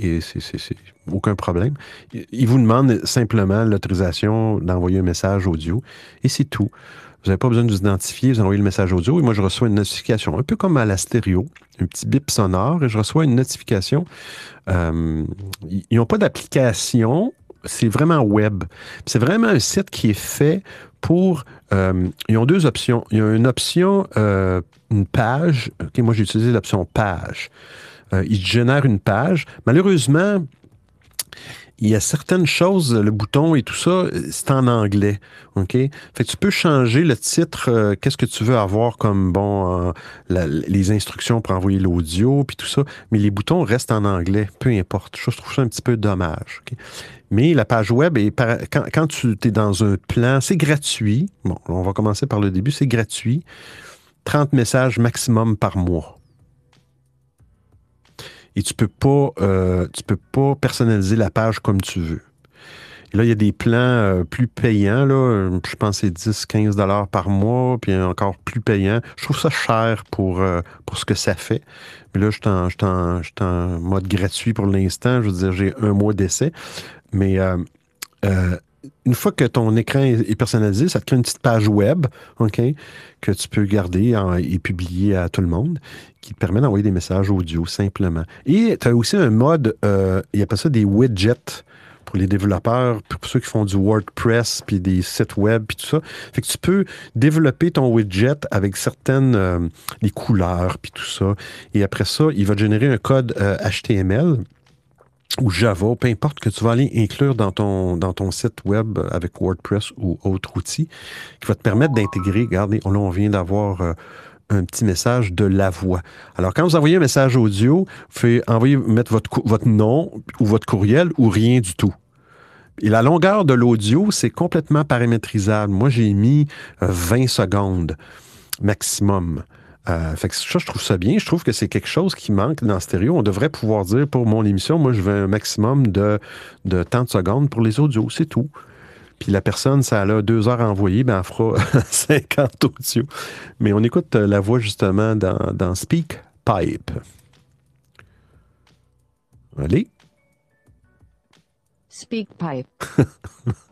aucun problème. Il il vous demande simplement l'autorisation d'envoyer un message audio et c'est tout. Vous n'avez pas besoin de vous identifier, vous envoyez le message audio et moi je reçois une notification, un peu comme à la stéréo, un petit bip sonore et je reçois une notification. Euh, ils n'ont pas d'application, c'est vraiment web. C'est vraiment un site qui est fait pour. Euh, ils ont deux options. Il y a une option, euh, une page. Moi, j'ai utilisé l'option page. Euh, il génère une page. Malheureusement, il y a certaines choses, le bouton et tout ça, c'est en anglais. OK? Fait que tu peux changer le titre, euh, qu'est-ce que tu veux avoir comme, bon, les instructions pour envoyer l'audio, puis tout ça, mais les boutons restent en anglais, peu importe. Je trouve ça un petit peu dommage. Mais la page web, quand, tu es dans un plan, c'est gratuit. Bon, on va commencer par le début, c'est gratuit. 30 messages maximum par mois. Et tu peux pas, euh, peux pas personnaliser la page comme tu veux. Et là, il y a des plans euh, plus payants, là. Je pense que c'est 10, 15 dollars par mois, puis encore plus payant. Je trouve ça cher pour, euh, pour ce que ça fait. Mais là, je suis en mode gratuit pour l'instant. Je veux dire, j'ai un mois d'essai. Mais euh, euh, une fois que ton écran est, personnalisé, ça te crée une petite page web, OK, que tu peux garder et publier à tout le monde, qui te permet d'envoyer des messages audio simplement. Et tu as aussi un mode, euh, il y a pas ça des widgets pour les développeurs, pour ceux qui font du WordPress, puis des sites web, puis tout ça. Fait que tu peux développer ton widget avec certaines euh, les couleurs, puis tout ça. Et après ça, il va te générer un code HTML ou Java, peu importe que tu vas aller inclure dans ton, dans ton site web avec WordPress ou autre outil, qui va te permettre d'intégrer, regardez, là, on vient d'avoir euh, un petit message de la voix. Alors, quand vous envoyez un message audio, vous envoyer, mettre votre, votre nom ou votre courriel ou rien du tout. Et la longueur de l'audio, c'est complètement paramétrisable. Moi, j'ai mis euh, 20 secondes maximum. Euh, fait que ça, je trouve ça bien. Je trouve que c'est quelque chose qui manque dans stéréo. On devrait pouvoir dire pour mon émission, moi, je veux un maximum de, de temps de secondes pour les audios, c'est tout. Puis la personne, ça a deux heures à envoyer, ben, elle fera 50 audios. Mais on écoute euh, la voix justement dans, dans Speak Pipe. Allez. Speak pipe.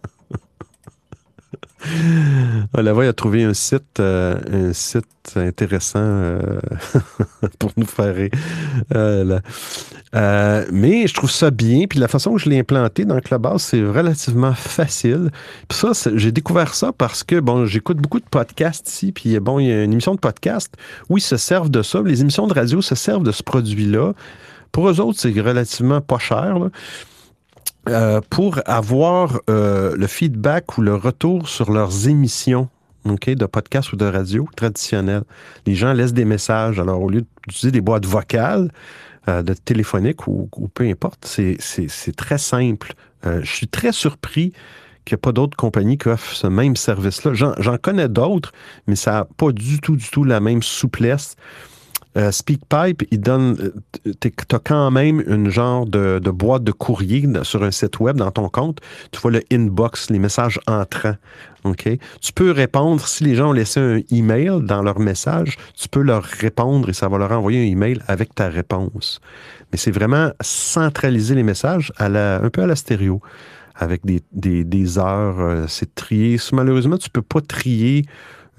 Ah, la voix a trouvé un site, euh, un site intéressant euh, pour nous faire. Euh, mais je trouve ça bien. Puis la façon que je l'ai implanté dans Clubhouse, c'est relativement facile. Puis ça, j'ai découvert ça parce que, bon, j'écoute beaucoup de podcasts ici. Puis bon, il y a une émission de podcast où ils se servent de ça. Les émissions de radio se servent de ce produit-là. Pour eux autres, c'est relativement pas cher. Euh, pour avoir euh, le feedback ou le retour sur leurs émissions ok, de podcast ou de radio traditionnelles. Les gens laissent des messages. Alors, au lieu d'utiliser des boîtes vocales, euh, de téléphonique ou, ou peu importe, c'est- très simple. Euh, je suis très surpris qu'il n'y a pas d'autres compagnies qui offrent ce même service-là. J'en j'en connais d'autres, mais ça n'a pas du tout, du tout la même souplesse. Euh, SpeakPipe, il donne. Tu as quand même une genre de, boîte de courrier sur un site web dans ton compte. Tu vois le inbox, les messages entrants. Tu peux répondre, si les gens ont laissé un email dans leur message, tu peux leur répondre et ça va leur envoyer un email avec ta réponse. Mais c'est vraiment centraliser les messages à la, un peu à la stéréo, avec des, des- des heures. euh, c'est trié. Malheureusement, tu peux pas trier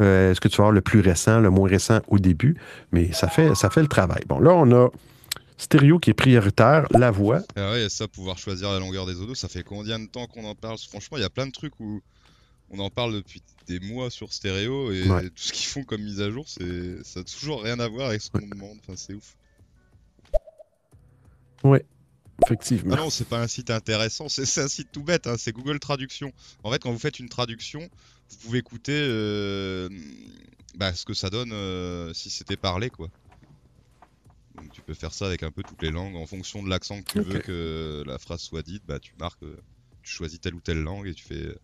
euh, est-ce que tu vas avoir le plus récent, le moins récent au début, mais ça fait, ça fait le travail. Bon, là, on a stéréo qui est prioritaire, la voix. Ah ouais, et ça, pouvoir choisir la longueur des autos, ça fait combien de temps qu'on en parle? Franchement, il y a plein de trucs où on en parle depuis des mois sur stéréo et Ouais. tout ce qu'ils font comme mise à jour, c'est ça a toujours rien à voir avec ce qu'on demande. Enfin, c'est ouf. Oui, effectivement. Ah non, c'est pas un site intéressant, c'est c'est un site tout bête, hein, c'est Google Traduction. En fait, quand vous faites une traduction, vous pouvez écouter euh, bah, ce que ça donne euh, si c'était parlé, quoi. Donc tu peux faire ça avec un peu toutes les langues, en fonction de l'accent que tu veux que la phrase soit dite, bah tu marques, euh, tu choisis telle ou telle langue et tu fais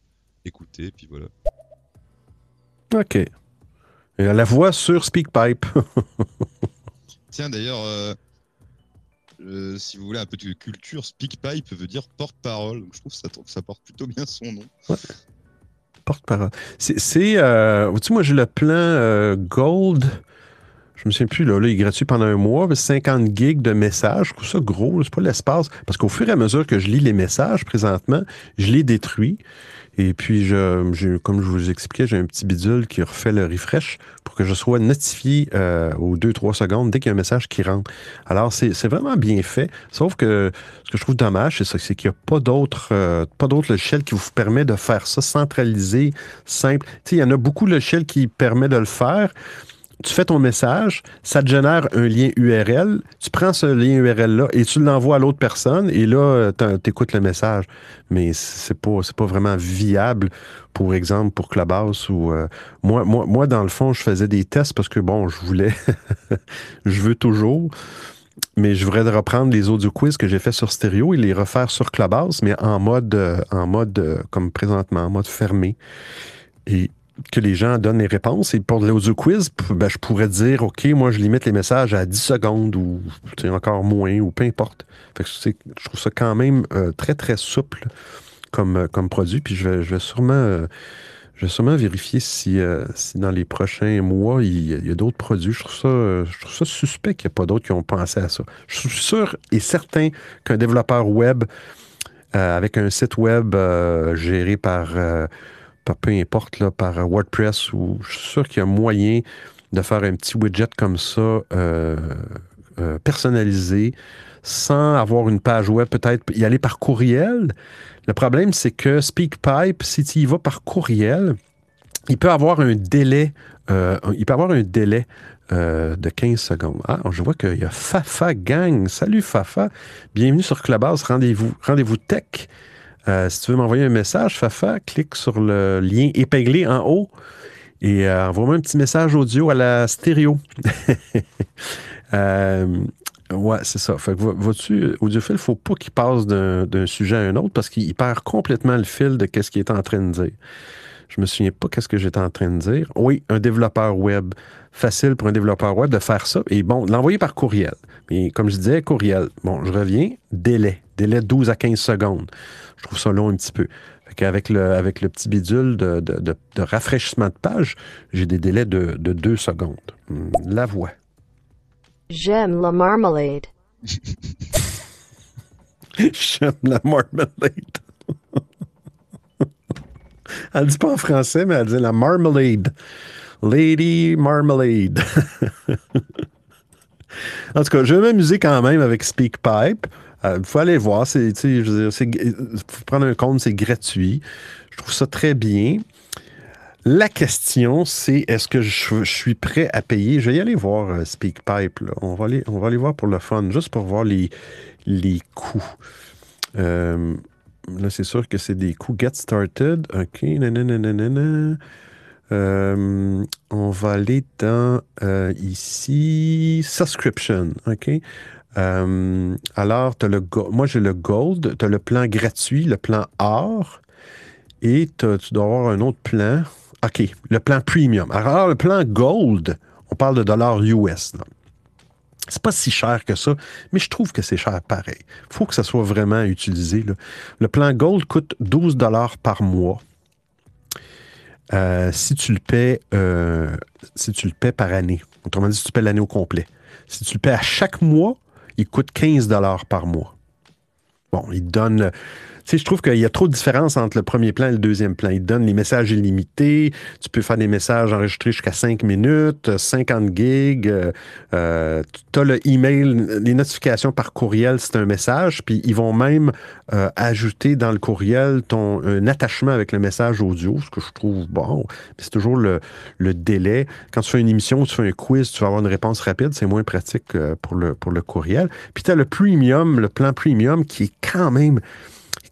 écouter, puis voilà. OK. Et la voix sur SpeakPipe. Tiens, d'ailleurs, euh, euh, si vous voulez un peu de culture, SpeakPipe veut dire porte-parole, donc je trouve que ça, ça porte plutôt bien son nom. Porte-parole. C'est. euh, vois-tu, moi, j'ai le plan euh, Gold. Je me souviens plus, là, il est gratuit pendant un mois, mais 50 gigs de messages. Je trouve ça gros, c'est pas l'espace. Parce qu'au fur et à mesure que je lis les messages présentement, je les détruis. Et puis, je, comme je vous expliquais, j'ai un petit bidule qui refait le refresh pour que je sois notifié euh, aux 2-3 secondes dès qu'il y a un message qui rentre. Alors, c'est vraiment bien fait. Sauf que ce que je trouve dommage, c'est ça, c'est qu'il n'y a pas d'autres euh, logiciels qui vous permet de faire ça centralisé, simple. Tu sais, il y en a beaucoup de logiciels qui permettent de le faire. Tu fais ton message, ça te génère un lien URL, tu prends ce lien URL-là et tu l'envoies à l'autre personne et là, tu écoutes le message. Mais c'est pas, pas vraiment viable, pour exemple, pour Clubhouse ou euh, moi, dans le fond, je faisais des tests parce que bon, je voulais, je veux toujours, mais je voudrais reprendre les audio quiz que j'ai fait sur stéréo et les refaire sur Clubhouse, mais en mode, euh, en mode euh, comme présentement, en mode fermé. Et que les gens donnent les réponses. Et pour l'audio quiz, ben, je pourrais dire, OK, moi, je limite les messages à 10 secondes ou encore moins ou peu importe. Je trouve ça quand même euh, très, très souple comme, euh, comme produit. Puis je vais, je vais sûrement... euh, je vais sûrement vérifier si, si dans les prochains mois, il, y a- a d'autres produits. Je trouve ça, je trouve ça suspect qu'il n'y ait pas d'autres qui ont pensé à ça. Je suis sûr et certain qu'un développeur web avec un site web géré par, peu importe, là, par WordPress, ou je suis sûr qu'il y a moyen de faire un petit widget comme ça euh, euh, personnalisé sans avoir une page web, peut-être y aller par courriel. Le problème, c'est que SpeakPipe, si tu y vas par courriel, il peut avoir un délai, euh, il peut avoir un délai de 15 secondes. Ah, je vois qu'il y a Fafa Gang. Salut Fafa. Bienvenue sur Clubhouse. Rendez-vous rendez-vous tech. Euh, si tu veux m'envoyer un message, Fafa, clique sur le lien épinglé en haut et euh, envoie-moi un petit message audio à la stéréo. Euh, Ouais, c'est ça. Fait que vo- vois-tu, audiophile, faut pas qu'il passe d'un sujet à un autre parce qu'il perd complètement le fil de qu'est-ce qu'il est en train de dire. Je me souviens pas qu'est-ce que j'étais en train de dire. Oui, un développeur web. Facile pour un développeur web de faire ça. Et bon, l'envoyer par courriel. Mais comme je disais, courriel. Bon, je reviens. Délai. Délai de 12 à 15 secondes. Je trouve ça long un petit peu. Fait qu'avec le, avec le petit bidule de, de- de- de rafraîchissement de page, j'ai des délais de, de 2 secondes. Hum, La voix. J'aime la marmalade. J'aime la marmalade. elle dit pas en français, mais elle dit la marmalade. Lady Marmalade. en tout cas, je vais m'amuser quand même avec SpeakPipe. Il faut aller voir. C'est, je veux dire, faut prendre un compte, c'est gratuit. Je trouve ça très bien. La question, c'est est-ce que je, suis prêt à payer? Je vais y aller voir euh, SpeakPipe. On, va aller, on va aller voir pour le fun, juste pour voir les, les coûts. Euh, là, c'est sûr que c'est des coûts. Get started. OK. Euh, on va aller dans euh, ici subscription. OK. Euh, alors, t'as le moi j'ai le gold, tu as le plan gratuit, le plan or, et tu dois avoir un autre plan. OK, le plan premium. Alors, le plan gold, on parle de dollars US. C'est pas si cher que ça, mais je trouve que c'est cher pareil. Il faut que ça soit vraiment utilisé. Le plan Gold coûte 12 dollars par mois. Euh, si tu le paies, euh, si tu le par année. Autrement dit, si tu paies l'année au complet. Si tu le paies à chaque mois, il coûte 15 dollars par mois. Bon, il donne. Sais, je trouve qu'il y a trop de différence entre le premier plan et le deuxième plan. Il te donne les messages illimités. Tu peux faire des messages enregistrés jusqu'à 5 minutes, euh, 50 gigs. euh, euh, tu as le email, les notifications par courriel, c'est un message. Puis ils vont même euh, ajouter dans le courriel ton, un attachement avec le message audio, ce que je trouve bon. C'est toujours le, le délai. Quand tu fais une émission, tu fais un quiz, tu vas avoir une réponse rapide. C'est moins pratique euh, pour le, pour le courriel. Puis tu as le premium, le plan premium qui est quand même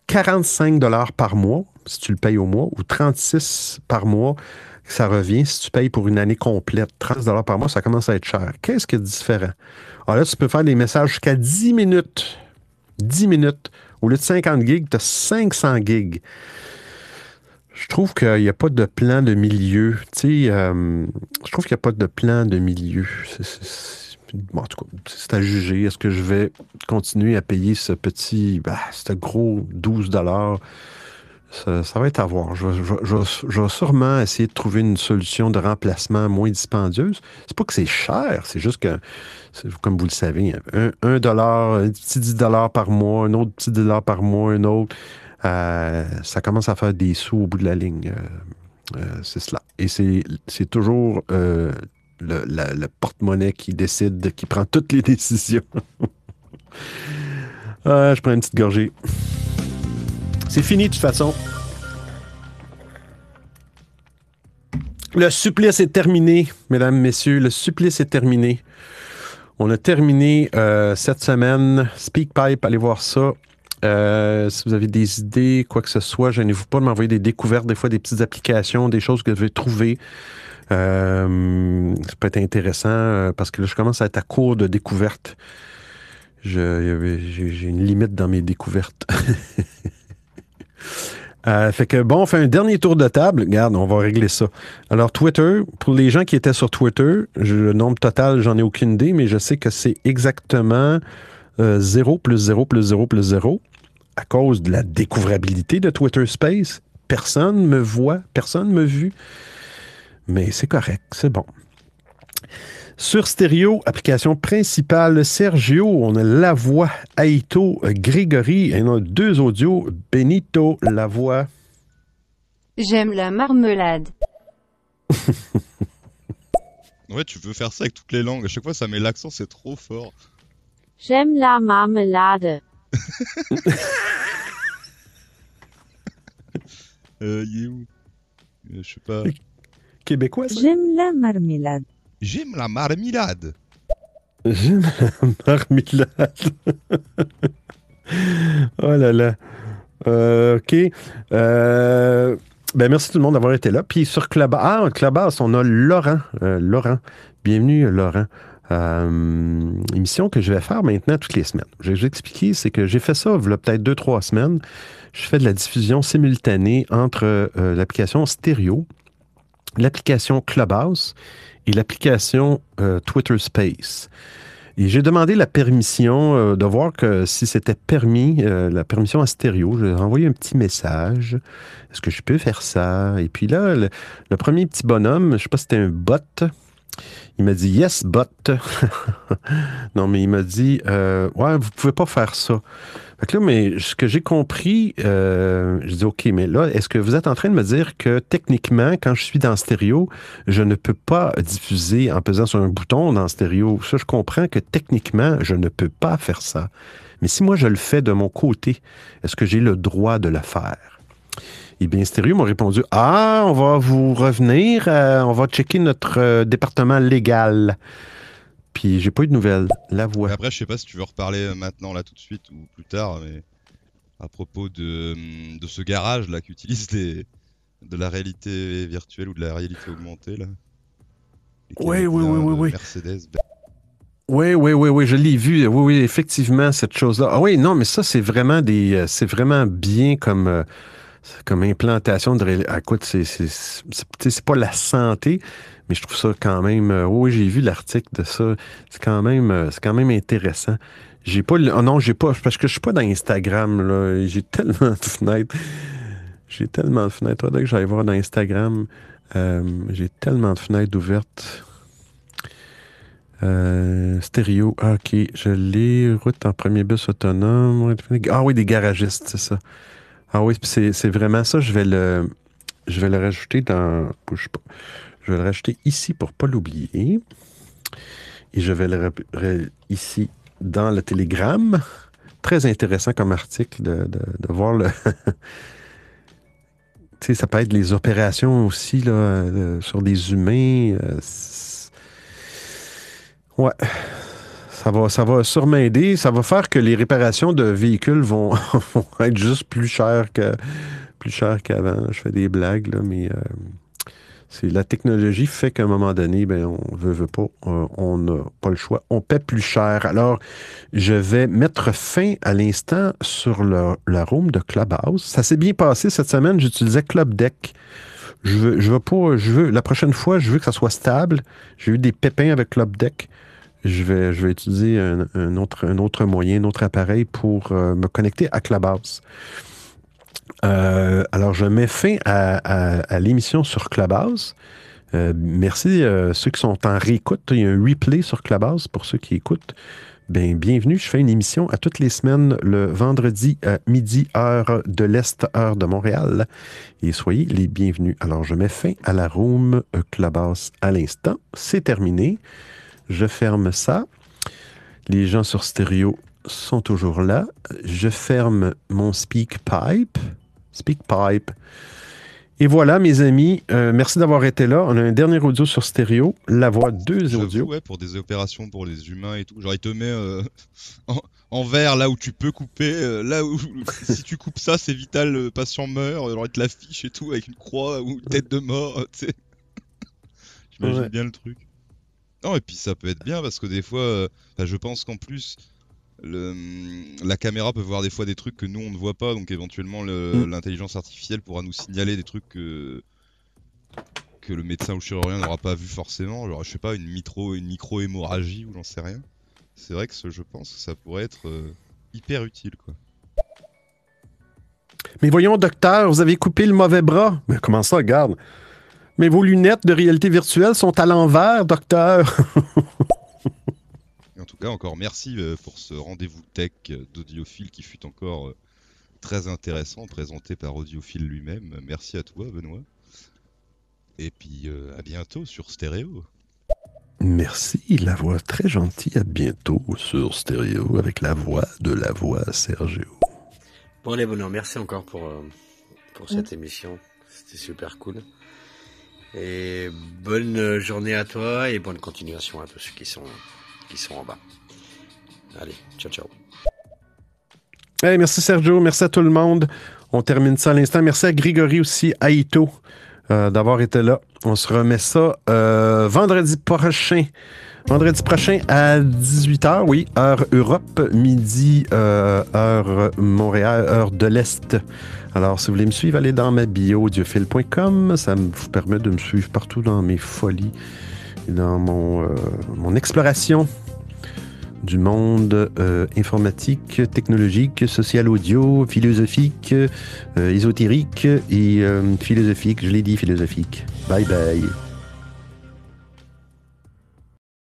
45 dollars par mois, si tu le payes au mois, ou 36 par mois, ça revient si tu payes pour une année complète. 30 dollars par mois, ça commence à être cher. Qu'est-ce qui est différent? Alors là, tu peux faire des messages jusqu'à 10 minutes. 10 minutes. Au lieu de 50 gigs, tu as 500 gigs. Je trouve qu'il n'y a pas de plan de milieu. Tu sais, euh, je trouve qu'il n'y a pas de plan de milieu. Bon, en tout cas, c'est à juger. Est-ce que je vais continuer à payer ce petit, bah, ce gros 12 ça, ça va être à voir. Je, vais- sûrement essayer de trouver une solution de remplacement moins dispendieuse. C'est pas que c'est cher, c'est juste que, comme vous le savez, un, un dollar, un petit 10 dollars par mois, un autre petit dollar par mois, un autre, euh, ça commence à faire des sous au bout de la ligne. Euh, euh, c'est cela. Et c'est toujours le, porte-monnaie qui décide, qui prend toutes les décisions. Ah, je prends une petite gorgée. C'est fini de toute façon. Le supplice est terminé, mesdames, messieurs. Le supplice est terminé. On a terminé euh, cette semaine. SpeakPipe, allez voir ça. Euh, si vous avez des idées, quoi que ce soit, gênez-vous pas de m'envoyer des découvertes, des fois des petites applications, des choses que vous devez trouver. Euh, ça peut être intéressant euh, parce que là, je commence à être à court de découvertes. J'ai une limite dans mes découvertes. Euh, fait que bon, on fait un dernier tour de table. Regarde, on va régler ça. Alors, Twitter, pour les gens qui étaient sur Twitter, le nombre total, j'en ai aucune idée, mais je sais que c'est exactement euh, 0 plus 0 plus 0 plus 0 à cause de la découvrabilité de Twitter Space. Personne me voit, personne me vu. Mais c'est correct, c'est bon. Sur stéréo, application principale, Sergio, on a la voix, Aito, Grégory, et on a deux audios, Benito, la voix. J'aime la marmelade. Ouais, tu peux faire ça avec toutes les langues. À chaque fois, ça met l'accent, c'est trop fort. J'aime la marmelade. Euh, il est où? Euh, Je sais pas. Québécois, ça? J'aime la marmelade. J'aime la marmelade. J'aime la marmelade. oh là là. Euh, OK. Euh, ben merci tout le monde d'avoir été là. Puis sur Clubhouse, ah, Clubhouse, on a Laurent. Euh, Laurent. Bienvenue, Laurent. Euh, émission que je vais faire maintenant toutes les semaines. Je vais vous expliquer, c'est que j'ai fait ça il y a peut-être deux, trois semaines. Je fais de la diffusion simultanée entre euh, l'application Stereo, l'application Clubhouse et l'application euh, Twitter Space. Et j'ai demandé la permission euh, de voir que si c'était permis, euh, la permission à stéréo. J'ai envoyé un petit message. Est-ce que je peux faire ça? Et puis là, le, le premier petit bonhomme, je sais pas si c'était un bot. Il m'a dit yes, bot. non, mais il m'a dit euh, ouais, vous pouvez pas faire ça. Fait que là, mais ce que j'ai compris, euh, je dis OK, mais là, est-ce que vous êtes en train de me dire que techniquement, quand je suis dans stéréo, je ne peux pas diffuser en pesant sur un bouton dans stéréo? Ça, je comprends que techniquement, je ne peux pas faire ça. Mais si moi je le fais de mon côté, est-ce que j'ai le droit de le faire? Eh bien, Stéréo m'a répondu Ah, on va vous revenir, euh, on va checker notre euh, département légal. Puis j'ai pas eu de nouvelles. La voix. Après, je sais pas si tu veux reparler euh, maintenant, là, tout de suite ou plus tard, mais à propos de, hum, de ce garage là qui utilise des, de la réalité virtuelle ou de la réalité augmentée là. Oui, oui, oui, oui, oui. Mercedes. Oui, oui, oui, oui, je l'ai vu. Oui, oui, effectivement, cette chose-là. Ah oui, non, mais ça, c'est vraiment des. C'est vraiment bien comme. Comme implantation de Écoute, c'est c'est- pas la santé, mais je trouve ça quand même. euh, oui, j'ai vu l'article de ça. C'est quand même, euh, c'est quand même intéressant. J'ai pas. Oh non, j'ai pas. Parce que je suis pas dans Instagram, là. J'ai tellement de fenêtres. J'ai tellement de fenêtres. Faudrait que j'aille voir dans Instagram. Euh, j'ai tellement de fenêtres ouvertes. Euh, stéréo, ah, ok, je l'ai. Route en premier bus autonome. Ah oui, des garagistes, c'est ça. Ah oui, c'est vraiment ça. Je vais le, je vais le rajouter dans. Je vais le rajouter ici pour pas l'oublier. Et je vais le ici dans le télégramme. Très intéressant comme article de, de- voir le. tu sais, ça peut être les opérations aussi là, euh, sur des humains. euh, ouais. Ça va, ça va sûrement aider. Ça va faire que les réparations de véhicules vont, être juste plus chères que plus chères qu'avant. Je fais des blagues, là, mais euh, la technologie fait qu'à un moment donné, ben, on veut, veut pas, euh, on n'a pas le choix. On paie plus cher. Alors, je vais mettre fin à l'instant sur le, la room de Clubhouse. Ça s'est bien passé cette semaine. J'utilisais Club Deck. Je veux, veux pas, je veux, la prochaine fois, je veux que ça soit stable. J'ai eu des pépins avec Club Deck. Je vais, je vais utiliser un, autre, un autre moyen, un autre appareil pour euh, me connecter à Clubhouse. Euh, alors, je mets fin à, l'émission sur Clubhouse. Euh, merci ceux qui sont en réécoute. Il y a un replay sur Clubhouse pour ceux qui écoutent. Ben, bienvenue. Je fais une émission à toutes les semaines le vendredi à midi, heure de l'Est, heure de Montréal. Et soyez les bienvenus. Alors, je mets fin à la room Clubhouse à l'instant. C'est terminé. Je ferme ça. Les gens sur stéréo sont toujours là. Je ferme mon SpeakPipe. SpeakPipe. Et voilà, mes amis, euh, merci d'avoir été là. On a un dernier audio sur stéréo. La voix, deux audios. ouais, pour des opérations pour les humains et tout. Genre, il te met euh, en, en vert là où tu peux couper. euh, là où, si tu coupes ça, c'est vital, le patient meurt. Alors, il te l'affiche et tout avec une croix ou une tête de mort. J'imagine Ouais. bien le truc. Non, et puis ça peut être bien parce que des fois, euh, je pense qu'en plus, le, la caméra peut voir des fois des trucs que nous on ne voit pas, donc éventuellement le- Mm. l'intelligence artificielle pourra nous signaler des trucs que, que le médecin ou le chirurgien n'aura pas vu forcément. Genre, je sais pas, une micro, une micro-hémorragie ou j'en sais rien. C'est vrai que ce- je pense que ça pourrait être euh, hyper utile, quoi. Mais voyons, docteur, vous avez coupé le mauvais bras. Mais comment ça, regarde? Mais vos lunettes de réalité virtuelle sont à l'envers, docteur. En tout cas, encore merci euh, pour ce rendez-vous tech euh, d'audiophile qui fut encore euh, très intéressant, présenté par Audiophile lui-même. Merci à toi, Benoît. Et puis euh, à bientôt sur Stéréo. Merci, la voix très gentille. À bientôt sur stéréo avec la voix de la voix Sergio. Bon, les bonheurs, merci encore pour, euh, pour cette émission. C'était super cool. Et bonne journée à toi et bonne continuation à tous ceux qui sont, qui sont en bas. Allez, ciao, ciao. Hey, merci Sergio, merci à tout le monde. On termine ça à l'instant. Merci à Grégory aussi, à Ito, euh, d'avoir été là. On se remet ça euh, vendredi prochain Vendredi prochain à 18h, oui, heure Europe, midi, euh, heure Montréal, heure de l'Est. Alors, si vous voulez me suivre, allez dans ma bio audiophile.com. Ça vous permet de me suivre partout dans mes folies et dans mon, euh, exploration du monde euh, informatique, technologique, social audio, philosophique, euh, ésotérique et philosophique. Je l'ai dit, philosophique. Bye bye.